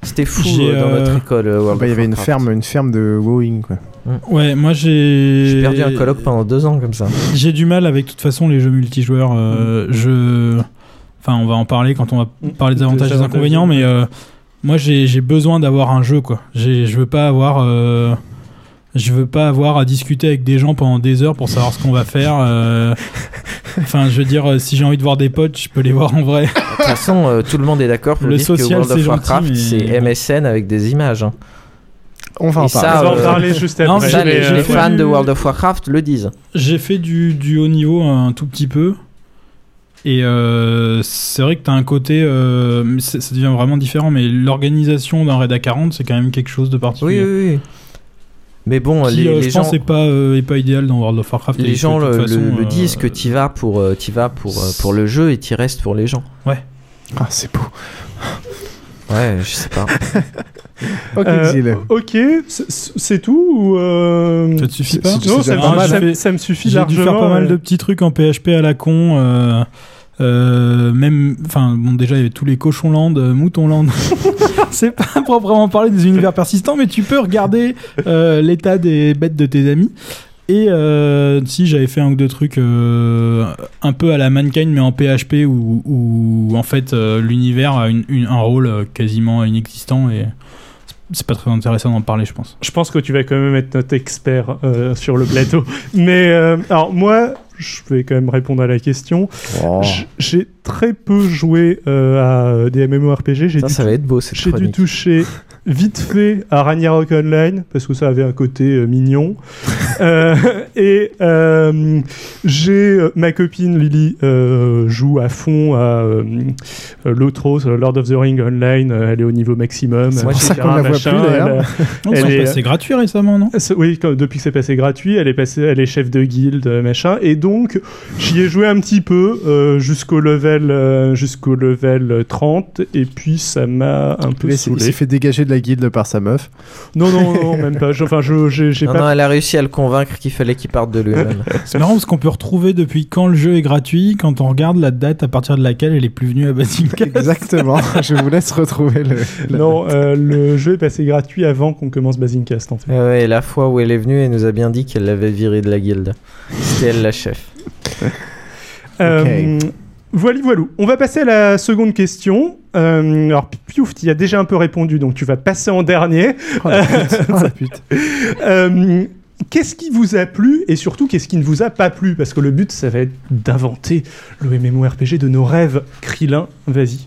C'était fou euh, dans notre école. euh, Bah, il y avait une ferme, une ferme de wowing quoi. ouais moi j'ai J'ai perdu un colloque pendant deux ans comme ça. J'ai du mal avec de toute façon les jeux multijoueurs. Mm. Je, enfin, on va en parler quand on va parler des avantages et Des des inconvénients, mais euh, moi j'ai besoin d'avoir un jeu quoi. Je veux pas avoir, euh, je veux pas avoir à discuter avec des gens pendant des heures pour savoir ce qu'on va faire. euh. Enfin, je veux dire, euh, si j'ai envie de voir des potes, je peux les voir en vrai. De toute façon, euh, tout le monde est d'accord pour Le dire social, que World c'est of Warcraft, c'est MSN avec des images. hein. On va en parler. Euh, juste non, après. Les, fans de World of Warcraft le disent. J'ai fait du, du haut niveau un tout petit peu. Et euh, c'est vrai que tu as un côté. euh, mais c'est- ça devient vraiment différent, mais l'organisation d'un raid à 40, c'est quand même quelque chose de Oui, particulier. oui, oui. Mais bon, Qui, les, euh, les je gens, pense, n'est pas, euh, est pas idéal dans World of Warcraft. et les gens de toute le, façon, le- le euh, disent que tu vas pour, euh, t'y vas pour, pour le jeu et tu restes pour les gens. Ah, c'est beau. Ouais, je sais pas. Ok, Euh, Xil. ok, c'est- c'est tout ou euh, Ça te suffit C'est- pas c'est- Non, c'est ça, me- mal, ça me- ça me suffit J'ai dû largement. faire pas mal ouais. de petits trucs en PHP à la con. euh, euh, même, enfin, bon, déjà, il y avait tous les cochonland, euh, moutonland. c'est pas proprement parler des univers persistants, mais tu peux regarder euh, l'état des bêtes de tes amis. Et si j'avais fait un ou deux trucs un peu à la Mankind, mais en PHP, où, en fait l'univers a un rôle quasiment inexistant et c'est pas très intéressant d'en parler, je pense. Je pense que tu vas quand même être notre expert sur le plateau. Mais alors moi, je vais quand même répondre à la question. Oh. J'ai très peu joué euh, à des MMORPG. J'ai Ça, dû, ça va être beau cette j'ai dû toucher vite fait à Ragnarok Online parce que ça avait un côté euh, mignon. Euh, et euh, j'ai euh, ma copine Lily euh, joue à fond à euh, l'autre Lord of the Ring Online. euh, Elle est au niveau maximum. C'est pour ça qu'on la voit plus, d'ailleurs. C'est est- gratuit récemment, non? Oui, quand- depuis que c'est passé gratuit, elle est passée, elle est chef de guilde, machin. Et donc, j'y ai joué un petit peu euh, jusqu'au level, euh, jusqu'au level 30, et puis ça m'a un peu s'est- il saoulé. s'est fait dégager de la guilde par sa meuf. Non, non, non, même pas. Je- Enfin, je, j'ai, j'ai Non, pas. non, elle a réussi à le convaincre qu'il fallait qu'il parte de lui-même. C'est marrant parce qu'on peut retrouver depuis quand le jeu est gratuit, quand on regarde la date à partir de laquelle elle est plus venue à Basinka. Exactement. Je vous laisse retrouver le. la- Non, euh, le jeu est passé gratuit avant qu'on commence Basincast en fait. Ouais, ouais, et la fois où elle est venue, elle nous a bien dit qu'elle l'avait viré de la guilde. C'était elle la chef. Euh, Voilà, voilà. On va passer à la seconde question. Euh, alors, Piouf, tu y as déjà un peu répondu, donc tu vas passer en dernier. Oh la pute. Oh la pute. Euh, Qu'est-ce qui vous a plu et surtout qu'est-ce qui ne vous a pas plu? Parce que le but, ça va être d'inventer le MMORPG de nos rêves. Krillin, vas-y.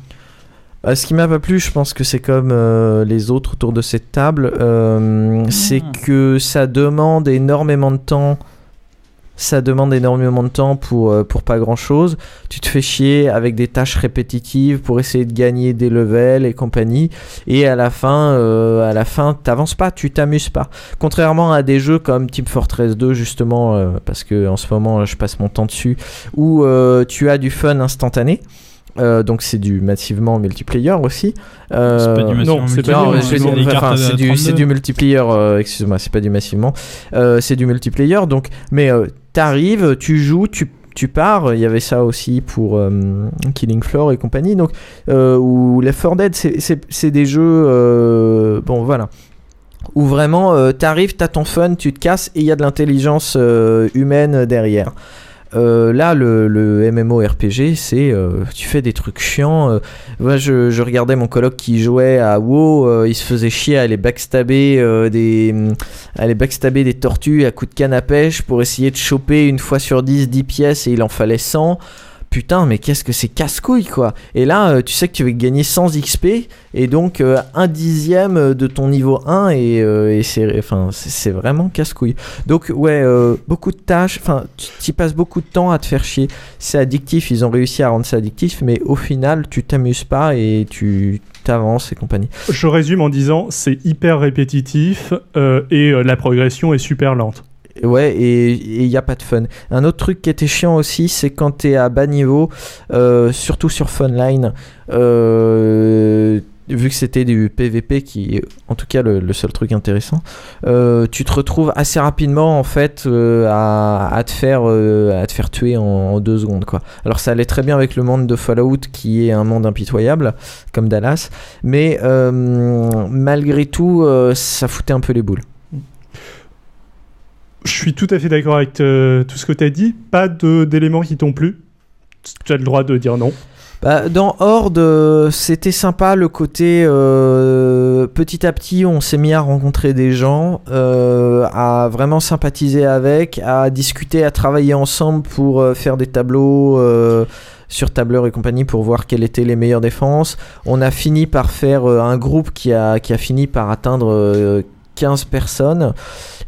Bah, ce qui m'a pas plu, je pense que c'est comme euh, les autres autour de cette table, euh, c'est que ça demande énormément de temps. Ça demande énormément de temps pour, euh, pour pas grand chose. Tu te fais chier avec des tâches répétitives pour essayer de gagner des levels et compagnie. Et à la fin, euh, à la fin, t'avances pas, tu t'amuses pas. Contrairement à des jeux comme Team Fortress 2, justement, euh, parce que en ce moment je passe mon temps dessus, où euh, tu as du fun instantané. Euh, donc c'est du massivement multiplayer aussi. Euh, C'est pas du massivement non, c'est du je vais c'est dire- des enfin, cartes à c'est du, 32. c'est du multiplayer, euh, excuse-moi, c'est pas du massivement. Euh, c'est du multiplayer, donc, mais euh, t'arrives, tu joues, tu, tu pars. Il y avait ça aussi pour euh, Killing Floor et compagnie. Donc, euh, ou Left 4 Dead, c'est- des jeux. euh, bon, voilà. Où vraiment, t'arrives, t'as ton fun, tu te casses et il y a de l'intelligence humaine derrière. Euh, là, le, le MMORPG, c'est euh, tu fais des trucs chiants. euh. moi, je, regardais mon coloc qui jouait à WoW, il se faisait chier à aller backstabber des, aller backstabber des tortues à coups de canne à pêche pour essayer de choper une fois sur 10 10 pièces et il en fallait 100. Putain, mais qu'est-ce que c'est casse-couille quoi! Et là, euh, tu sais que tu vas gagner 100 XP et donc euh, un dixième de ton niveau 1 et, euh, c'est vraiment casse-couille. Donc, ouais, beaucoup de tâches, enfin, tu passes beaucoup de temps à te faire chier. C'est addictif, ils ont réussi à rendre ça addictif, mais au final, tu t'amuses pas et tu t'avances et compagnie. Je résume en disant c'est hyper répétitif et la progression est super lente. Ouais, et il n'y a pas de fun. Un autre truc qui était chiant aussi, c'est quand tu es à bas niveau, euh, surtout sur Funline, euh, vu que c'était du PVP qui est en tout cas le, seul truc intéressant, euh, tu te retrouves assez rapidement en fait euh, à, te faire, à te faire tuer en, en deux secondes. Quoi. Alors ça allait très bien avec le monde de Fallout qui est un monde impitoyable, comme Dallas, mais malgré tout, ça foutait un peu les boules. Je suis tout à fait d'accord avec euh, tout ce que tu as dit. Pas d'éléments qui t'ont plu. Tu as le droit de dire non. Bah, dans Horde, euh, c'était sympa le côté euh, petit à petit, on s'est mis à rencontrer des gens, à vraiment sympathiser avec, à discuter, à travailler ensemble pour faire des tableaux sur tableur et compagnie pour voir quelles étaient les meilleures défenses. On a fini par faire un groupe qui a, qui a fini par atteindre 15 personnes.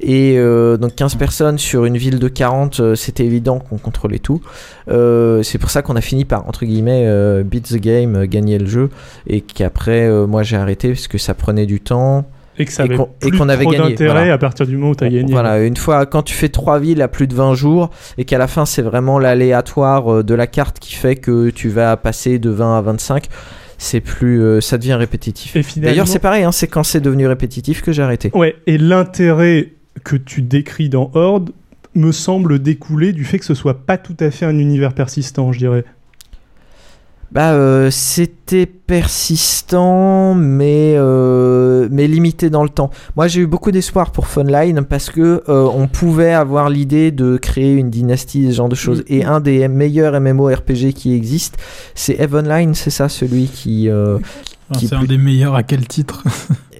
Et euh, donc 15 personnes sur une ville de 40, euh, c'était évident qu'on contrôlait tout. Euh, c'est pour ça qu'on a fini par, entre guillemets, euh, beat the game, gagner le jeu. Et qu'après, moi j'ai arrêté parce que ça prenait du temps. Et que ça avait qu'on- et plus qu'on avait trop gagné, d'intérêt voilà. à partir du moment où tu as gagné. Voilà, une fois, quand tu fais trois villes à plus de 20 jours et qu'à la fin c'est vraiment l'aléatoire de la carte qui fait que tu vas passer de 20 à 25, c'est plus, euh, ça devient répétitif. D'ailleurs, c'est pareil, hein, c'est quand c'est devenu répétitif que j'ai arrêté. Ouais, et l'intérêt que tu décris dans Horde me semble découler du fait que ce soit pas tout à fait un univers persistant, je dirais. Bah, euh, c'était persistant, mais, euh, mais limité dans le temps. Moi, j'ai eu beaucoup d'espoir pour Funline parce que euh, on pouvait avoir l'idée de créer une dynastie, ce genre de choses. Et un des meilleurs MMORPG qui existe, c'est Evenline, c'est ça, celui qui. euh, Ah, qui c'est un des meilleurs à quel titre?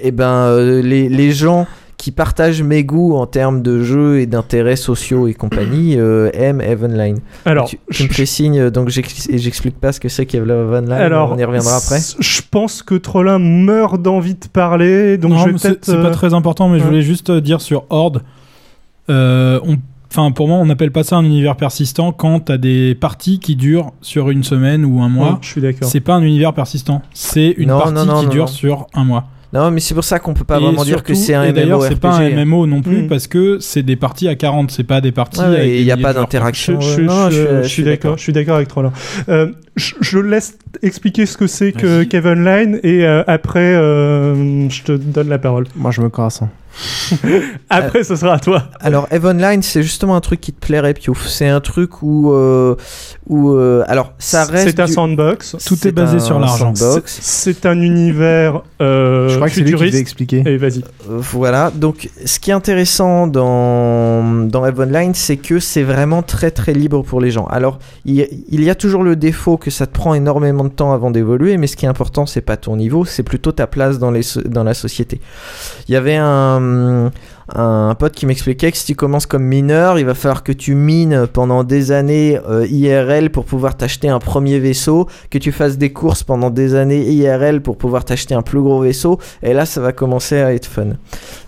Eh ben, euh, les, les gens qui partage mes goûts en termes de jeux et d'intérêts sociaux et compagnie euh, aime Evenline. Alors, tu, tu me fais signe, donc j'explique pas ce que c'est qu'Evenline. Alors, on y reviendra après. Je pense que Trollin meurt d'envie de parler, donc non, je c'est peut-être. c'est pas euh, très important, mais je voulais juste euh, dire sur Horde. euh, on- Enfin, pour moi, on n'appelle pas ça un univers persistant quand t'as des parties qui durent sur une semaine ou un mois. Ouais, je suis d'accord. C'est pas un univers persistant. C'est une Non, partie non, non, qui non, dure non. sur un mois. Non, mais c'est pour ça qu'on peut pas Et vraiment dire que c'est un et D'ailleurs, c'est pas un MMORPG. MMO non plus Mm. parce que c'est des parties à 40, c'est pas des parties. Ouais, et des y a pas d'interaction. Je, je- non, je- je suis- je je suis suis d'accord, je suis d'accord avec Trollin. Euh, je, je laisse expliquer ce que c'est que Kevin Line et euh, après euh, je te donne la parole. Moi, je me casse. hein. Après, ce sera à toi. Alors, Evenline, c'est justement un truc qui te plairait, Piouf. C'est un truc où. euh, où euh, alors, ça reste. C'est un du- sandbox. Tout est basé sur l'argent. C'est un univers euh, Je crois que c'est lui qui expliquer. Et vas-y. Euh, Voilà, donc ce qui est intéressant dans, dans Evenline, c'est que c'est vraiment très très libre pour les gens. Alors, il, y a- il y a toujours le défaut que ça te prend énormément de temps avant d'évoluer, mais ce qui est important, c'est pas ton niveau, c'est plutôt ta place dans, les, so- dans la société. Il y avait un, un pote qui m'expliquait que si tu commences comme mineur, il va falloir que tu mines pendant des années euh, IRL pour pouvoir t'acheter un premier vaisseau, que tu fasses des courses pendant des années IRL pour pouvoir t'acheter un plus gros vaisseau, et là, ça va commencer à être fun.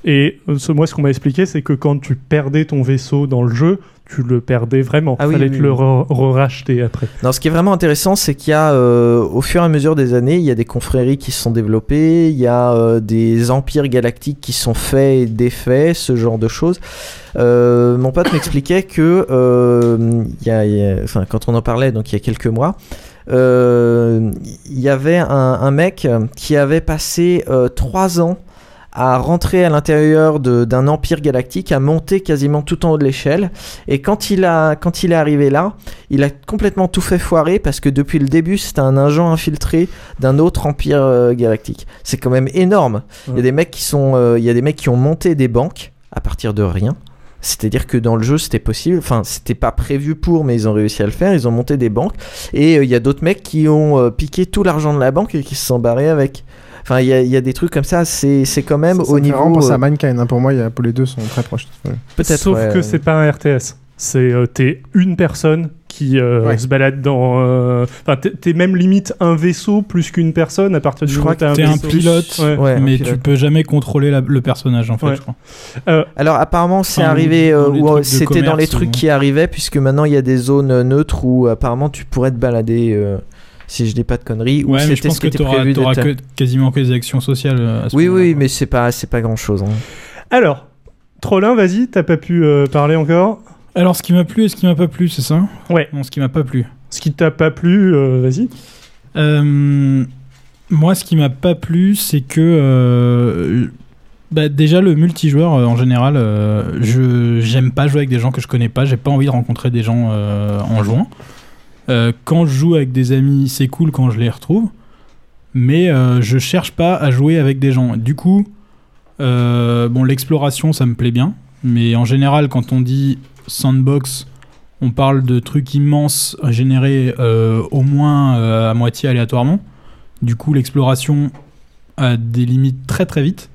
Et euh, ce, moi, ce qu'on m'a expliqué, c'est que quand tu perdais ton vaisseau dans le jeu, tu le perdais vraiment. Ah oui, Fallait oui, te le oui. re-racheter après. Non, ce qui est vraiment intéressant, c'est qu'il y a, euh, au fur et à mesure des années, il y a des confréries qui se sont développées, il y a euh, des empires galactiques qui sont faits et défaits, ce genre de choses. Euh, mon pote m'expliquait que, il y a, il y a- enfin, quand on en parlait, donc il y a quelques mois, il y avait un, un mec qui avait passé euh, trois ans à rentrer à l'intérieur d'un empire galactique, à monter quasiment tout en haut de l'échelle. Et quand il, a, quand il est arrivé là, il a complètement tout fait foirer parce que depuis le début, c'était un agent infiltré d'un autre empire euh, galactique. C'est quand même énorme. Il y a des mecs qui sont, euh, il y a des mecs qui ont monté des banques à partir de rien. C'est-à-dire que dans le jeu, c'était possible. Enfin, c'était pas prévu pour, mais ils ont réussi à le faire. Ils ont monté des banques. Et euh, il y a d'autres mecs qui ont euh, piqué tout l'argent de la banque et qui se sont barrés avec. Enfin, il y, a- il y a des trucs comme ça. C'est c'est quand même Ça, ça au niveau. vraiment penser euh, à Mankind. hein. Pour moi, il y a, pour les deux sont très proches. Ouais. Peut-être, Sauf ouais, que ouais. c'est pas un RTS. C'est euh, t'es une personne qui euh, Ouais. se balade dans. euh, Enfin, t'es- t'es même limite un vaisseau plus qu'une personne à partir du Je moment crois où T'es un vaisseau. pilote, Ouais. Ouais, mais un tu pilote. peux jamais contrôler la- le personnage en fait. Ouais. je crois. Euh, Alors apparemment c'est arrivé euh, c'était dans les trucs ou- qui arrivaient puisque maintenant il y a des zones euh, neutres où apparemment tu pourrais te balader euh, si je dis pas de conneries ou Ouais, mais je c'était pense ce qui que prévu ta- que- quasiment que des actions sociales. euh, à ce Oui moment-là, oui mais c'est pas c'est pas grand chose. Alors, Trollin, vas-y, t'as pas pu euh, parler encore? Alors, ce qui m'a plu et ce qui m'a pas plu, c'est ça? Ouais. Non, ce qui m'a pas plu. Ce qui t'a pas plu, euh, vas-y. Euh, moi, ce qui m'a pas plu, c'est que euh, bah, déjà le multijoueur euh, en général, euh, je j'aime pas jouer avec des gens que je connais pas. J'ai pas envie de rencontrer des gens euh, en jouant. Euh, quand je joue avec des amis, c'est cool quand je les retrouve, mais euh, je cherche pas à jouer avec des gens. Du coup, euh, bon, l'exploration, ça me plaît bien, mais en général, quand on dit sandbox, on parle de trucs immenses générés au moins à moitié aléatoirement. Du coup, l'exploration a des limites très très vite.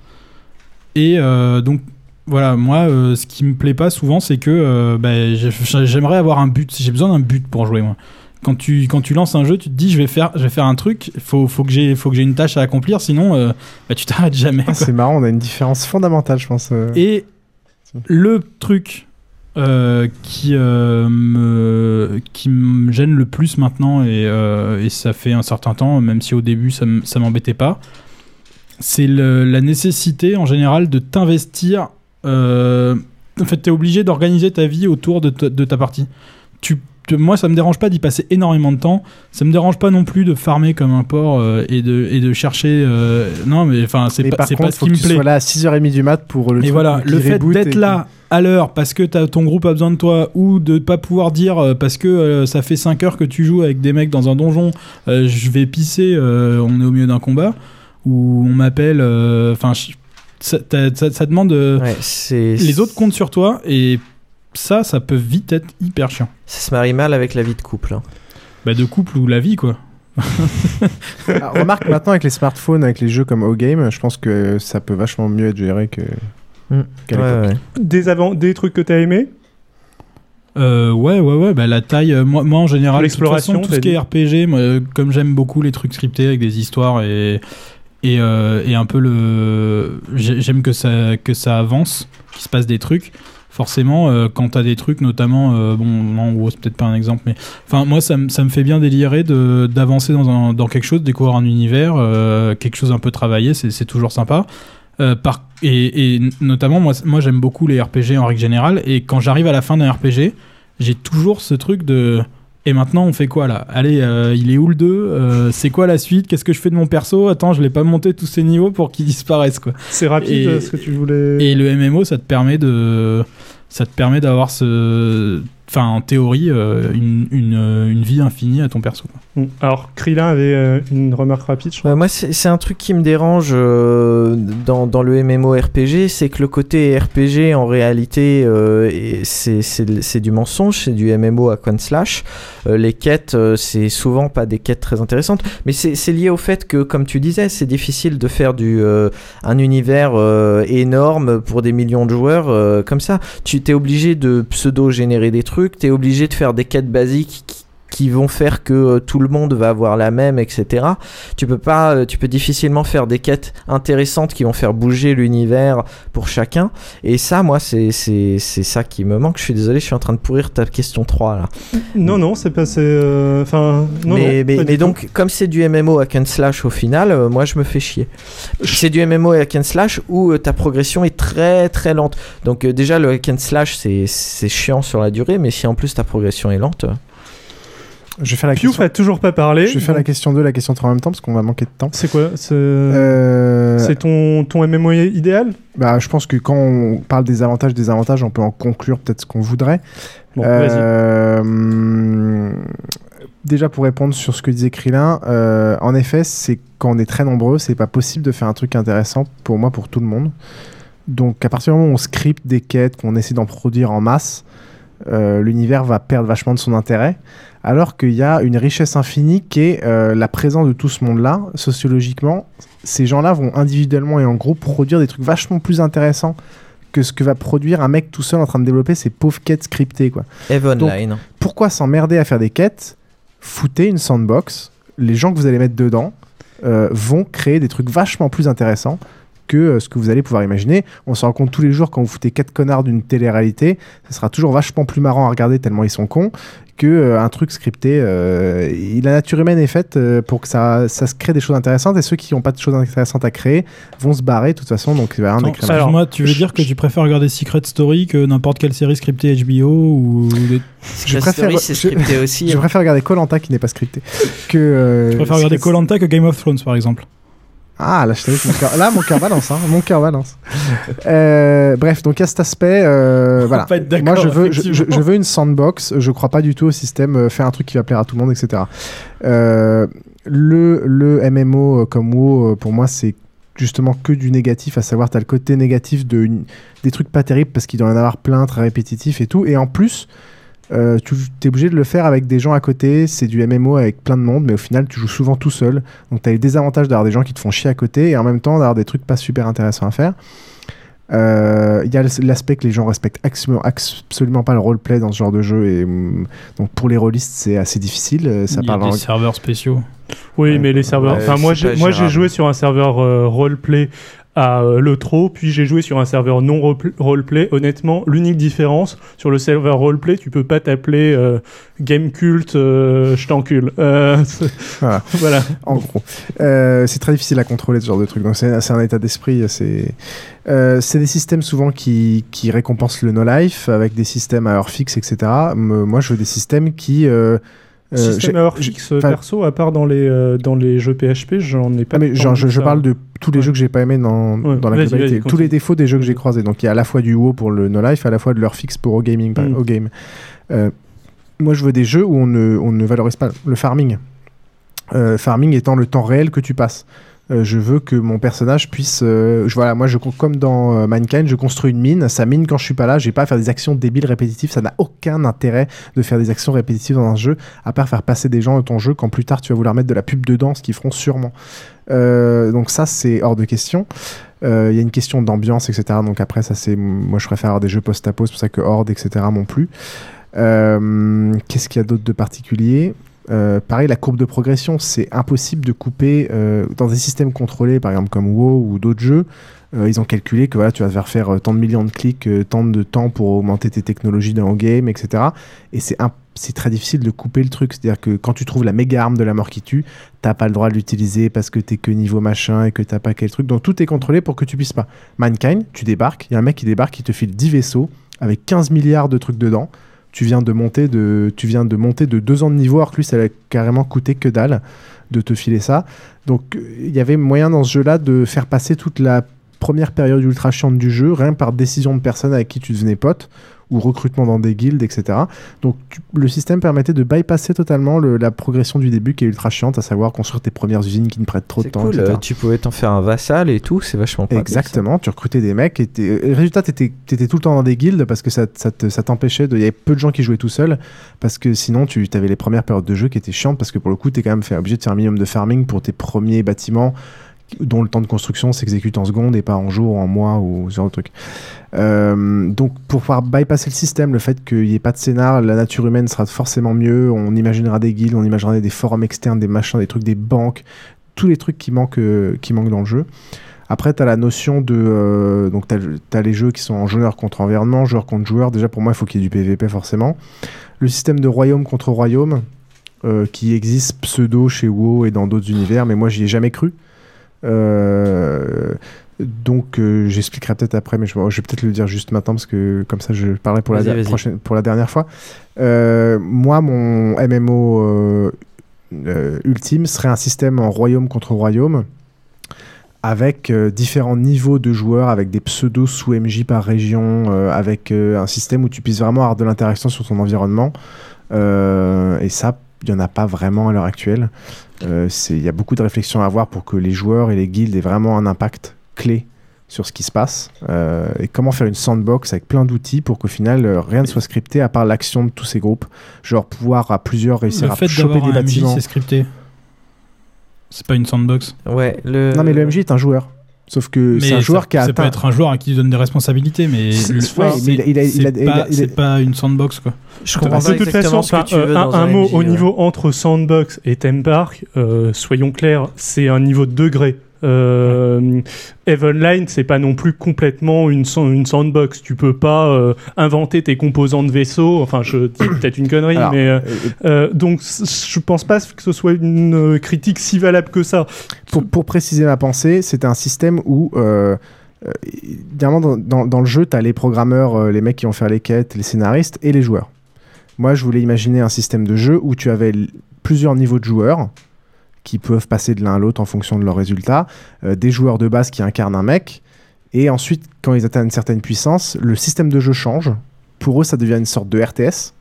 Et donc, voilà, moi, ce qui me plaît pas souvent, c'est que j'ai- j'aimerais avoir un but. J'ai besoin d'un but pour jouer, moi. Quand tu, quand tu lances un jeu, tu te dis, je vais faire, je vais faire un truc, il faut, faut que j'ai faut que j'ai une tâche à accomplir, sinon euh, bah, tu t'arrêtes jamais. Ah, c'est marrant, on a une différence fondamentale, je pense. euh. Et le truc euh, qui, me, qui me gêne le plus maintenant, et, et ça fait un certain temps, même si au début ça ça m'embêtait pas, c'est la nécessité en général de t'investir. en fait, tu es obligé d'organiser ta vie autour de, ta- de ta partie. Tu, moi, ça me dérange pas d'y passer énormément de temps. Ça me dérange pas non plus de farmer comme un porc euh, et, de, et de chercher. euh, non, mais enfin, c'est pas, contre, pas ce qui que me tu plaît. sois là à 6h30 du mat pour le Et voilà, le fait d'être et là à l'heure parce que t'as- ton groupe a besoin de toi ou de pas pouvoir dire euh, parce que euh, ça fait 5 heures que tu joues avec des mecs dans un donjon, euh, je vais pisser, euh, on est au milieu d'un combat, ou on m'appelle, euh, enfin, ça, ça- ça demande. euh, Ouais, les autres comptent sur toi et ça, ça peut vite être hyper chiant. ça se marie mal avec la vie de couple. hein. Bah, de couple ou la vie, quoi. Ah, remarque maintenant avec les smartphones, avec les jeux comme O-Game, je pense que ça peut vachement mieux être géré que. qu'à Ouais, l'époque. ouais. Des, avant... des trucs que t'as aimé? Euh, ouais, ouais, ouais. Bah, la taille, euh, moi, moi en général, de toute L'exploration, façon, tout ce qui est RPG, moi, euh, comme j'aime beaucoup les trucs scriptés avec des histoires et et, euh, et un peu le, j'ai- j'aime que ça que ça avance, qu'il se passe des trucs. Forcément, euh, quand t'as des trucs, notamment, euh, bon, non, WoW, c'est peut-être pas un exemple, mais enfin, moi, ça, me- ça fait bien délirer d'avancer dans, un- dans quelque chose, découvrir un univers, euh, quelque chose un peu travaillé, c'est toujours sympa. Par, et, et notamment, moi, moi j'aime beaucoup les RPG en règle générale. Et quand j'arrive à la fin d'un RPG, j'ai toujours ce truc de. Et maintenant, on fait quoi là? Allez, euh, il est où le 2 Euh, C'est quoi la suite? Qu'est-ce que je fais de mon perso? Attends, je l'ai pas monté tous ces niveaux pour qu'il disparaisse quoi. C'est rapide Et- ce que tu voulais. Et le MMO, ça te permet de. Ça te permet d'avoir ce. Enfin, en théorie, euh, une, une, euh, une vie infinie à ton perso. quoi. Mm. Alors, Krillin avait euh, une remarque rapide, je crois. Ouais, moi, c'est un truc qui me dérange euh, dans, dans le MMORPG, c'est que le côté RPG, en réalité, euh, c'est- du mensonge, c'est du MMO à coin slash. Euh, les quêtes, euh, c'est souvent pas des quêtes très intéressantes, mais c'est c'est lié au fait que, comme tu disais, c'est difficile de faire du, euh, un univers euh, énorme pour des millions de joueurs euh, comme ça. Tu t'es obligé de pseudo-générer des trucs, t'es obligé de faire des quêtes basiques qui vont faire que euh, tout le monde va avoir la même, etc. Tu peux pas, euh, tu peux difficilement faire des quêtes intéressantes qui vont faire bouger l'univers pour chacun. Et ça, moi, c'est c'est c'est ça qui me manque. Je suis désolé, je suis en train de pourrir ta question 3 là. Non, non, c'est passé. euh, Enfin, non, mais non, mais, pas donc, comme c'est du MMO hack and slash au final, euh, moi je me fais chier. C'est du MMO hack and slash où euh, ta progression est très très lente. Donc déjà le hack and slash c'est c'est chiant sur la durée, mais si en plus ta progression est lente. Je vais faire la Piouf question. a toujours pas parlé. Je vais faire la question 2, la question 3 en même temps parce qu'on va manquer de temps. C'est quoi C'est Euh, c'est ton, ton MMO idéal? Bah, je pense que quand on parle des avantages, des avantages, on peut en conclure peut-être ce qu'on voudrait. Bon, Euh, Déjà pour répondre sur ce que disait Krillin, euh, en effet, c'est quand on est très nombreux, c'est pas possible de faire un truc intéressant pour moi, pour tout le monde. Donc à partir du moment où on script des quêtes, qu'on essaie d'en produire en masse, euh, l'univers va perdre vachement de son intérêt. Alors qu'il y a une richesse infinie qui est euh, la présence de tout ce monde-là, sociologiquement. Ces gens-là vont individuellement et en groupe produire des trucs vachement plus intéressants que ce que va produire un mec tout seul en train de développer ses pauvres quêtes scriptées. Quoi. Donc, pourquoi s'emmerder à faire des quêtes? Foutez une sandbox. Les gens que vous allez mettre dedans euh, vont créer des trucs vachement plus intéressants que euh, ce que vous allez pouvoir imaginer. On se rend compte tous les jours quand vous foutez quatre connards d'une télé-réalité, ça sera toujours vachement plus marrant à regarder tellement ils sont cons que euh, un truc scripté. euh, la nature humaine est faite euh, pour que ça, ça se crée des choses intéressantes et ceux qui n'ont pas de choses intéressantes à créer vont se barrer de toute façon. Donc il va Attends, écrémage. Excuse-moi, tu veux dire que tu préfères regarder Secret Story que n'importe quelle série scriptée HBO ou des... je préfère, je- je hein. préfère regarder Colanta qui n'est pas scripté que. euh, Je préfère regarder Colanta que Game of Thrones par exemple. Ah, là, je t'avoue que mon cœur, là, mon cœur balance, hein, mon cœur balance. Euh, bref, donc à cet aspect, euh, voilà. pas être d'accord, Moi, je veux, je, je- effectivement. je veux une sandbox. Je crois pas du tout au système euh, faire un truc qui va plaire à tout le monde, etc. Le, le MMO comme WoW, pour moi, c'est justement que du négatif, à savoir, tu as le côté négatif de une- des trucs pas terribles parce qu'il doit y en avoir plein, très répétitifs et tout. Et en plus, euh, tu es obligé de le faire avec des gens à côté. C'est du MMO avec plein de monde, mais au final, tu joues souvent tout seul. Donc, tu as le désavantage d'avoir des gens qui te font chier à côté et en même temps d'avoir des trucs pas super intéressants à faire. Euh, Il y a l'aspect que les gens respectent absolument, absolument pas le roleplay dans ce genre de jeu. Et hum, donc, pour les rôlistes, c'est assez difficile. Euh, Ça Il y a parle des en- serveurs spéciaux. Oui, mais les serveurs. Ouais, enfin, moi, j'ai, moi, j'ai joué sur un serveur euh, roleplay à euh, l'Eutro, puis j'ai joué sur un serveur non rolepl- roleplay. Honnêtement, l'unique différence sur le serveur roleplay, tu peux pas t'appeler euh, Game Cult, euh, je t'encule. Euh, Voilà. voilà. En gros. Euh, c'est très difficile à contrôler ce genre de truc. Donc c'est c'est un état d'esprit. C'est euh, c'est des systèmes souvent qui, qui récompensent le no-life avec des systèmes à heure fixe, etc. Moi, je veux des systèmes qui... Euh, euh, Système j'ai- fixe perso, à part dans les, euh, dans les jeux PHP, j'en ai pas. ah, mais genre, je, parle de tous les jeux que j'ai pas aimés dans, Ouais, dans la globalité. tous les défauts des jeux que j'ai croisés. Donc il y a à la fois du WoW pour le no-life, à la fois de l'heure fixe pour O-Gaming. par- Mm. O-Game. Euh, moi, je veux des jeux où on ne, on ne valorise pas le farming. Euh, farming étant le temps réel que tu passes. Euh, je veux que mon personnage puisse. euh, voilà, moi, je, comme dans euh, Mankind, je construis une mine. Ça mine quand je suis pas là. J'ai pas à faire des actions débiles répétitives. Ça n'a aucun intérêt de faire des actions répétitives dans un jeu, à part faire passer des gens dans ton jeu quand plus tard tu vas vouloir mettre de la pub dedans, ce qu'ils feront sûrement. Euh, donc ça, c'est hors de question. Il y a une question d'ambiance, etc. Donc après, ça c'est, moi je préfère avoir des jeux post-apo, c'est pour ça que Horde, etc. m'ont plu. Qu'est-ce qu'il y a d'autre de particulier? Euh, pareil, la courbe de progression, c'est impossible de couper euh, dans des systèmes contrôlés, par exemple comme WoW ou d'autres jeux. euh, ils ont calculé que voilà, tu vas devoir faire tant de millions de clics, tant de temps pour augmenter tes technologies dans le game, etc. Et c'est c'est très difficile de couper le truc. C'est-à-dire que quand tu trouves la méga arme de la mort qui tue, t'as pas le droit de l'utiliser parce que t'es que niveau machin et que t'as pas quel truc. Donc tout est contrôlé pour que tu puisses pas. Mankind, tu débarques, il y a un mec qui débarque qui te file 10 vaisseaux avec 15 milliards de trucs dedans. Tu viens de monter de, tu deux ans de niveau, alors que lui, ça a carrément coûté que dalle de te filer ça. Donc il y avait moyen dans ce jeu-là de faire passer toute la première période ultra chiante du jeu, rien par décision de personne avec qui tu devenais pote, ou recrutement dans des guildes, etc. Donc tu- le système permettait de bypasser totalement le- la progression du début qui est ultra chiante, à savoir construire tes premières usines qui ne prêtent trop de temps, cool, etc. euh, tu pouvais t'en faire un vassal et tout, c'est vachement pratique. ça. Exactement, tu recrutais des mecs et, t'es- résultat, tu étais, tout le temps dans des guildes parce que ça, ça te- ça t'empêchait de. Il y avait peu de gens qui jouaient tout seuls parce que sinon tu avais les premières périodes de jeu qui étaient chiantes parce que pour le coup, tu es quand même fait, obligé de faire un minimum de farming pour tes premiers bâtiments dont le temps de construction s'exécute en secondes et pas en jours, en mois ou ce genre de truc. Euh, donc pour pouvoir bypasser le système, le fait qu'il n'y ait pas de scénar, la nature humaine sera forcément mieux, on imaginera des guildes, on imaginera des forums externes, des machins, des trucs, des banques, tous les trucs qui manquent, euh, qui manquent dans le jeu. Après, tu as la notion de. euh, donc, tu as, les jeux qui sont en joueur contre environnement, joueur contre joueur. Déjà, pour moi, il faut qu'il y ait du PVP, forcément. Le système de royaume contre royaume, qui existe pseudo chez WoW et dans d'autres univers, mais moi, j'y ai jamais cru. Euh, donc, euh, j'expliquerai peut-être après, mais je, je vais peut-être le dire juste maintenant, parce que comme ça, je parlerai pour, la, der- prochaine, pour la dernière fois. Euh, moi, mon MMO ultime serait un système en royaume contre royaume avec euh, différents niveaux de joueurs, avec des pseudos sous MJ par région, euh, avec euh, un système où tu puisses vraiment avoir de l'interaction sur ton environnement. Et ça, il n'y en a pas vraiment à l'heure actuelle. Euh, Il y a beaucoup de réflexions à avoir pour que les joueurs et les guildes aient vraiment un impact clé sur ce qui se passe euh, et comment faire une sandbox avec plein d'outils pour qu'au final euh, rien ne soit scripté à part l'action de tous ces groupes genre pouvoir à plusieurs réussir Le à fait choper d'avoir des un bâtiments c'est scripté. C'est pas une sandbox. Ouais, le... non mais le MJ est un joueur sauf que c'est un joueur ça, qui a ça atteint peut être un joueur à qui il donne des responsabilités, mais C'est- pas- pas une sandbox quoi. Je Bah, de toute façon, enfin, euh, un, un mot au niveau entre Sandbox et Theme Park, euh, soyons clairs, c'est un niveau de degré. Euh, Evenline, c'est pas non plus complètement une, une sandbox. Tu peux pas euh, inventer tes composants de vaisseau. Enfin, je peut-être une connerie, Alors, mais euh, euh, donc je pense pas que ce soit une critique si valable que ça. pour, pour préciser ma pensée, c'est un système où, évidemment, dans, dans- dans le jeu, tu as les programmeurs, les mecs qui vont faire les quêtes, les scénaristes et les joueurs. Moi, je voulais imaginer un système de jeu où tu avais plusieurs niveaux de joueurs qui peuvent passer de l'un à l'autre en fonction de leurs résultats, euh, des joueurs de base qui incarnent un mec, et ensuite, quand ils atteignent une certaine puissance, le système de jeu change. Pour eux, ça devient une sorte de RTS,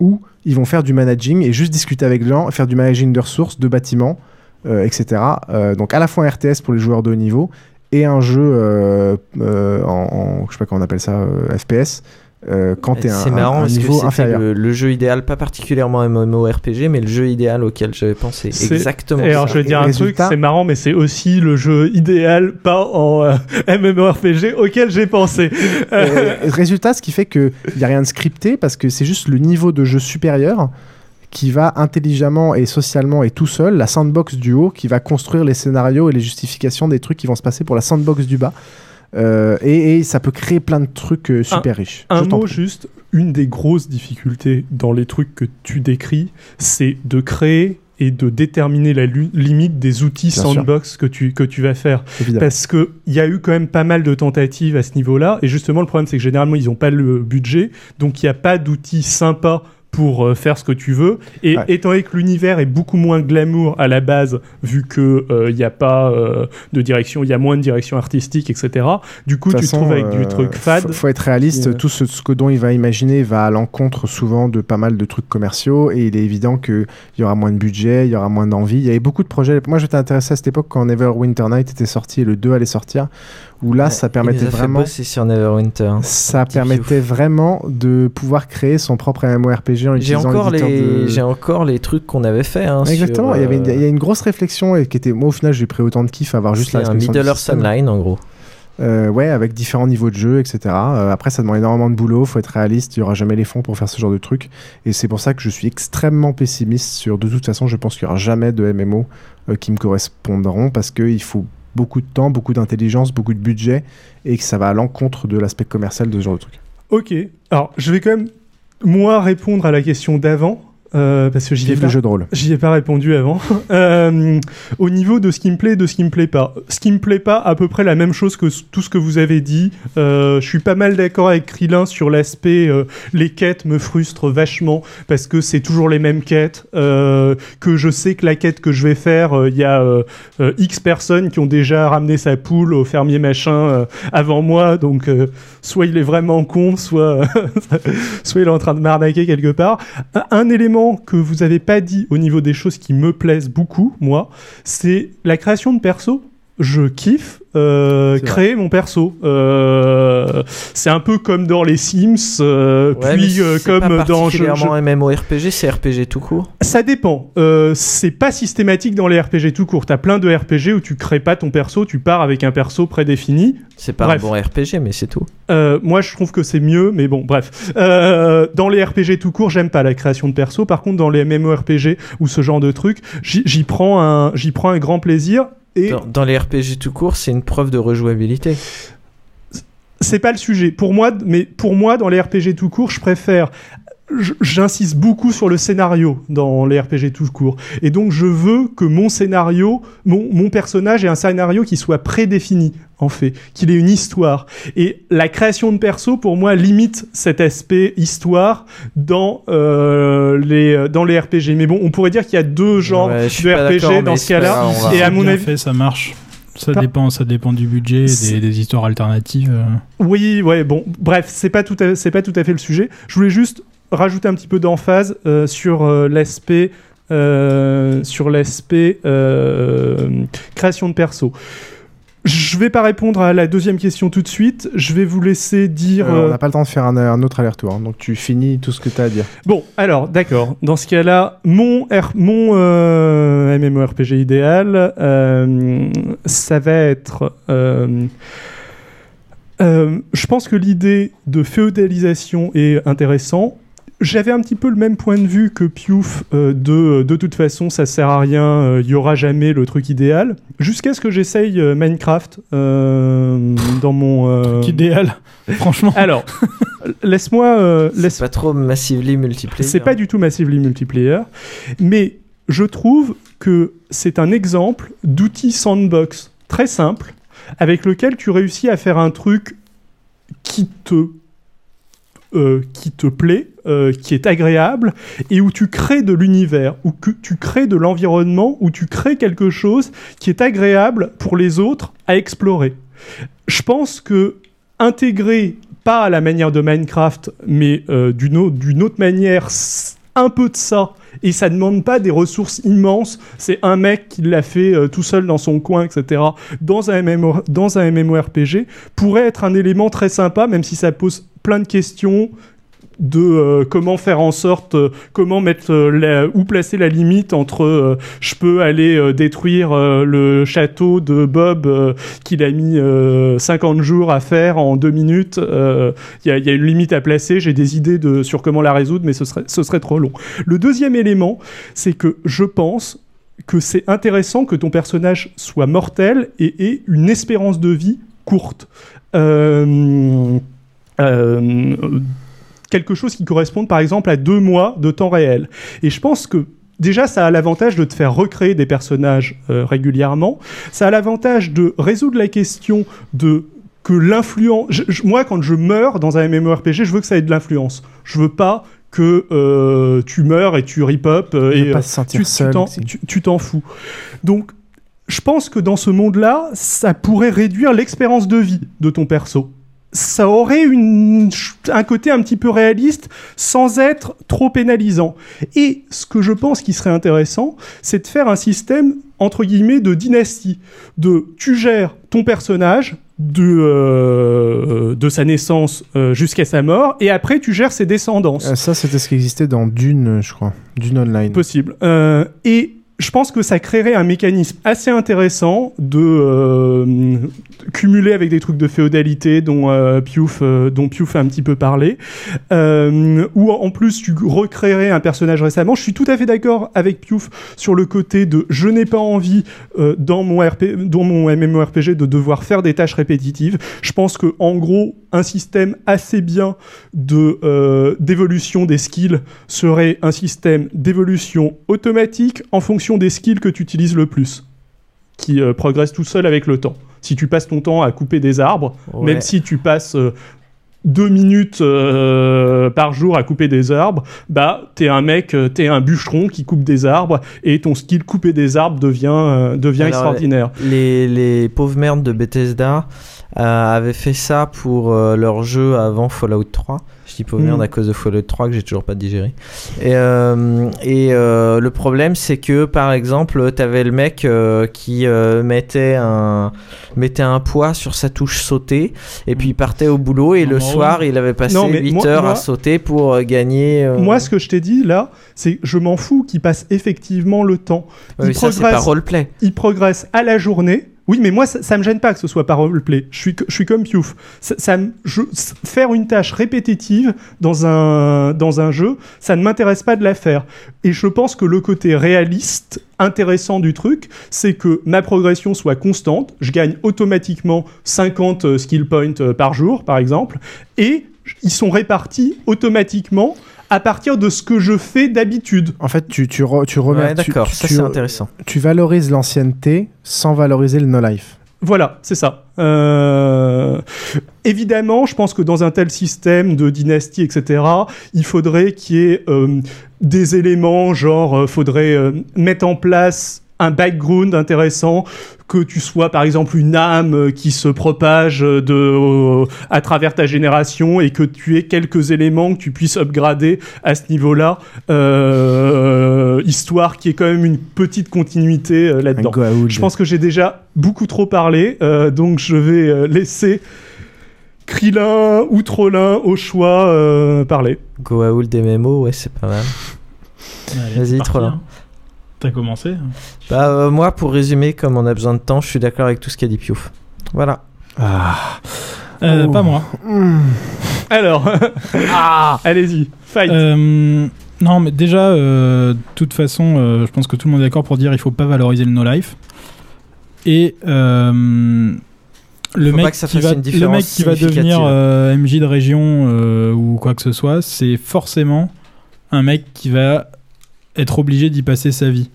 où ils vont faire du managing et juste discuter avec les gens, faire du managing de ressources, de bâtiments, euh, etc. Euh, donc à la fois un RTS pour les joueurs de haut niveau et un jeu en, je sais pas comment on appelle ça, FPS, euh, quand tu es un, marrant un parce que niveau c'était inférieur. le, le jeu idéal, pas particulièrement MMORPG, mais le jeu idéal auquel j'avais pensé. Exactement. Et alors, ça. je vais dire un Résultat- truc, c'est marrant, mais c'est aussi le jeu idéal, pas en euh, MMORPG auquel j'ai pensé. Euh, résultat, ce qui fait qu'il n'y a rien de scripté parce que c'est juste le niveau de jeu supérieur qui va intelligemment et socialement et tout seul, la sandbox du haut, qui va construire les scénarios et les justifications des trucs qui vont se passer pour la sandbox du bas. Euh, et, et ça peut créer plein de trucs euh, super un, riches. Un mot prie. juste, une des grosses difficultés dans les trucs que tu décris, c'est de créer et de déterminer la limite des outils Bien sûr. sandbox que tu, que tu vas faire. Évidemment. Parce qu'il y a eu quand même pas mal de tentatives à ce niveau-là. Et justement, le problème, c'est que généralement, ils n'ont pas le budget. Donc, il n'y a pas d'outils sympas pour euh, faire ce que tu veux. Et Ouais. étant donné que l'univers est beaucoup moins glamour à la base, vu que euh, il n'y a pas euh, de direction, il y a moins de direction artistique, etc. Du coup, tu te trouves avec du euh, truc fade. Faut, faut être réaliste. Euh, Tout ce, ce que dont il va imaginer va à l'encontre souvent de pas mal de trucs commerciaux et il est évident qu'il y aura moins de budget, il y aura moins d'envie. Il y avait beaucoup de projets. Moi, j'étais intéressé à cette époque quand Neverwinter Night était sorti et le 2 allait sortir, où là, ça Il permettait vraiment. sur Neverwinter. Ça Petit permettait vraiment de pouvoir créer son propre MMORPG RPG en utilisant encore, les... de- j'ai encore les trucs qu'on avait fait. hein, Exactement, sur, il, y avait une, euh, il y a une grosse réflexion et qui était. Moi, au final, j'ai pris autant de kiff à avoir juste la C'est un Middle Earth. Online en gros. Euh, ouais, avec différents niveaux de jeu, etc. Euh, après, ça demande énormément de boulot, faut être réaliste, il y aura jamais les fonds pour faire ce genre de truc. Et c'est pour ça que je suis extrêmement pessimiste sur. De toute façon, je pense qu'il y aura jamais de MMO euh, qui me correspondront parce qu'il faut beaucoup de temps, beaucoup d'intelligence, beaucoup de budget et que ça va à l'encontre de l'aspect commercial de ce genre de truc. Ok. Alors, je vais quand même, moi, répondre à la question d'avant. Euh, parce que j'y ai, pas- le jeu de rôle. j'y ai pas répondu avant. Euh, au niveau de ce qui me plaît, de ce qui me plaît pas. Ce qui me plaît pas, à peu près la même chose que tout ce que vous avez dit. Euh, je suis pas mal d'accord avec Krillin sur l'aspect euh, les quêtes me frustrent vachement parce que c'est toujours les mêmes quêtes. que je sais que la quête que je vais faire, il y a X personnes qui ont déjà ramené sa poule au fermier machin avant moi, donc soit il est vraiment con, soit soit il est en train de m'arnaquer quelque part. Un, un que vous avez pas dit au niveau des choses qui me plaisent beaucoup, moi, c'est la création de perso. Je kiffe euh, créer mon perso. Euh, c'est un peu comme dans les Sims, euh, Ouais, puis comme pas dans je- MMORPG, c'est RPG tout court. ça dépend. C'est pas systématique dans les RPG tout court. T'as plein de RPG où tu crées pas ton perso, tu pars avec un perso prédéfini. C'est pas Bref. un bon RPG, mais c'est tout. Moi, je trouve que c'est mieux, mais bon, bref. Dans les RPG tout court, j'aime pas la création de perso. Par contre, dans les MMORPG ou ce genre de truc, j'y prends un, j'y prends un grand plaisir. Et Dans, dans les RPG tout court, c'est une preuve de rejouabilité. c'est pas le sujet. Pour moi, mais pour moi, dans les RPG tout court, je préfère. J'insiste beaucoup sur le scénario dans les RPG tout court. Et donc, je veux que mon scénario, mon, mon personnage ait un scénario qui soit prédéfini, en fait, qu'il ait une histoire. Et la création de perso, pour moi, limite cet aspect histoire dans, euh, les, dans les RPG. Mais bon, on pourrait dire qu'il y a deux genres Ouais, de RPG dans ce cas-là. va- Et à mon avis, fait, ça marche. Ça Pas- dépend, ça dépend du budget, des, des histoires alternatives. euh. Oui, ouais, bon, bref, c'est pas tout, à, c'est pas tout à fait le sujet. Je voulais juste rajouter un petit peu d'emphase euh, sur euh, l'aspect, euh, sur l'aspect euh, création de perso. Je vais pas répondre à la deuxième question tout de suite. Je vais vous laisser dire. Euh, euh, on n'a pas le temps de faire un, un autre aller-retour, hein, donc tu finis tout ce que tu as à dire. Bon, alors, d'accord. Dans ce cas-là, mon, R- mon euh, MMORPG idéal, euh, ça va être... euh, euh, je pense que l'idée de féodalisation est intéressant. J'avais un petit peu le même point de vue que Piouf euh, de de toute façon ça sert à rien, il y aura jamais le truc idéal. Jusqu'à ce que j'essaye euh, Minecraft euh, dans mon euh, Truc idéal, franchement. Alors, laisse-moi euh, laisse Pas trop massively multiplayer. c'est pas du tout massively multiplayer, mais je trouve que c'est un exemple d'outil sandbox très simple avec lequel tu réussis à faire un truc qui te euh, qui te plaît, euh, qui est agréable, et où tu crées de l'univers, où tu crées de l'environnement, où tu crées quelque chose qui est agréable pour les autres à explorer. Je pense que intégrer, pas à la manière de Minecraft, mais euh, d'une au- d'une autre manière, un peu de ça, et ça demande pas des ressources immenses, c'est un mec qui l'a fait euh, tout seul dans son coin, etc., dans un, MMO, dans un MMORPG, pourrait être un élément très sympa, même si ça pose plein de questions de euh, comment faire en sorte, euh, comment mettre euh, la- où placer la limite entre je peux aller détruire le château de Bob qu'il a mis euh, 50 jours à faire en deux minutes. Il y, a, une limite à placer. J'ai des idées de, sur comment la résoudre, mais ce serait, ce serait trop long. Le deuxième élément, c'est que je pense que c'est intéressant que ton personnage soit mortel et ait une espérance de vie courte. Quelque chose qui corresponde par exemple à deux mois de temps réel. Et je pense que déjà ça a l'avantage de te faire recréer des personnages euh, régulièrement, ça a l'avantage de résoudre la question de que l'influence... Moi quand je meurs dans un MMORPG, je veux que ça ait de l'influence. Je veux pas que euh, tu meurs et tu rip-up euh, et pas se seul tu t'en fous. Donc je pense que dans ce monde-là, ça pourrait réduire l'expérience de vie de ton perso. Ça aurait une, un côté un petit peu réaliste sans être trop pénalisant. Et ce que je pense qui serait intéressant, c'est de faire un système entre guillemets de dynastie. De tu gères ton personnage de, euh, de sa naissance euh, jusqu'à sa mort, et après tu gères ses descendances. Euh, ça, c'était ce qui existait dans Dune, je crois. Dune Online. Possible. Euh, et je pense que ça créerait un mécanisme assez intéressant de euh, cumuler avec des trucs de féodalité dont euh, Piouf euh, a un petit peu parlé. Euh, ou en plus tu recréerais un personnage récemment. Je suis tout à fait d'accord avec Piouf sur le côté de je n'ai pas envie dans mon dans mon MMORPG de devoir faire des tâches répétitives je pense que en gros un système assez bien de d'évolution des skills serait un système d'évolution automatique en fonction des skills que tu utilises le plus, qui euh, progresse tout seul avec le temps. Si tu passes ton temps à couper des arbres, Ouais. même si tu passes euh, deux minutes euh, par jour à couper des arbres, bah t'es un mec, t'es un bûcheron qui coupe des arbres et ton skill couper des arbres devient devient Alors, extraordinaire. Les, les pauvres merdes de Bethesda euh, avaient fait ça pour euh, leur jeu avant Fallout 3. Je dis pauvres Mm. merdes à cause de Fallout 3 que j'ai toujours pas digéré. Et, euh, et euh, le problème, c'est que par exemple, t'avais le mec euh, qui mettait, un, mettait un poids sur sa touche sauter et puis il partait au boulot et le Oh. soir, il avait passé Non, mais 8 moi- heures moi- à sauter pour gagner. Moi, ce que je t'ai dit là, c'est que je m'en fous qu'il passe effectivement le temps. Ouais, ça, pas roleplay. Il progresse à la journée. Oui, mais moi, ça, ça me gêne pas que ce soit pas roleplay. Je suis, comme Piouf. Faire une tâche répétitive dans un, dans un jeu, ça ne m'intéresse pas de la faire. Et je pense que le côté réaliste, intéressant du truc, c'est que ma progression soit constante. Je gagne automatiquement 50 euh, skill points euh, par jour, par exemple. Et ils sont répartis automatiquement à partir de ce que je fais d'habitude. En fait, tu, tu, re- tu remets. Ouais, d'accord, tu- ça, tu- c'est intéressant. Tu valorises l'ancienneté sans valoriser le no-life. Voilà, c'est ça. Euh, Évidemment, je pense que dans un tel système de dynastie, etc., il faudrait qu'il y ait euh, des éléments, genre, euh, faudrait euh, mettre en place un background intéressant, que tu sois par exemple une âme qui se propage euh, de, euh, à travers ta génération et que tu aies quelques éléments que tu puisses upgrader à ce niveau-là, euh, histoire qu'il y ait quand même une petite continuité euh, là-dedans. Je pense que j'ai déjà beaucoup trop parlé, euh, donc je vais laisser Krillin ou Trollin au choix euh, parler. Goa'uld MMO, ouais, c'est pas mal. Vas-y, Trollin. hein. T'as commencé Bah, euh, moi, pour résumer, comme on a besoin de temps, je suis d'accord avec tout ce qu'a dit Piouf. Voilà. Ah. Euh, Oh. Pas moi. Alors, ah, allez-y, fight. Euh, non, mais déjà, euh, de toute façon, euh, je pense que tout le monde est d'accord pour dire il faut pas valoriser le no-life. Et euh, le, mec qui va, une le différence mec qui va significative. devenir euh, MJ de région euh, ou quoi que ce soit, c'est forcément un mec qui va être obligé d'y passer sa vie.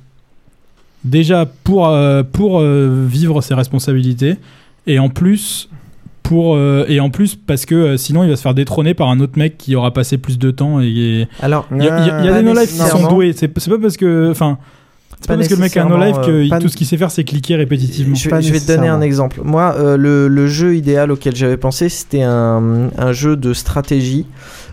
Déjà pour, euh, pour euh, vivre ses responsabilités et en plus pour euh, et en plus parce que euh, sinon il va se faire détrôner par un autre mec qui aura passé plus de temps et, et- Alors, il y a, il y a- il y a pas des no life qui sont doués. C'est pas parce que enfin c'est pas Pas parce que le mec a un no life que euh, il- tout ce qu'il sait faire c'est cliquer répétitivement. Je, vais- je vais te donner un exemple. Moi, euh, le, le jeu idéal auquel j'avais pensé, c'était un, un jeu de stratégie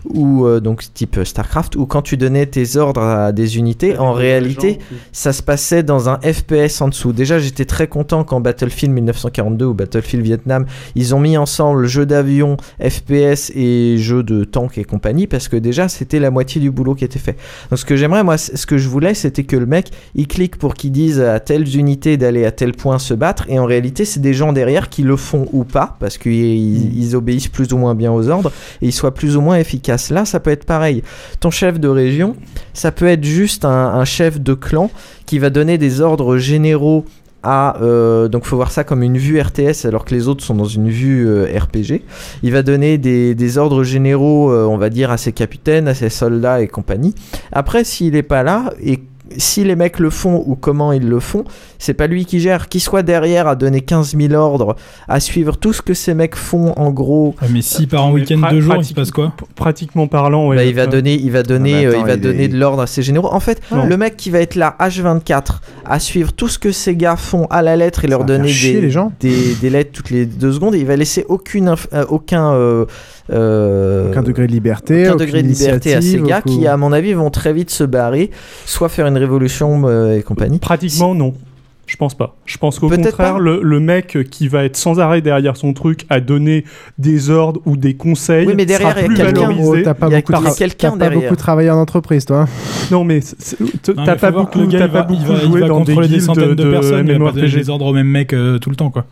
ou donc type Starcraft, où quand tu donnais tes ordres à des unités, en réalité, ça se passait dans un FPS en dessous. Déjà, j'étais très content quand Battlefield 1942 ou Battlefield Vietnam, ils ont mis ensemble jeu d'avion, FPS et jeu de tank et compagnie, parce que déjà, c'était la moitié du boulot qui était fait. Donc, ce que j'aimerais, moi, ce que je voulais, c'était que le mec, il clique pour qu'il dise à telles unités d'aller à tel point se battre, et en réalité, c'est des gens derrière qui le font ou pas, parce qu'ils ils obéissent plus ou moins bien aux ordres, et ils soient plus ou moins efficaces. Là, ça peut être pareil. Ton chef de région, ça peut être juste un, chef de clan qui va donner des ordres généraux à euh, donc faut voir ça comme une vue RTS alors que les autres sont dans une vue euh, RPG. Il va donner des, ordres généraux, euh, on va dire à ses capitaines, à ses soldats et compagnie. Après, s'il est pas là et si les mecs le font ou comment ils le font, c'est pas lui qui gère. Qu'il soit derrière à donner 15 000 ordres, à suivre tout ce que ces mecs font en gros. Ouais, mais part en Mais week-end deux jours il se passe quoi? Pratiquement parlant, ouais. Bah, il va donner, il va donner, Ah, euh, attends, il va il donner est- de l'ordre à ses généraux. En fait, Non. le mec qui va être là H24 à suivre tout ce que ces gars font à la lettre et leur donner chier des, les gens. Des, des lettres toutes les deux secondes, et il va laisser aucune, inf- euh, aucun, euh, euh, Aucun degré de liberté. aucun degré de liberté à ces gars aucun- qui, à mon avis, vont très vite se barrer, soit faire une révolution euh, et compagnie. Pratiquement, non. Je pense pas. Je pense qu'au Peut-être contraire, pas. le, le mec qui va être sans arrêt derrière son truc à donner des ordres ou des conseils Oui, mais derrière, sera il y a quelqu'un. Oh, t'as pas Il beaucoup, il y a tra- quelqu'un t'as pas derrière. beaucoup travaillé en entreprise, toi. Non, mais t'as pas beaucoup, il va, pas beaucoup il va- il joué va dans des des centaines de, de personnes, il va pas donner MMORPG. les ordres au même mec euh, tout le temps, quoi.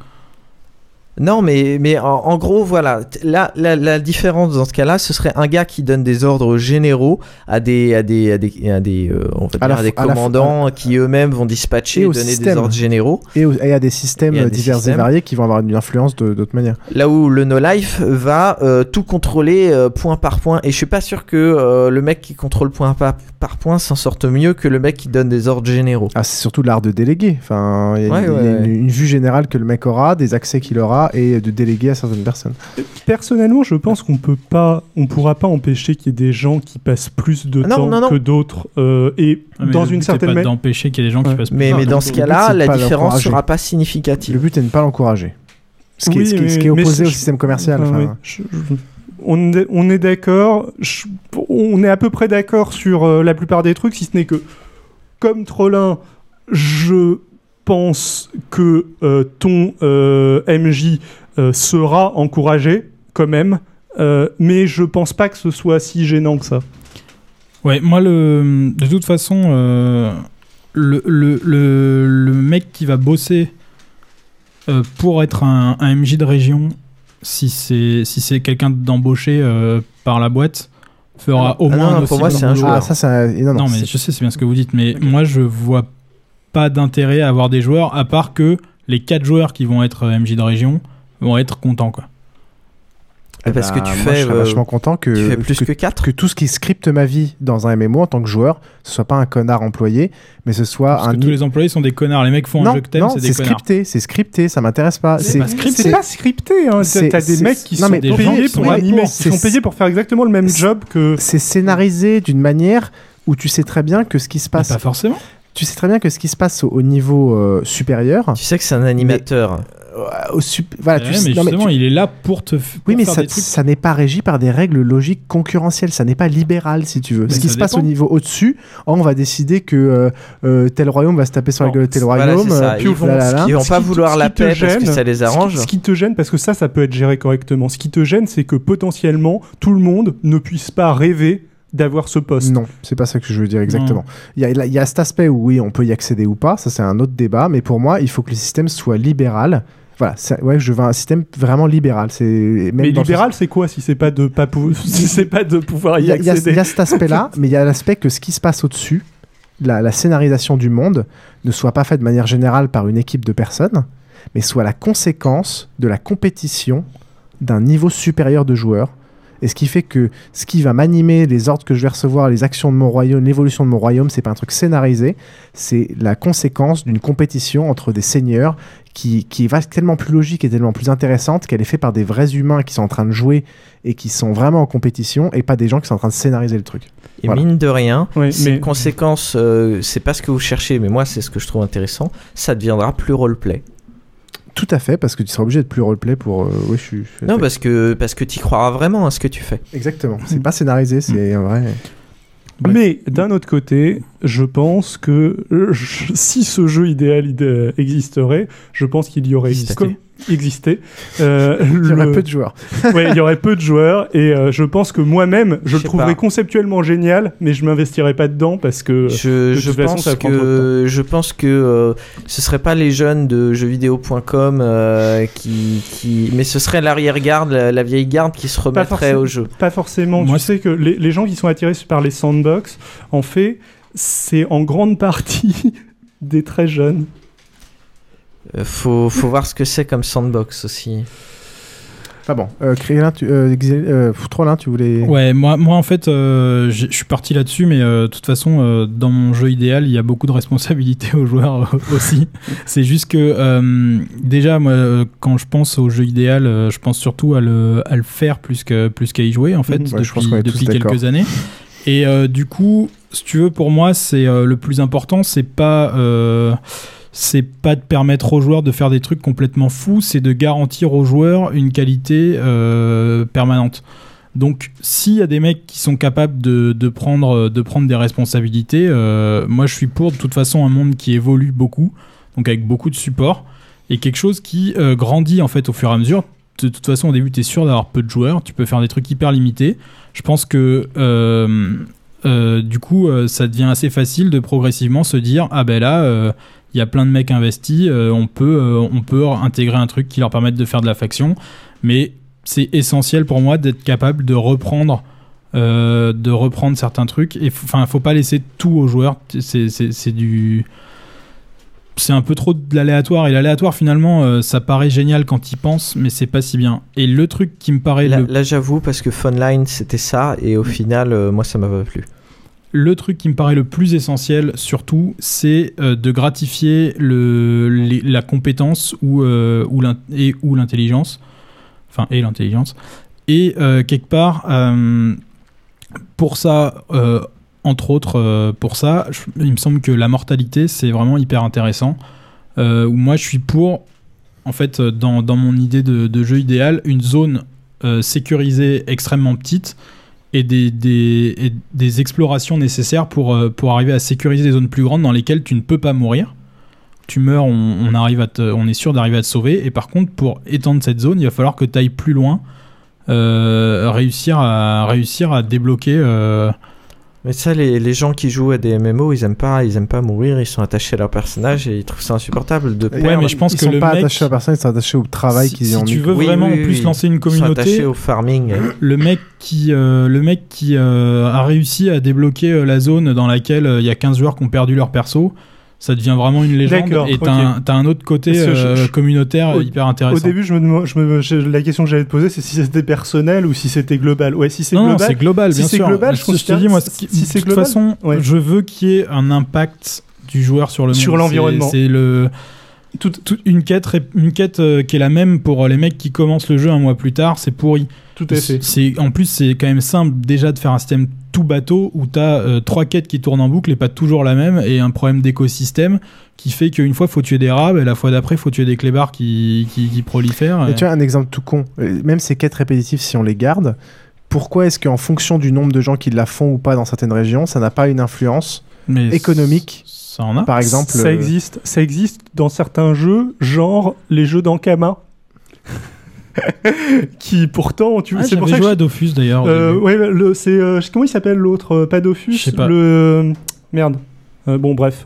Non, mais, mais en, en gros, voilà. Là, la, la différence dans ce cas-là, ce serait un gars qui donne des ordres généraux à des, à des, à des, à des, euh, on va À dire, la à des f- à la f- commandants qui eux-mêmes vont dispatcher Et donner des ordres généraux. Et à des systèmes à divers et variés qui vont avoir une influence de- d'autres manières. Là où le No Life va euh, tout contrôler euh, point par point. Et je suis pas sûr que euh, le mec qui contrôle point par, par point s'en sorte mieux que le mec qui donne des ordres généraux. Ah, c'est surtout l'art de déléguer. Enfin, il y a, Ouais, il y a ouais, une, ouais. une vue générale que le mec aura, des accès qu'il aura et de déléguer à certaines personnes. Personnellement, je pense qu'on peut pas, on pourra pas empêcher qu'il y ait des gens qui passent plus de Ah non, temps non, non. que d'autres euh, et Ah, mais dans le une certaine pas manière. d'empêcher qu'il y ait des gens qui passent Mais, plus mais de dans temps. ce le cas-là, la différence l'encourager. sera pas Le significative. but est de ne pas l'encourager. Ce qui est, Oui, ce qui est- ce mais- qui est mais opposé au système commercial. Ah enfin, oui, je- je- on est, d'accord. On est à peu près d'accord sur euh, la plupart des trucs, si ce n'est que, comme Trollin, je pense que euh, ton euh, MJ euh, sera encouragé quand même, euh, mais je pense pas que ce soit si gênant que ça. Ouais, moi, le, de toute façon, euh, le, le, le, le mec qui va bosser euh, pour être un, un MJ de région, si c'est si c'est quelqu'un d'embauché euh, par la boîte, fera Ah au non, moins non, un pour moi, aussi c'est un joueur. Ah, ça, ça. Non, non, Non, mais je sais, c'est bien ce que vous dites, mais moi, je vois pas d'intérêt à avoir des joueurs, à part que les 4 joueurs qui vont être euh, MJ de région vont être contents, quoi. Parce que tu moi, fais, je serais euh, vachement content que, tu fais plus que 4 que tout ce qui scripte ma vie dans un MMO en tant que joueur, ce soit pas un connard employé, mais ce soit Parce un. que tous les employés sont des connards. Les mecs font non, un jeu que t'aimes, non, c'est des connards. scripté, c'est scripté, ça m'intéresse pas. C'est pas scripté. C'est pas scripté, hein. c'est- T'as des mecs qui non, sont mais des payés pour là animer, pour- qui sont payés pour faire exactement le même job que. c'est scénarisé d'une manière où tu sais très bien que ce qui se Mais passe, Pas forcément. Tu sais très bien que ce qui se passe au, au niveau euh, supérieur, Tu sais que c'est un animateur. euh, au sup- voilà, tu sais- mais non, mais justement, tu- il est là pour te oui, mais faire ça, des trucs. ça n'est pas régi par des règles logiques concurrentielles. Ça n'est pas libéral, si tu veux. Mais Ce qui se passe au niveau au-dessus, oh, on va décider que euh, euh, tel royaume va se taper sur la gueule de tel royaume. Ils vont, là, là, là. ils vont pas vouloir la paix parce que ça les Ce qui- arrange. Ce qui, te gêne, parce que ça, ça peut être géré correctement. Ce qui te gêne, c'est que potentiellement, tout le monde ne puisse pas rêver d'avoir ce poste. Non, c'est pas ça que je veux dire exactement. Il y, a, il y a cet aspect où oui, on peut y accéder ou pas, ça c'est un autre débat, mais pour moi, il faut que le système soit libéral. Voilà, ouais, je veux un système vraiment libéral. C'est Mais libéral, c'est quoi si c'est pas de pas pou- si c'est pas de pouvoir y y, a- il y a- accéder? il y a cet aspect-là, mais il y a l'aspect que ce qui se passe au-dessus, la, la scénarisation du monde, ne soit pas faite de manière générale par une équipe de personnes, mais soit la conséquence de la compétition d'un niveau supérieur de joueurs. Et ce qui fait que ce qui va m'animer, les ordres que je vais recevoir, les actions de mon royaume, l'évolution de mon royaume, c'est pas un truc scénarisé, c'est la conséquence d'une compétition entre des seigneurs qui, qui va tellement plus logique et tellement plus intéressante qu'elle est faite par des vrais humains qui sont en train de jouer et qui sont vraiment en compétition et pas des gens qui sont en train de scénariser le truc. Et Voilà. mine de rien, Oui, c'est mais- une conséquence, euh, c'est pas ce que vous cherchez, mais moi c'est ce que je trouve intéressant, ça deviendra plus roleplay. Tout à fait, parce que tu seras obligé de plus roleplay pour. euh, oui, je suis. je suis Non, parce que parce que tu croiras vraiment à ce que tu fais. Exactement. C'est pas scénarisé, c'est un vrai. Mais d'un autre côté, je pense que euh, je- si ce jeu idéal idé- existerait, je pense qu'il y aurait comme- existé. euh, Il y aurait le- peu de joueurs. Ouais, il y aurait peu de joueurs et euh, je pense que moi-même, je Je le trouverais pas. conceptuellement génial, mais je m'investirais pas dedans parce que Je, de je toute façon, pense ça prend trop de que je pense que euh, ce serait pas les jeunes de jeuxvideo.com euh, qui, qui mais ce serait l'arrière-garde, la, la vieille garde qui se remettrait au jeu. Pas forcément. Moi, tu sais que les, les gens qui sont attirés par les sandbox, en fait, c'est en grande partie des très jeunes. Euh, faut faut voir ce que c'est comme sandbox aussi. Enfin bon, euh, Krillin, tu, euh, euh, Trollin, tu voulais. Ouais, moi, moi en fait, euh, je suis parti là-dessus, mais euh, de toute façon, euh, dans mon jeu idéal, il y a beaucoup de responsabilités aux joueurs euh, aussi. C'est juste que euh, déjà, moi, euh, quand je pense au jeu idéal, euh, je pense surtout à le, à le faire plus que plus qu'à y jouer en fait Mhm. Ouais, depuis, depuis quelques années. Et euh, du coup, si tu veux, pour moi, c'est euh, le plus important, c'est pas euh, c'est pas de permettre aux joueurs de faire des trucs complètement fous, c'est de garantir aux joueurs une qualité euh, permanente. Donc, s'il y a des mecs qui sont capables de, de prendre, de prendre des responsabilités, euh, moi je suis pour de toute façon un monde qui évolue beaucoup. donc avec beaucoup de support, et quelque chose qui euh, grandit en fait au fur et à mesure. De toute façon, au début, tu es sûr d'avoir peu de joueurs, tu peux faire des trucs hyper limités. Je pense que du coup, ça devient assez facile de progressivement se dire ah ben là, il y a plein de mecs investis, euh, on peut euh, on peut intégrer un truc qui leur permette de faire de la faction, mais c'est essentiel pour moi d'être capable de reprendre euh, de reprendre certains trucs. Et enfin faut pas laisser tout aux joueurs. C'est du c'est un peu trop de l'aléatoire. Et l'aléatoire finalement euh, ça paraît génial quand il pense mais c'est pas si bien. Et le truc qui me paraît Là, le là, j'avoue, parce que Funline c'était ça, et au final, euh, moi ça m'a pas plu. Le truc qui me paraît le plus essentiel, surtout, c'est euh, de gratifier la compétence ou, euh, et- l'intelligence. Enfin, et l'intelligence. Et euh, quelque part, pour ça, entre autres, pour ça, il me semble que la mortalité, c'est vraiment hyper intéressant. Moi, je suis pour, en fait, dans, mon idée de, jeu idéal, une zone sécurisée extrêmement petite et des, explorations nécessaires pour, euh, pour arriver à sécuriser des zones plus grandes dans lesquelles tu ne peux pas mourir. Tu meurs, on, arrive à on est sûr d'arriver à te sauver. Et par contre, pour étendre cette zone, il va falloir que tu ailles plus loin, euh, réussir, à, réussir à débloquer. euh, Mais ça, les, les gens qui jouent à des MMO, ils aiment pas, ils aiment pas mourir, ils sont attachés à leur personnage et ils trouvent ça insupportable de Ouais, perdre. mais je pense ils que sont le pas mec- attachés à personne, ils sont attachés au travail si, qu'ils y si ont tu mis. veux Oui, vraiment oui, en plus oui. lancer une Ils sont communauté, attachés au farming. le mec qui, euh, le mec qui euh, a réussi à débloquer euh, la zone dans laquelle euh, il y a 15 joueurs qui ont perdu leur perso, ça devient vraiment une légende. Et t'as ok. un, autre côté je- euh, je- communautaire Au- hyper intéressant. Au début, je me, je me- la question que j'allais te poser, c'est si c'était personnel ou si c'était global. Ouais, si c'est non, non, global. c'est global, si bien c'est sûr. global, je, te dis, moi, si, si c'est de toute global, façon, ouais. je veux qu'il y ait un impact du joueur sur le Sur monde. l'environnement. C'est le toute, toute- une quête, une quête euh, qui est la même pour les mecs qui commencent le jeu un mois plus tard, c'est pourri. Tout à fait. C'est en plus c'est quand même simple déjà de faire un système tout bateau où t'as euh, trois quêtes qui tournent en boucle et pas toujours la même et un problème d'écosystème qui fait qu'une fois faut tuer des rabes et la fois d'après faut tuer des clébards qui, qui, qui prolifèrent. Et tu as un exemple tout con. Euh, Même ces quêtes répétitives, si on les garde, pourquoi est-ce qu'en fonction du nombre de gens qui la font ou pas dans certaines régions, ça n'a pas une influence Mais économique ça en a. Par exemple, ça euh, existe, ça existe dans certains jeux, genre les jeux d'Ankama. qui pourtant, tu Ah, c'est pour ça joué à Dofus d'ailleurs. Euh, ouais, le, c'est euh, comment il s'appelle l'autre euh, Pas Dofus, pas. le merde. Bon bref.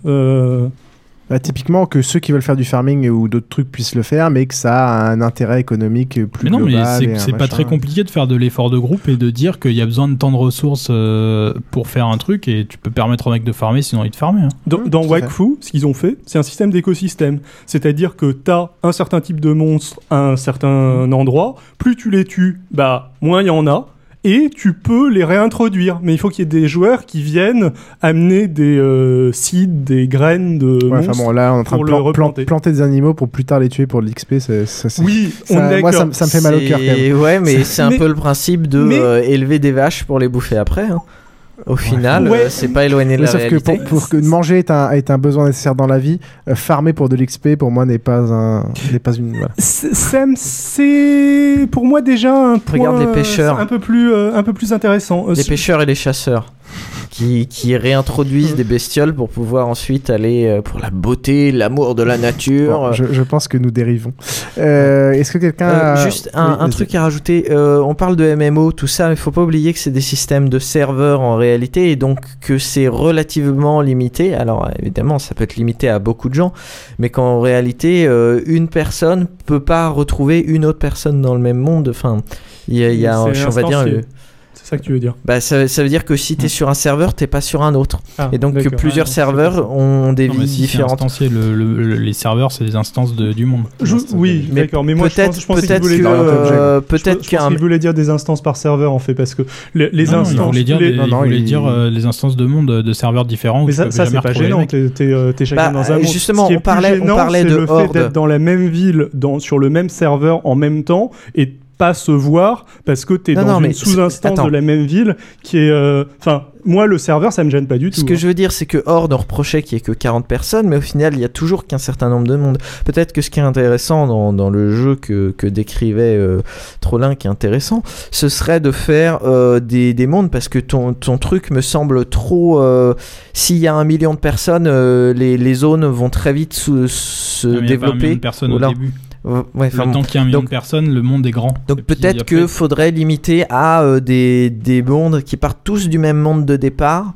Bah, typiquement que ceux qui veulent faire du farming ou d'autres trucs puissent le faire, mais que ça a un intérêt économique plus Mais non, mais global. c'est pas très compliqué de faire de l'effort de groupe et de dire qu'il y a besoin de tant de ressources euh, pour faire un truc et tu peux permettre au mec de farmer sinon il te farmer. hein. Dans, dans. Wakfu, ce qu'ils ont fait, c'est un système d'écosystème. C'est-à-dire que tu as un certain type de monstre à un certain endroit. Plus tu les tues, bah, moins il y en a. Et tu peux les réintroduire. Mais il faut qu'il y ait des joueurs qui viennent amener des euh, seeds, des graines de Ouais, monstres enfin bon, là, on est en train pour de plan- planter des animaux pour plus tard les tuer pour de l'XP. Oui, ça- on est Moi, ça, me- ça me fait mal au cœur quand C'est- même. Ouais, mais c'est un Mais- peu le principe de mais- euh, élever des vaches pour les bouffer après. hein. Au final, Ouais. euh, c'est pas éloigné de Mais la sauf que pour, pour que manger est un, est un besoin nécessaire dans la vie, euh, farmer pour de l'XP pour moi n'est pas un n'est pas une voilà. C'est- Sam, c'est pour moi déjà un point Regarde les euh, pêcheurs. un peu plus euh, un peu plus intéressant. Euh, Les pêcheurs et les chasseurs qui, qui réintroduisent des bestioles pour pouvoir ensuite aller euh, pour la beauté, l'amour de la nature. Bon, je, je pense que nous dérivons. Euh, Est-ce que quelqu'un Euh, a- juste un, Oui, un vas-y. truc à rajouter. euh, on parle de MMO, tout ça, mais faut pas oublier que c'est des systèmes de serveurs en réalité, et donc que c'est relativement limité. Alors évidemment, ça peut être limité à beaucoup de gens, mais qu'en réalité, euh, une personne peut pas retrouver une autre personne dans le même monde. Enfin, il y a, il y a un- C'est on va dire. Euh, ça que tu veux dire. bah, ça, ça veut dire que si tu es sur un serveur, t'es pas sur un autre. Ah, et donc que plusieurs Ah, serveurs ont des Non, vies si, différentes. le- le- le- les serveurs c'est des instances de- du monde. Je- oui, Mais d'accord. Mais moi, je, peut-être- pense, je pensais qu'il peut-être voulait que, dire, euh, qu'un- qu'il voulait dire des instances par serveur en fait, parce que les, les Non, instances. il voulait dire, les- des- non, non, il voulait il- dire euh, les instances de monde de serveurs différents. Mais tu ça, c'est pas gênant. T'es euh, t'es chacun Bah, dans un monde. justement, on parlait- on parlait c'est de le fait d'être dans la même ville, sur le même serveur en même temps et pas se voir parce que t'es Non, dans non, une sous-instance de la même ville qui est. euh, Enfin, moi, le serveur, ça me gêne pas du tout. Ce que hein. je veux dire, c'est que Horde, on reprochait qu'il n'y ait que 40 personnes, mais au final, il y a toujours qu'un certain nombre de monde. Peut-être que ce qui est intéressant dans, dans le jeu que, que décrivait euh, Trollin, qui est intéressant, ce serait de faire euh, des, des mondes, parce que ton, ton truc me semble trop... euh, S'il y a un million de personnes, euh, les, les zones vont très vite se, se mais il y a pas un développer. million de personnes au début. Ouais, temps qu'il y a un million donc- de personnes, le monde est grand. donc peut-être que faudrait limiter à euh, des, des mondes qui partent tous du même monde de départ,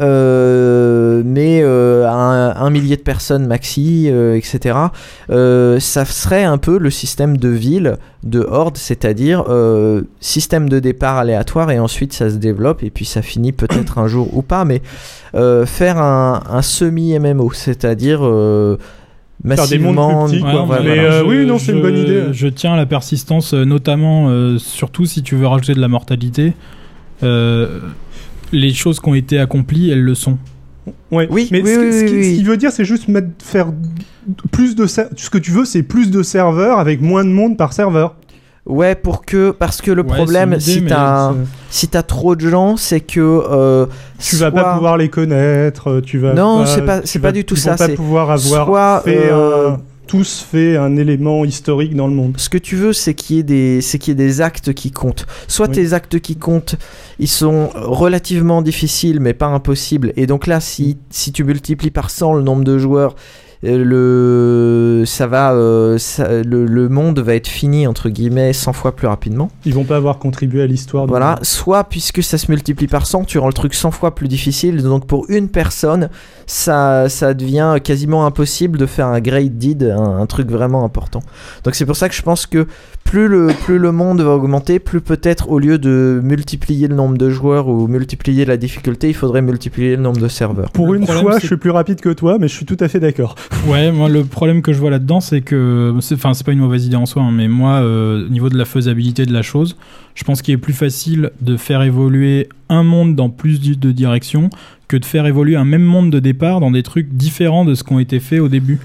euh, mais euh, à un, un millier de personnes maxi, euh, etc. Ça serait un peu le système de ville de Horde, c'est-à-dire système de départ aléatoire et ensuite ça se développe et puis ça finit peut-être un jour ou pas, mais faire un, un semi-MMO, c'est-à-dire Faire des mondes massivement... plus petits, quoi. Ouais, Voilà. mais, euh, je- oui, non, c'est une bonne idée. Je tiens à la persistance, euh, notamment, euh, surtout si tu veux rajouter de la mortalité. euh, les choses qui ont été accomplies, elles le sont. Ouais. Oui, mais oui, ce, oui, ce qui, oui, ce oui. qui veut dire, c'est juste mettre, faire plus de ce que tu veux, c'est plus de serveurs avec moins de monde par serveur. Ouais, pour que parce que le Ouais, problème, idée, si t'as c'est- si t'as trop de gens, c'est que euh, Tu vas pas soit- pouvoir les connaître, tu vas Non, pas- c'est pas- tu c'est vas- pas du tout ça, vont pas c'est pouvoir avoir soit, fait euh, un- tous fait un élément historique dans le monde. Ce que tu veux, c'est qu'il y ait des, c'est qu'il y ait des actes qui comptent. Soit Oui. tes actes qui comptent, ils sont relativement difficiles, mais pas impossibles. Et donc là, si, si tu multiplies par 100 le nombre de joueurs, euh, le, ça va, euh, ça- le, le monde va être fini entre guillemets 100 fois plus rapidement. Ils vont pas avoir contribué à l'histoire. Voilà, soit puisque ça se multiplie par 100, tu rends le truc 100 fois plus difficile. Donc pour une personne, ça, ça devient quasiment impossible de faire un great deed, un, un truc vraiment important. Donc c'est pour ça que je pense que plus le, plus le monde va augmenter, plus peut-être au lieu de multiplier le nombre de joueurs ou multiplier la difficulté, il faudrait multiplier le nombre de serveurs. Pour Le une problème, fois, je suis plus rapide que toi, mais je suis tout à fait d'accord. Ouais, moi le problème que je vois là-dedans, c'est que, enfin, c'est pas une mauvaise idée en soi, hein, mais moi, euh, au niveau de la faisabilité de la chose, je pense qu'il est plus facile de faire évoluer un monde dans plus de de directions que de faire évoluer un même monde de départ dans des trucs différents de ce qui ont été faits au début.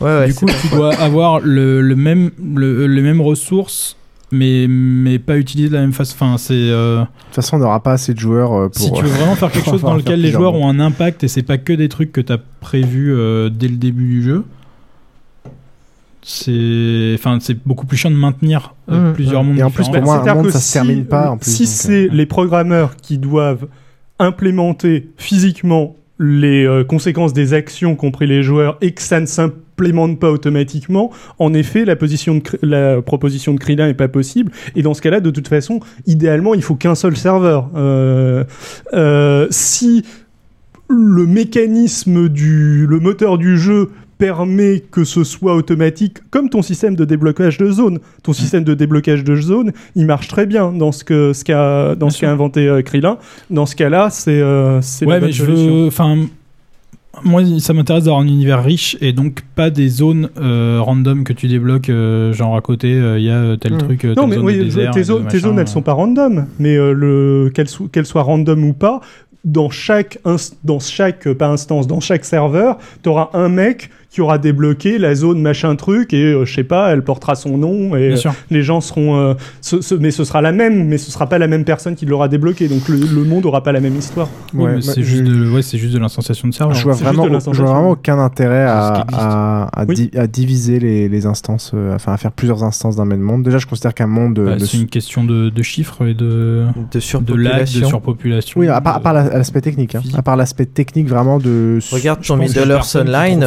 Ouais, ouais, du coup, tu dois avoir le, le même, le- les mêmes ressources, mais, mais pas utilisées de la même façon. Enfin, c'est. euh, De toute façon, on n'aura pas assez de joueurs euh, pour. si tu veux vraiment faire quelque chose dans lequel les joueurs ont un impact et c'est pas que des trucs que tu as prévus euh, dès le début du jeu, c'est enfin c'est beaucoup plus chiant de maintenir euh, Mmh, plusieurs mmh. mondes Et en plus, pour moi, un C'est-à-dire monde, se termine pas, en plus, Si c'est les programmeurs qui doivent implémenter physiquement les euh, conséquences des actions qu'ont pris les joueurs et que ça ne s'implémente pas automatiquement, en effet, la, position de, Kr- la proposition de Krillin n'est pas possible. Et dans ce cas-là, de toute façon, idéalement, il faut qu'un seul serveur. Euh, euh, si le mécanisme du le moteur du jeu permet que ce soit automatique comme ton système de déblocage de zone ton système de déblocage de zone il marche très bien dans ce que ce qu'a dans ce qu'a inventé euh, Krillin dans ce cas-là c'est euh, c'est la Ouais, bonne mais je veux. Enfin, moi, ça m'intéresse d'avoir un univers riche et donc pas des zones euh, random que tu débloques, euh, genre à côté, il y a euh, tel Hmm. truc, euh, non mais zone oui, de désert, tes, zo- zones elles sont pas random mais euh, le qu'elles so- soient random ou pas dans chaque dans chaque euh, pas instance dans chaque serveur tu auras un mec qui aura débloqué la zone machin truc et euh, je sais pas elle portera son nom et euh, les gens seront euh, ce- ce- mais ce sera la même mais ce sera pas la même personne qui l'aura débloqué donc le, le monde aura pas la même histoire Oui, Ouais, c'est juste, je- de, ouais, c'est juste de l'instanciation de serveur. Je vois vraiment, de je vois vraiment aucun intérêt à, à, à Oui. di- à diviser les, les instances, euh, enfin à faire plusieurs instances d'un même monde. Déjà, je considère qu'un monde. Bah, c'est une question de, de chiffres et de, De de lag, de surpopulation. surpopulation. Oui, à part, la- l'aspect technique. hein. À part l'aspect technique vraiment de. Regarde ton Middle Earth Online,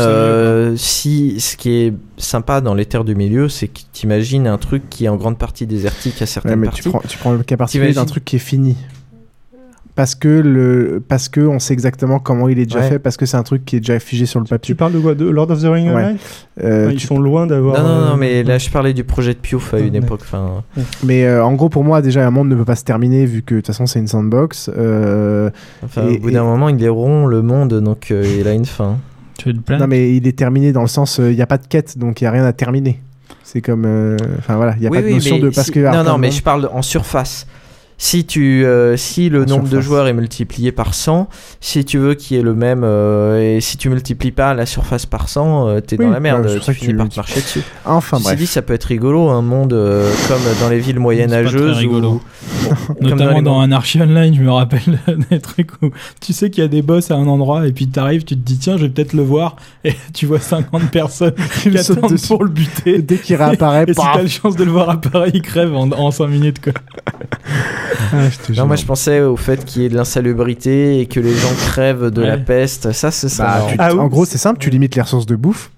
euh, si ce qui est sympa dans les terres du milieu, c'est que t'imagines un truc qui est en grande partie désertique à Ouais, certaines mais parties. tu prends, tu prends le cas particulier d'un truc qui est fini. Parce que, le, parce que on sait exactement comment il est déjà Ouais. fait, parce que c'est un truc qui est déjà figé sur le papier. tu parles de quoi de Lord of the Rings Ouais. Euh, ils tu- sont loin d'avoir Non, non, euh, non, mais là je parlais du projet de Piouf à une Ouais. époque. Mais euh, en gros, pour moi, déjà, un monde ne peut pas se terminer vu que de toute façon, c'est une sandbox. Euh, enfin Et- au bout et- d'un moment, il est rond le monde, donc euh, il a une fin. Tu veux te plaindre non, mais il est terminé dans le sens, euh, il n'y a pas de quête, donc il n'y a rien à terminer. C'est comme. euh, Enfin voilà, il n'y a Oui, pas de notion de. Parce si- que non, non, mais bon, je parle en surface. Si, tu, euh, si le En nombre de joueurs est multiplié par 100, si tu veux qu'il y ait le même, euh, et si tu multiplies pas la surface par 100, euh, t'es Oui, dans la merde, ouais, c'est tu finis par te marcher dessus. Enfin, bref. dit, ça peut être rigolo, un monde euh, comme dans les villes moyenâgeuses. rigolo. comme Notamment dans, un archi online, je me rappelle des trucs où tu sais qu'il y a des boss à un endroit et puis t'arrives, tu te dis tiens, je vais peut-être le voir et tu vois 50 personnes qui attendent dessus. pour le buter. Dès qu'il réapparaît, et si paf. t'as la chance de le voir apparaître, il crève en, en 5 minutes quoi. Ah, je. Non, moi je pensais au fait qu'il y ait de l'insalubrité et que les gens crèvent de la peste. Ça, c'est ça. Bah, Ah en gros, c'est simple, tu limites les ressources de bouffe.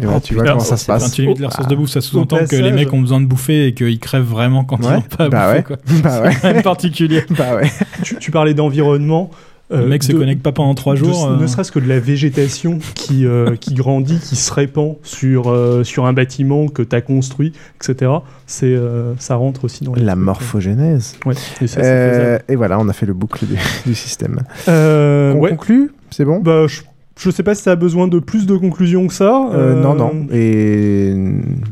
Et voilà, tu vois comment ça se passe. Quand tu limites les ressources de bouffe, ça sous-entend que les mecs ont besoin de bouffer et qu'ils crèvent vraiment quand ils Ouais, n'ont pas à bah bouffer. ouais. Quoi. Bah ouais. C'est quand même particulier. Bah ouais. tu, tu parlais d'environnement. Le euh, mec se de- connecte pas pendant 3 de- jours. ne euh, serait-ce que de la végétation qui, euh, qui grandit, qui se répand sur, euh, sur un bâtiment que tu as construit, etc. C'est, euh, ça rentre aussi dans La morphogénèse. Ouais, et ça, Euh, et voilà, on a fait le boucle du, du système. Euh, On ouais. conclut C'est bon? Bah, je, je sais pas si ça a besoin de plus de conclusions que ça. Euh, Euh, Non, non. Et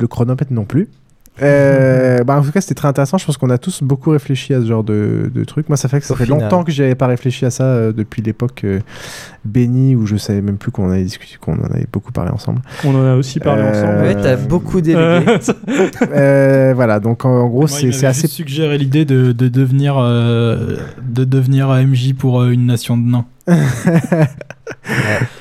le chronomètre non plus. Euh, bah, en tout cas, c'était très intéressant. Je pense qu'on a tous beaucoup réfléchi à ce genre de, de truc. Moi, ça fait que ça Au fait final. longtemps que j'avais pas réfléchi à ça euh, depuis l'époque euh, bénie où je savais même plus qu'on avait discuté, qu'on en avait beaucoup parlé ensemble. On en a aussi parlé Euh, ensemble. Ouais, t'as beaucoup délégué. Euh, Euh, voilà, donc en, en gros, c'est c'est assez. suggéré l'idée de, de devenir euh, de devenir AMJ pour euh, une nation de nains.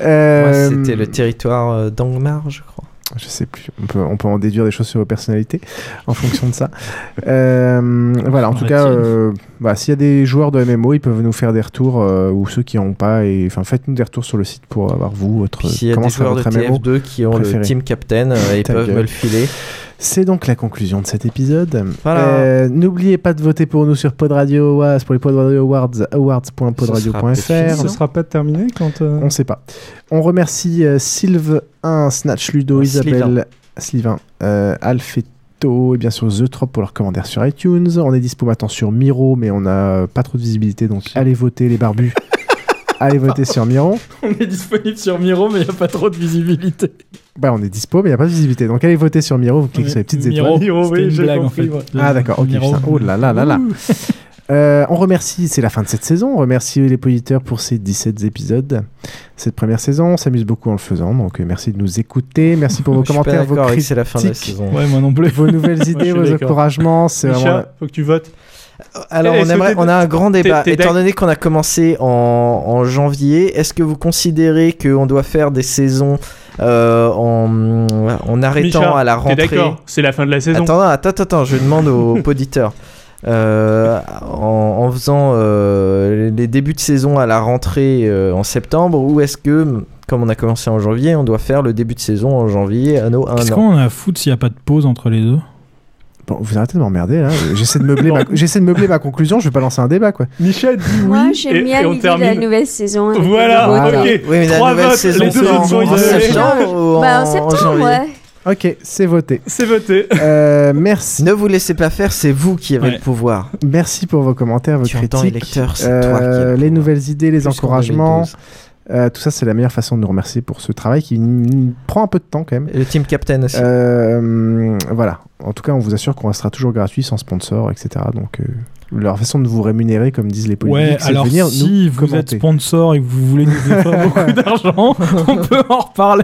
Euh, Moi, c'était le territoire d'Angmar, je crois. Je sais plus. On peut, on peut en déduire des choses sur vos personnalités en fonction de ça. Euh, voilà, en tout cas, euh, bah, s'il y a des joueurs de MMO, ils peuvent nous faire des retours euh, ou ceux qui n'en ont pas. Et enfin, faites-nous des retours sur le site pour avoir vous votre. S'il y a des joueurs de votre MMO TF2 qui ont préféré. le Team Captain, ils peuvent gueule. me le filer. C'est donc la conclusion de cet épisode. Voilà. Euh, N'oubliez pas de voter pour nous sur Pod Radio Awards, pour les Pod Radio Awards, awards.podradio.fr. Ça sera pas terminé quand. euh, On sait pas. On remercie euh, Sylve 1, Snatch Ludo, Isabelle, Sylvain, euh, Alfeto et bien sûr The Trop pour leurs commentaires sur iTunes. On est dispo maintenant sur Miro, mais on n'a pas trop de visibilité, donc allez voter les barbus. allez voter sur Miro. On est disponible sur Miro, mais il n'y a pas trop de visibilité. Bah, on est dispo, mais il n'y a pas de visibilité. Donc allez voter sur Miro, vous cliquez sur les petites Miro, étoiles. c'était une blague en fait. Ah d'accord, ok. Miro. putain. Oh là là là là. Euh, on remercie, c'est la fin de cette saison, on remercie les auditeurs pour ces 17 épisodes. Cette première saison, on s'amuse beaucoup en le faisant, donc euh, merci de nous écouter, merci pour vos Je suis pas commentaires, vos critiques, c'est la fin de la saison. Ouais, moi non plus. vos nouvelles idées, vos encouragements. C'est Micha, vraiment... faut que tu votes. Alors, Est-ce on, aimerait, a un grand débat. Étant donné qu'on a commencé en, en janvier, est-ce que vous considérez qu'on doit faire des saisons euh, en, en arrêtant Micha, à la rentrée d'accord C'est la fin de la saison. Attends, attends, attends, attends, je demande aux auditeurs. Euh, en, en faisant euh, les débuts de saison à la rentrée euh, en septembre ou est-ce que, comme on a commencé en janvier, on doit faire le début de saison en janvier à nos un Qu'est-ce an? qu'on a à foutre s'il n'y a pas de pause entre les deux? Bon, vous arrêtez de m'emmerder là. J'essaie de meubler, ma... j'essaie de meubler ma conclusion. Je vais pas lancer un débat quoi. Micha dit oui. Moi, j'aime bien l'idée de la nouvelle saison. avec Voilà, ok. thèmes. Oui, mais la Trois nouvelle votes, saison, les deux en, sont en septembre ou Bah, en septembre, ouais. Ok, c'est voté. C'est voté. Euh, merci, Ne vous laissez pas faire, c'est vous qui avez Ouais. le pouvoir. merci pour vos commentaires, vos Tu entends, critiques, euh, toi qui les pouvoir. nouvelles idées, les Plus encouragements. 2012. Euh, tout ça, c'est la meilleure façon de nous remercier pour ce travail qui prend un peu de temps quand même. Et le team captain aussi. Euh, voilà. En tout cas, on vous assure qu'on restera toujours gratuit, sans sponsor, etc. Donc, euh, leur façon de vous rémunérer, comme disent les politiques, Ouais, de alors venir si nous vous êtes commenter. sponsor et que vous voulez nous offrir beaucoup d'argent, on peut en reparler.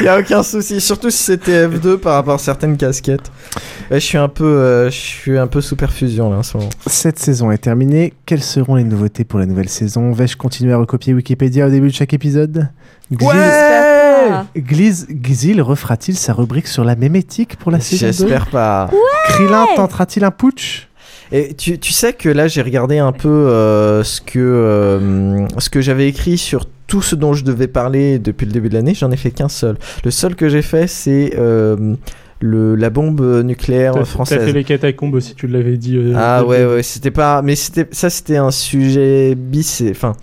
Il y a aucun souci, surtout si c'était F2 par rapport à certaines casquettes. Ouais, je suis un peu, euh, je suis un peu sous perfusion là en ce moment. Cette saison est terminée. Quelles seront les nouveautés pour la nouvelle saison? Vais-je continuer à recopier Wikipédia au début de chaque épisode? Pas. Gliz- Xil refera-t-il sa rubrique sur la mémétique pour la saison 2 J'espère pas. Krillin tentera-t-il un putsch? Et tu, tu sais que là j'ai regardé un peu euh, ce que euh, ce que j'avais écrit sur tout ce dont je devais parler depuis le début de l'année. J'en ai fait qu'un seul. Le seul que j'ai fait c'est euh, le la bombe nucléaire T'as- T'as française. fait les catacombes aussi, tu l'avais dit. Ah ouais ouais c'était pas mais ça c'était un sujet bis enfin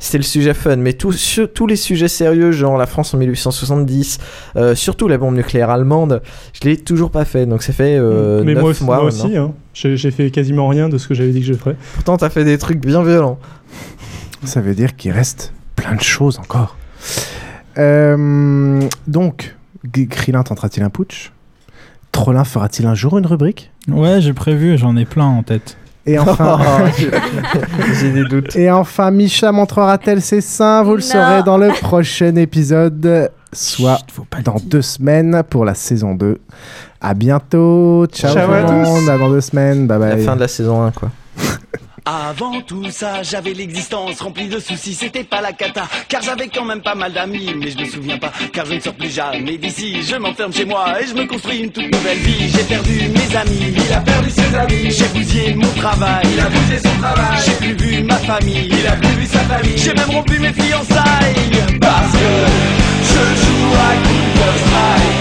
c'était le sujet fun mais tous sur- tous les sujets sérieux genre la France en 1870 euh, surtout la bombe nucléaire allemande je l'ai toujours pas fait donc ça fait euh, Mais neuf moi aussi, mois moi aussi hein. j'ai j'ai fait quasiment rien de ce que j'avais dit que je ferais. pourtant t'as fait des trucs bien violents Ça veut dire qu'il reste plein de choses encore. Euh, donc, Krillin tentera-t-il un putsch? Trollin fera-t-il un jour une rubrique? Ouais, j'ai prévu, j'en ai plein en tête. Et enfin, j'ai des doutes. Et enfin, Misha montrera-t-elle ses seins? Vous le saurez dans le prochain épisode, soit dans deux semaines pour la saison 2. À bientôt. Ciao, Ciao tout à le tous. monde. À dans deux semaines. Bye bye. La fin de la saison 1, quoi. Avant tout ça, j'avais l'existence remplie de soucis, c'était pas la cata, car j'avais quand même pas mal d'amis, mais je me souviens pas, car je ne sors plus jamais d'ici, je m'enferme chez moi et je me construis une toute nouvelle vie, j'ai perdu mes amis, il a perdu ses amis, j'ai bousillé mon travail, il a bousillé son travail, j'ai plus vu ma famille, il a plus vu sa famille, j'ai même rompu mes fiançailles, parce que je joue à Counter Strike,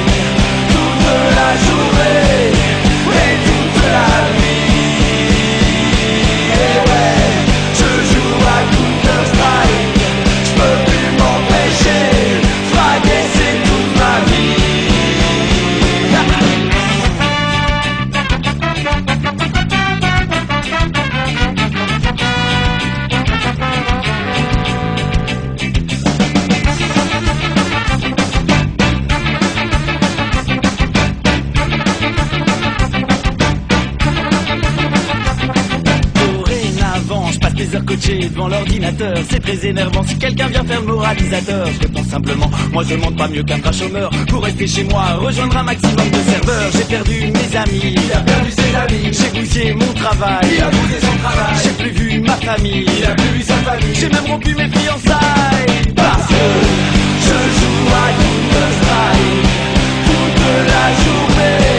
toute la journée, si quelqu'un vient faire moralisateur. Je réponds simplement, moi je demande pas mieux qu'un vrai chômeur. Pour rester chez moi, rejoindre un maximum de serveurs. J'ai perdu mes amis, perdu ses amis. J'ai bousillé mon travail, son travail. J'ai plus vu ma famille, plus vu famille. J'ai même rompu mes fiançailles. Parce que je joue à Counter Strike toute la journée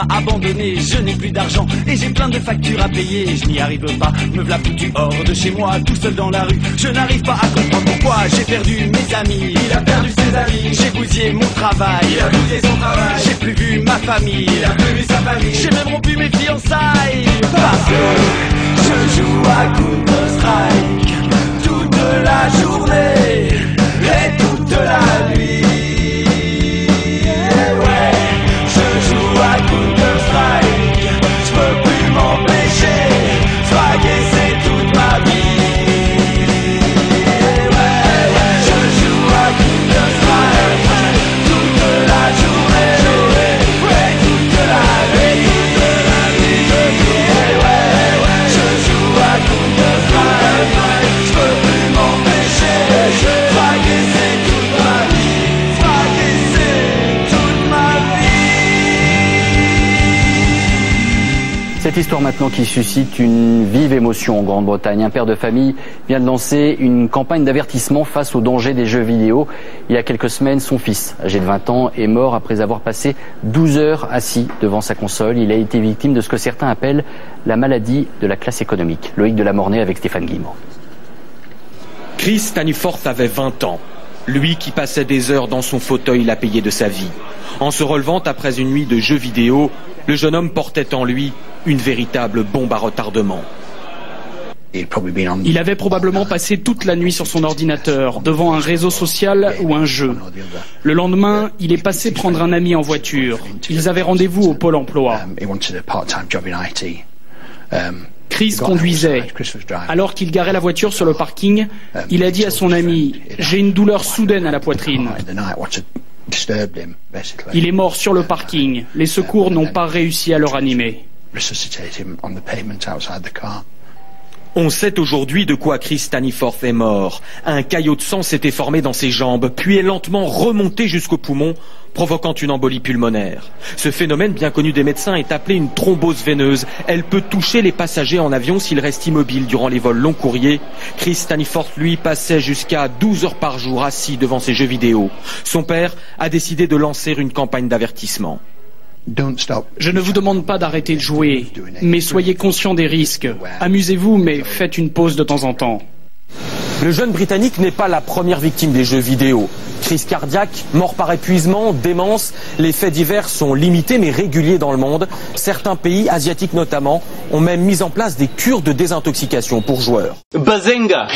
m'a abandonné, je n'ai plus d'argent et j'ai plein de factures à payer, je n'y arrive pas, me v'là foutu hors de chez moi, tout seul dans la rue, je n'arrive pas à comprendre pourquoi j'ai perdu mes amis, il a perdu ses amis, j'ai bousillé mon travail, il a bousillé son travail, j'ai plus vu ma famille, il a plus vu sa famille, j'ai même rompu mes fiançailles, parce que je joue à Counter Strike toute la journée et toute la nuit. Cette histoire maintenant qui suscite une vive émotion en Grande-Bretagne. Un père de famille vient de lancer une campagne d'avertissement face aux dangers des jeux vidéo. Il y a quelques semaines, son fils, âgé de 20 ans, est mort après avoir passé 12 heures assis devant sa console. Il a été victime de ce que certains appellent la maladie de la classe économique. Loïc de la Mornay avec Stéphane Guimont. Chris Staniforth avait 20 ans. Lui qui passait des heures dans son fauteuil l'a payé de sa vie. En se relevant après une nuit de jeux vidéo, le jeune homme portait en lui une véritable bombe à retardement. Il avait probablement passé toute la nuit sur son ordinateur, devant un réseau social ou un jeu. Le lendemain, il est passé prendre un ami en voiture. Ils avaient rendez-vous au pôle emploi. Chris conduisait. Alors qu'il garait la voiture sur le parking, il a dit à son ami J'ai une douleur soudaine à la poitrine. Il est mort sur le parking. Les secours n'ont pas réussi à le ranimer. On sait aujourd'hui de quoi Chris Staniforth est mort. Un caillot de sang s'était formé dans ses jambes, puis est lentement remonté jusqu'au poumon, provoquant une embolie pulmonaire. Ce phénomène, bien connu des médecins, est appelé une thrombose veineuse. Elle peut toucher les passagers en avion s'ils restent immobiles durant les vols long courriers. Chris Staniforth, lui, passait jusqu'à 12 heures par jour assis devant ses jeux vidéo. Son père a décidé de lancer une campagne d'avertissement. Je ne vous demande pas d'arrêter de jouer, mais soyez conscient des risques. Amusez-vous, mais faites une pause de temps en temps. Le jeune Britannique n'est pas la première victime des jeux vidéo. Crise cardiaque, mort par épuisement, démence, les faits divers sont limités mais réguliers dans le monde. Certains pays, asiatiques notamment, ont même mis en place des cures de désintoxication pour joueurs. Bazenga